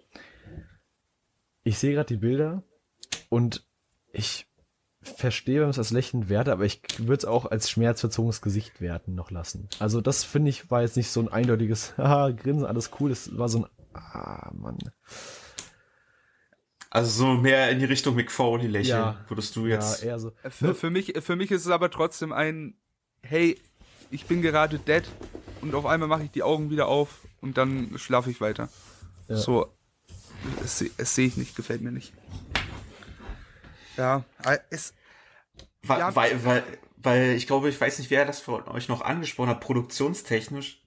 Ich sehe gerade die Bilder und ich verstehe, wenn man es als Lächeln werte, aber ich würde es auch als schmerzverzogenes Gesicht werten noch lassen. Also das finde ich war jetzt nicht so ein eindeutiges, *laughs* haha, Grinsen, alles cool. Es war so ein, ah, Mann. Also so mehr in die Richtung McFoley lächeln, ja, würdest du jetzt. Ja, eher so. Für, für, mich, für mich ist es aber trotzdem ein, hey, ich bin gerade dead und auf einmal mache ich die Augen wieder auf und dann schlafe ich weiter. Ja. So, es, es sehe ich nicht, gefällt mir nicht. Ja, es. Weil, ja, weil, weil, weil ich glaube, ich weiß nicht, wer das von euch noch angesprochen hat, produktionstechnisch.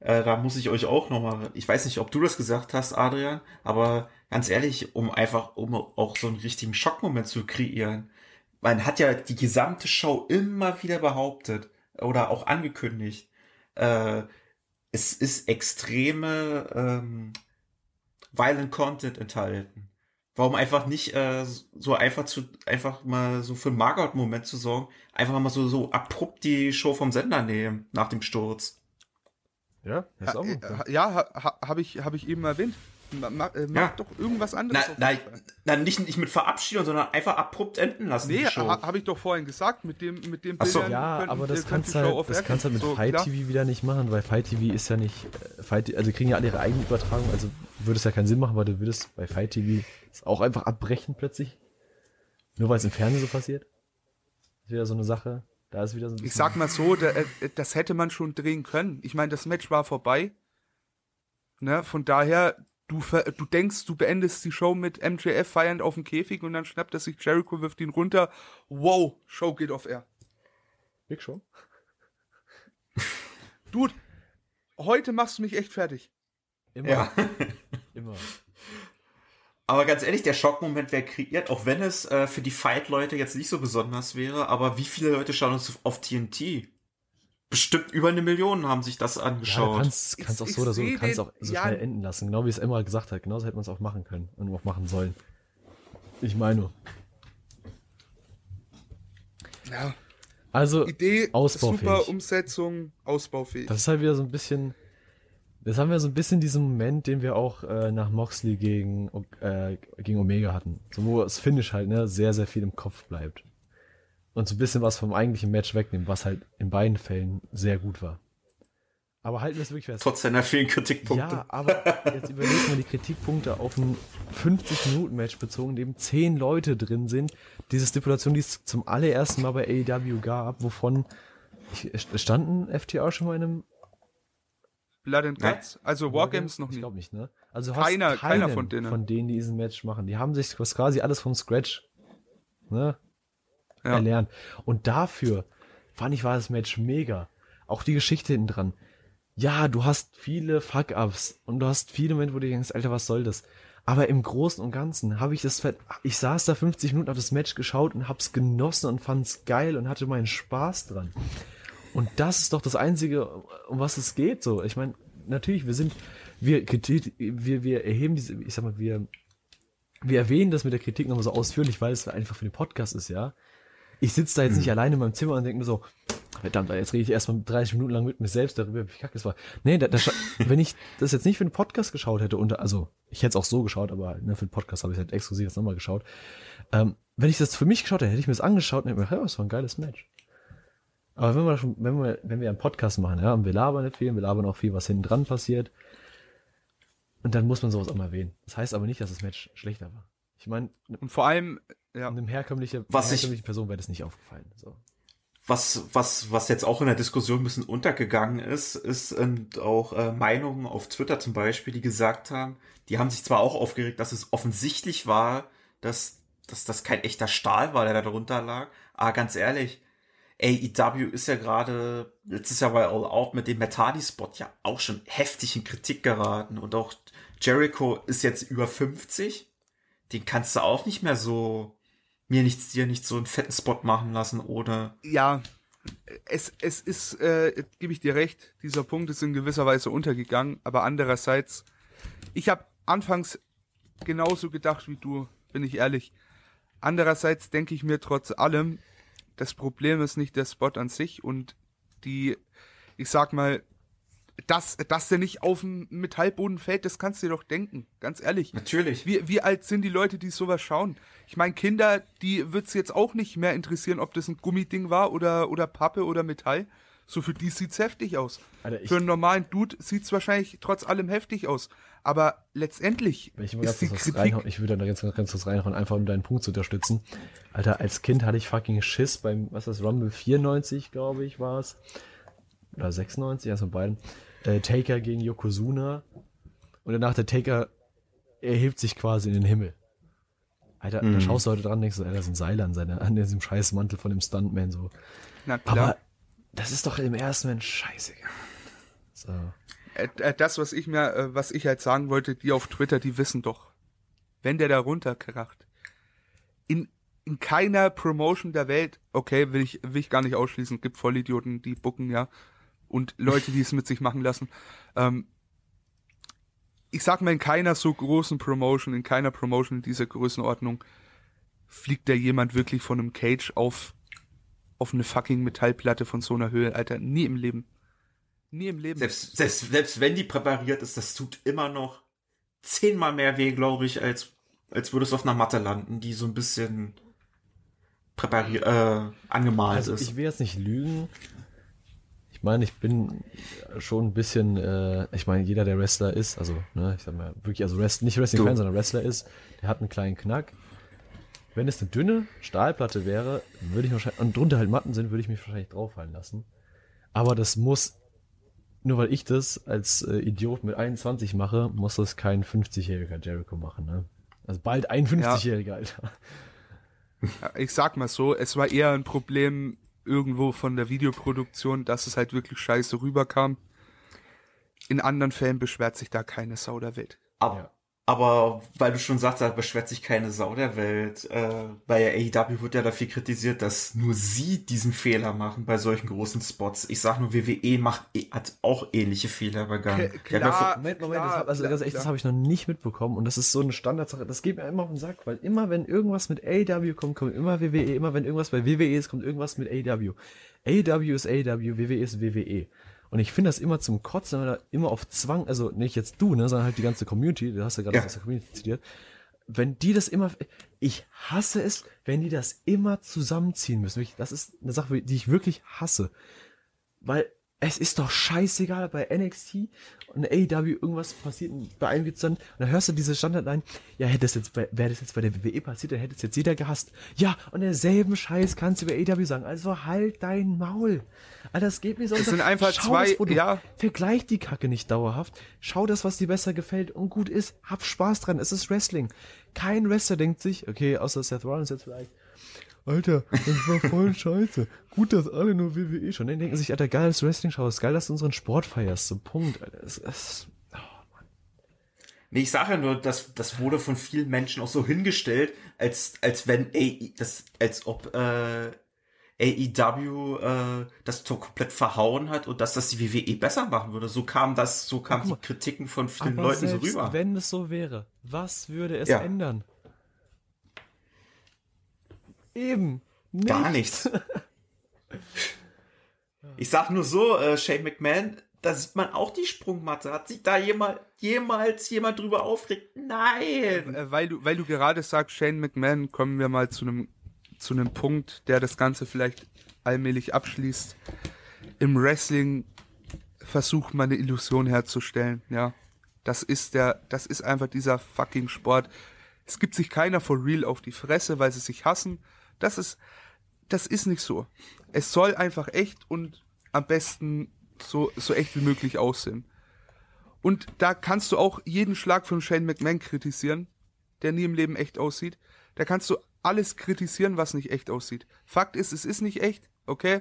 Äh, da muss ich euch auch nochmal, ich weiß nicht, ob du das gesagt hast, Adrian, aber ganz ehrlich, um einfach, um auch so einen richtigen Schockmoment zu kreieren. Man hat ja die gesamte Show immer wieder behauptet oder auch angekündigt. Äh, es ist extreme ähm, Violent Content enthalten. Warum einfach nicht äh, so einfach zu einfach mal so für einen Margot-Moment zu sorgen, einfach mal so so abrupt die Show vom Sender nehmen nach dem Sturz. Ja, ist auch äh, ja, ha, habe ich habe ich eben erwähnt. Mach, äh, mach ja. doch irgendwas anderes. Nein, nein, nein, nicht, nicht mit Verabschiedung, sondern einfach abrupt enden lassen. Nee, ha, habe ich doch vorhin gesagt, mit dem, mit dem so. Ja, können, aber das kannst, halt, das kannst du halt mit so, Fight TV wieder nicht machen, weil Fight TV ist ja nicht, äh, Fight, also kriegen ja alle ihre eigene Übertragung, also würde es ja keinen Sinn machen, weil du würdest bei Fight TV es auch einfach abbrechen plötzlich. Nur weil es im Fernsehen so passiert. Das ist wieder so eine Sache. Da ist wieder so ein Ich sag mal so, da, äh, das hätte man schon drehen können. Ich meine, das Match war vorbei. Ne, von daher, du, du denkst, du beendest die Show mit MJF feiernd auf dem Käfig und dann schnappt er sich Jericho, wirft ihn runter. Wow, Show geht auf Air. Big Show? Dude, heute machst du mich echt fertig. Immer. Ja. Immer. Aber ganz ehrlich, der Schockmoment wäre kreiert, auch wenn es äh, für die Fight-Leute jetzt nicht so besonders wäre, aber wie viele Leute schauen uns auf TNT? bestimmt über eine Million haben sich das angeschaut. Ja, du kannst, kannst auch so oder so, du kannst auch so ja, schnell enden lassen. Genau wie es Emma gesagt hat. Genauso hätte man es auch machen können und auch machen sollen. Ich meine. Ja. Also, Idee, super Umsetzung, ausbaufähig. Das ist halt wieder so ein bisschen, das haben wir so ein bisschen diesen Moment, den wir auch äh, nach Moxley gegen, äh, gegen Omega hatten. So, wo das Finish halt, ne, sehr, sehr viel im Kopf bleibt und so ein bisschen was vom eigentlichen Match wegnehmen, was halt in beiden Fällen sehr gut war. Aber halten wir es wirklich fest. Trotz seiner vielen Kritikpunkte. Ja, aber jetzt überlegen wir die Kritikpunkte auf ein 50-Minuten-Match bezogen, in dem 10 Leute drin sind. Diese Stipulation, die es zum allerersten Mal bei AEW gab, wovon ich, standen FTR schon mal in einem Blood and Guts? Also Wargames noch nie. Ich glaube nicht, ne? Also keiner, keiner von denen. Von denen, die diesen Match machen. Die haben sich quasi alles vom Scratch ne, ja. erlernt. Und dafür fand ich war das Match mega. Auch die Geschichte hinten dran. Ja, du hast viele Fuck-Ups und du hast viele Momente, wo du denkst, Alter, was soll das? Aber im Großen und Ganzen habe ich das, ich saß da 50 Minuten auf das Match geschaut und hab's genossen und fand's geil und hatte meinen Spaß dran. Und das ist doch das Einzige, um was es geht, so. Ich meine, natürlich, wir sind, wir, wir, wir erheben diese, ich sag mal, wir, wir erwähnen das mit der Kritik nochmal so ausführlich, weil es einfach für den Podcast ist, ja ich sitze da jetzt nicht hm. alleine in meinem Zimmer und denke mir so, verdammt, jetzt rede ich erstmal 30 Minuten lang mit mir selbst darüber, wie kacke es war. Nee, da, da, *laughs* wenn ich das jetzt nicht für den Podcast geschaut hätte, und also ich hätte es auch so geschaut, aber ne, für den Podcast habe ich halt exklusiv jetzt nochmal geschaut. Ähm, wenn ich das für mich geschaut hätte, hätte ich mir das angeschaut und hätte mir gedacht, ja, das war ein geiles Match. Aber wenn wir schon, wenn wir, wenn wir einen Podcast machen, ja, und wir labern nicht viel, wir labern auch viel, was hinten dran passiert. Und dann muss man sowas auch mal erwähnen. Das heißt aber nicht, dass das Match schlechter war. Ich meine, und vor allem, ja. Einem herkömmlichen, was herkömmliche ich, Person wäre das nicht aufgefallen. So. Was, was, was jetzt auch in der Diskussion ein bisschen untergegangen ist, ist und auch äh, Meinungen auf Twitter zum Beispiel, die gesagt haben, die haben sich zwar auch aufgeregt, dass es offensichtlich war, dass, dass das kein echter Stahl war, der da drunter lag, aber ganz ehrlich, AEW ist ja gerade, jetzt ist ja bei All Out mit dem Metadi-Spot ja auch schon heftig in Kritik geraten und auch Jericho ist jetzt über 50, den kannst du auch nicht mehr so mir nichts, dir nicht so einen fetten Spot machen lassen oder. Ja, es, es ist, äh, gebe ich dir recht, dieser Punkt ist in gewisser Weise untergegangen, aber andererseits, ich habe anfangs genauso gedacht wie du, bin ich ehrlich. Andererseits denke ich mir trotz allem, das Problem ist nicht der Spot an sich und die, ich sag mal, dass, dass der nicht auf dem Metallboden fällt, das kannst du dir doch denken, ganz ehrlich. Natürlich. Wie, wie alt sind die Leute, die sowas schauen? Ich meine, Kinder, die wird's jetzt auch nicht mehr interessieren, ob das ein Gummiding war oder, oder Pappe oder Metall. So für die sieht's heftig aus. Alter, für einen normalen Dude sieht's wahrscheinlich trotz allem heftig aus. Aber letztendlich Wenn ich ist die Kritik reinhauen, ich würde da ganz, ganz kurz reinhauen, einfach um deinen Punkt zu unterstützen. Alter, als Kind hatte ich fucking Schiss beim, was ist das, Rumble 94, glaube ich, war es. Oder 96, eins von beiden. Äh, Taker gegen Yokozuna. Und danach der Taker erhebt sich quasi in den Himmel. Alter, da schaust du heute dran und denkst, du, Alter, das ist ein Seil an, seiner, an diesem scheiß Mantel von dem Stuntman, so. Na klar. Aber das ist doch im ersten Moment scheißegal. So. Äh, äh, das, was ich mir, äh, was ich halt sagen wollte, die auf Twitter, die wissen doch, wenn der da runterkracht, in, in keiner Promotion der Welt, okay, will ich, will ich gar nicht ausschließen, gibt Vollidioten, die bucken, ja, und Leute, die es mit sich machen lassen. Ähm, ich sag mal, in keiner so großen Promotion, in keiner Promotion in dieser Größenordnung fliegt da jemand wirklich von einem Cage auf, auf eine fucking Metallplatte von so einer Höhe, Alter, nie im Leben. Nie im Leben. Selbst, selbst, selbst wenn die präpariert ist, das tut immer noch zehnmal mehr weh, glaube ich, als, als würde es auf einer Matte landen, die so ein bisschen präpariert, äh, angemalt Also ist. ich will jetzt nicht lügen. Ich meine, ich bin schon ein bisschen, äh, ich meine, jeder, der Wrestler ist, also, ne, ich sag mal, wirklich, also Rest, nicht Wrestling-Fan, Du. sondern Wrestler ist, der hat einen kleinen Knack. Wenn es eine dünne Stahlplatte wäre, würde ich wahrscheinlich, und drunter halt Matten sind, würde ich mich wahrscheinlich draufhalten lassen. Aber das muss, nur weil ich das als äh, Idiot mit 21 mache, muss das kein 50-jähriger Jericho machen, ne? Also bald ein 50-jähriger, Alter. ich sag mal so, es war eher ein Problem irgendwo von der Videoproduktion, dass es halt wirklich scheiße rüberkam. In anderen Fällen beschwert sich da keine Sau der Welt. Aber, Ja. Aber weil du schon sagst, da beschwert sich keine Sau der Welt. Äh, bei AEW wird ja dafür kritisiert, dass nur sie diesen Fehler machen bei solchen großen Spots. Ich sag nur, WWE macht, eh- hat auch ähnliche Fehler begangen. Ja klar. vor- Moment, Moment, klar, das hab, also klar, ganz ehrlich, das habe ich noch nicht mitbekommen und das ist so eine Standardsache, das geht mir immer auf den Sack, weil immer wenn irgendwas mit AEW kommt, kommt immer WWE, immer wenn irgendwas bei WWE ist, kommt irgendwas mit AEW. AEW ist AEW, WWE ist WWE. Und ich finde das immer zum Kotzen, weil da immer auf Zwang, also nicht jetzt du, ne, sondern halt die ganze Community, du hast ja gerade Ja. das aus der Community zitiert, wenn die das immer, ich hasse es, wenn die das immer zusammenziehen müssen. Das ist eine Sache, die ich wirklich hasse. Weil es ist doch scheißegal bei NXT und AEW irgendwas passiert bei einem geht's dann, und dann hörst du diese Standardline, ja, hätte das jetzt bei, wäre das jetzt bei der WWE passiert, dann hätte es jetzt jeder gehasst. Ja, und denselben Scheiß kannst du bei AEW sagen. Also halt dein Maul. Alter, das geht mir so. Es sind einfach Schau zwei- das ja. Vergleich die Kacke nicht dauerhaft. Schau das, was dir besser gefällt und gut ist. Hab Spaß dran. Es ist Wrestling. Kein Wrestler denkt sich, okay, außer Seth Rollins jetzt vielleicht, Alter, das war voll scheiße. Gut, dass alle nur WWE schon. Dann denken sich, Alter, geiles Wrestling schaust, geil, dass du unseren Sport feierst. So, Punkt, Alter. Es, es, Nee, ich sage ja nur, das, das wurde von vielen Menschen auch so hingestellt, als, als wenn AE, das, als ob äh, AEW äh, das so komplett verhauen hat und dass das die WWE besser machen würde. So kam das, so kam die Kritiken von vielen Leuten so rüber. wenn es so wäre, was würde es Ja. ändern? Eben. Gar nichts. *laughs* Ich sag nur so, äh, Shane McMahon, da sieht man auch die Sprungmatte. Hat sich da jemals, jemals jemand drüber aufregt? Nein! Äh, weil du, weil du gerade sagst, Shane McMahon, kommen wir mal zu einem, zu einem Punkt, der das Ganze vielleicht allmählich abschließt. Im Wrestling versucht man eine Illusion herzustellen, ja. Das ist der, das ist einfach dieser fucking Sport. Es gibt sich keiner for real auf die Fresse, weil sie sich hassen. Das ist, das ist nicht so. Es soll einfach echt und am besten so, so echt wie möglich aussehen. Und da kannst du auch jeden Schlag von Shane McMahon kritisieren, der nie im Leben echt aussieht. Da kannst du alles kritisieren, was nicht echt aussieht. Fakt ist, es ist nicht echt, okay?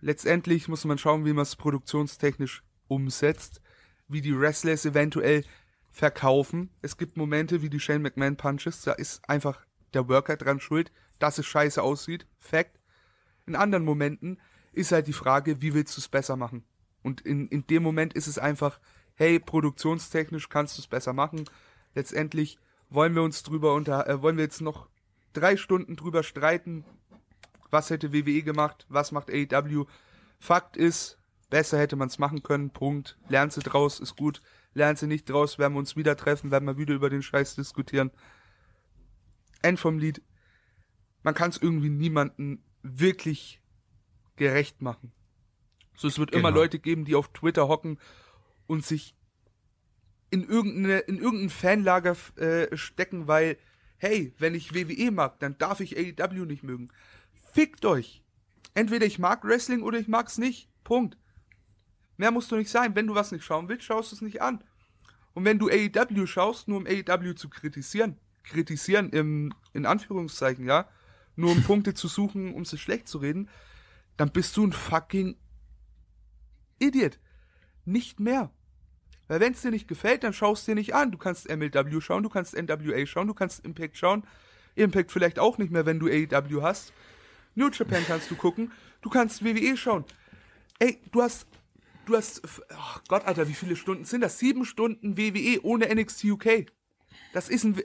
Letztendlich muss man schauen, wie man es produktionstechnisch umsetzt, wie die Wrestler es eventuell verkaufen. Es gibt Momente wie die Shane McMahon Punches, da ist einfach der Worker dran schuld, dass es scheiße aussieht. Fact. In anderen Momenten ist halt die Frage, wie willst du es besser machen? Und in, in dem Moment ist es einfach, hey, produktionstechnisch kannst du es besser machen. Letztendlich wollen wir uns drüber unter, äh, wollen wir jetzt noch drei Stunden drüber streiten, was hätte WWE gemacht, was macht AEW. Fakt ist, besser hätte man es machen können, Punkt. Lernst du draus, ist gut. Lernst du nicht draus, werden wir uns wieder treffen, werden wir wieder über den Scheiß diskutieren. End vom Lied. Man kann es irgendwie niemanden wirklich gerecht machen. So, es wird immer Genau. Leute geben, die auf Twitter hocken und sich in irgendeine, in irgendein Fanlager äh, stecken, weil, hey, wenn ich WWE mag, dann darf ich AEW nicht mögen. Fickt euch! Entweder ich mag Wrestling oder ich mag's nicht. Punkt. Mehr musst du nicht sein. Wenn du was nicht schauen willst, schaust du es nicht an. Und wenn du AEW schaust, nur um AEW zu kritisieren, kritisieren im, in Anführungszeichen, ja, nur um Punkte zu suchen, um es schlecht zu reden, dann bist du ein fucking Idiot. Nicht mehr. Weil wenn es dir nicht gefällt, dann schaust dir nicht an. Du kannst MLW schauen, du kannst NWA schauen, du kannst Impact schauen. Impact vielleicht auch nicht mehr, wenn du AEW hast. New Japan kannst du gucken. Du kannst WWE schauen. Ey, du hast, du hast, oh Gott, Alter, wie viele Stunden sind das? Sieben Stunden WWE ohne NXT UK. Das ist ein,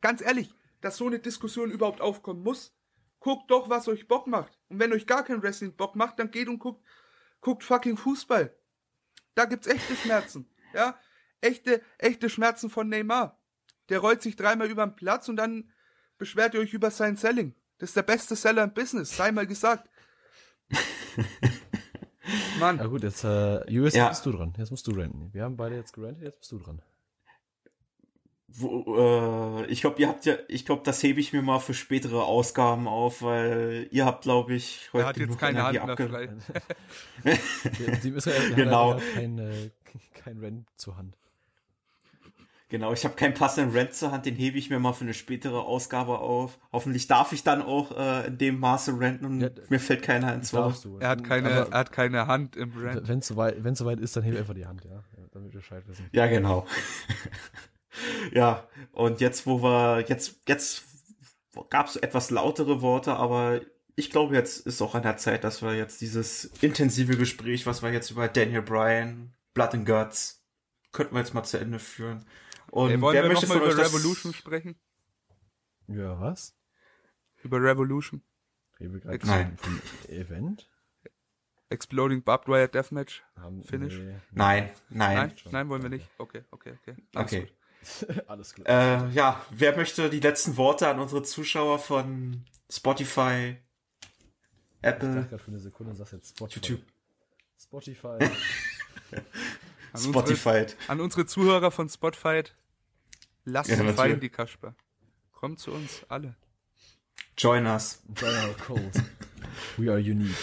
ganz ehrlich, dass so eine Diskussion überhaupt aufkommen muss. Guckt doch, was euch Bock macht. Und wenn euch gar kein Wrestling Bock macht, dann geht und guckt, guckt fucking Fußball. Da gibt's echte Schmerzen. *laughs* Ja, echte, echte Schmerzen von Neymar. Der rollt sich dreimal über den Platz und dann beschwert ihr euch über sein Selling. Das ist der beste Seller im Business, sei mal gesagt. *laughs* Mann. Na gut, jetzt, äh, US, Ja. bist du dran. Jetzt musst du ranten. Wir haben beide jetzt gerantet, jetzt bist du dran. Wo, äh, ich glaube, ihr habt ja, ich glaube, das hebe ich mir mal für spätere Ausgaben auf, weil ihr habt, glaube ich, heute Er hat jetzt keine Energie Hand mehr abge- die müssen *laughs* ja, Genau. kein, äh, kein Rant zur Hand. Genau, ich habe keinen passenden Rant zur Hand, den hebe ich mir mal für eine spätere Ausgabe auf. Hoffentlich darf ich dann auch äh, in dem Maße ranten und Ja, mir fällt keiner ins Wort. Darfst du. Er hat keine, Aber er hat keine Hand im Brand. wenn es soweit, wenn's soweit ist, dann heb einfach die Hand, ja. ja damit wir Bescheid wissen. Ja, genau. *laughs* ja, und jetzt, wo wir, jetzt, jetzt gab es etwas lautere Worte, aber ich glaube, jetzt ist auch an der Zeit, dass wir jetzt dieses intensive Gespräch, was wir jetzt über Daniel Bryan, Blood and Guts, könnten wir jetzt mal zu Ende führen. Und Ey, wollen wer wir möchte über Revolution sprechen? Ja, was? Über Revolution. Reden wir gerade Nein. vom Event? Exploding Barbed Wire Deathmatch. Haben, Finish? Nee. Nein, nein. Nein, nein, wollen wir nicht. Okay, okay, okay. Alles Okay. gut. *laughs* Alles klar. Äh, ja, wer möchte die letzten Worte an unsere Zuschauer von Spotify, ich Apple, dachte gerade für eine Sekunde und sagst jetzt Spotify. YouTube, Spotify. *laughs* An Spotify. Unsere, an unsere Zuhörer von Spotify. Lasst Ja, uns natürlich. fallen, die Kasper. Kommt zu uns, alle. join us. General Cold. We are unique.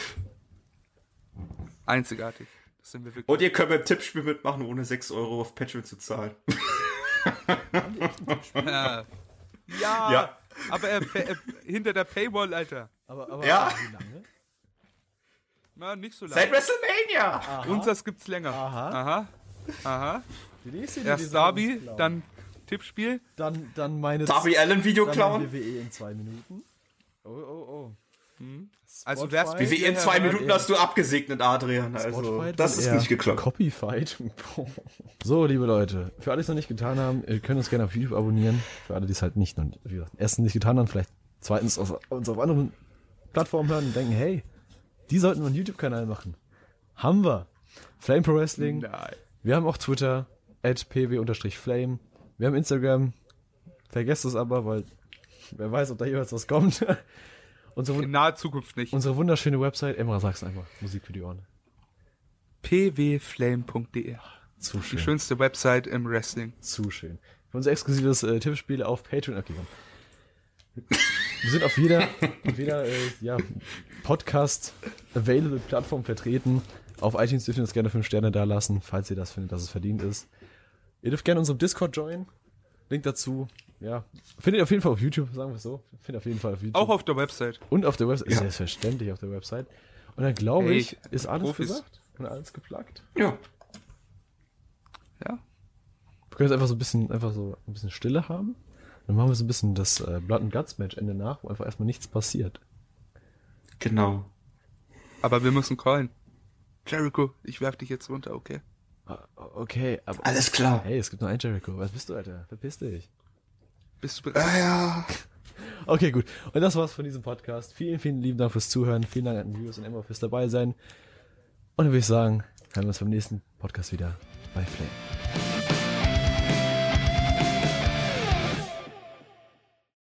Einzigartig. Das sind wir wirklich. Und ihr könnt beim Tippspiel mitmachen, ohne 6 Euro auf Patreon zu zahlen. *laughs* Ja. ja, aber äh, äh, hinter der Paywall, Alter. Aber, aber Ja. wie lange? Na, nicht so Seit lange. WrestleMania! Unseres gibt's länger. Aha. Aha. Aha. Die nächste, die Erst klauen. dann Tippspiel. Dann, dann meine Darby Allen Video dann klauen? WWE in zwei Minuten. Oh, oh, oh. Also Spotify. wär's WWE in zwei Ja, Minuten hast du abgesegnet, Adrian. Also, das ist nicht geklappt. Copyfight. *laughs* so, liebe Leute, für alle, die es noch nicht getan haben, ihr könnt uns gerne auf YouTube abonnieren. Für alle, die es halt nicht, noch, wie gesagt, erstens nicht getan haben, vielleicht zweitens aus, uns auf anderen Plattformen hören und denken, hey, die sollten wir einen YouTube-Kanal machen. Haben wir. Flame Pro Wrestling. Nein. Wir haben auch Twitter, at pw-flame. Wir haben Instagram. Vergesst es aber, weil wer weiß, ob da jeweils was kommt. *laughs* unsere, In naher Zukunft nicht. unsere wunderschöne Website, Emra, sag's einfach. Musik für die Ohren. pwflame.de. Zu Die schön. schönste Website im Wrestling. Zu schön. Für unser exklusives äh, Tippspiel auf Patreon. Okay, komm. Wir sind auf jeder, auf jeder äh, ja, Podcast-Available-Plattform vertreten. Auf iTunes dürft ihr uns gerne 5 Sterne da lassen, falls ihr das findet, dass es verdient ist. Ihr dürft gerne unserem Discord joinen. Link dazu. Ja, findet ihr auf jeden Fall auf YouTube, sagen wir es so. Findet auf jeden Fall auf YouTube. Auch auf der Website. Und auf der Website. Ja. Selbstverständlich auf der Website. Und dann glaube Hey, ich, ist alles Profis. gesagt und alles geplagt. Ja. Ja. Wir können jetzt einfach so ein bisschen, einfach so ein bisschen Stille haben. Dann machen wir so ein bisschen das äh, Blood and Guts Match Ende nach, wo einfach erstmal nichts passiert. Genau. Aber wir müssen callen. Jericho, ich werf dich jetzt runter, okay? Ah, Okay, aber. Alles klar. Hey, es gibt nur einen Jericho. Was bist du, Alter? Verpiss dich. Bist du bereit? Ah, ja. Okay, gut. Und das war's von diesem Podcast. Vielen, vielen lieben Dank fürs Zuhören. Vielen Dank an Julius und Emma fürs dabei sein. Und dann würde ich sagen, hören wir uns beim nächsten Podcast wieder bei Flame.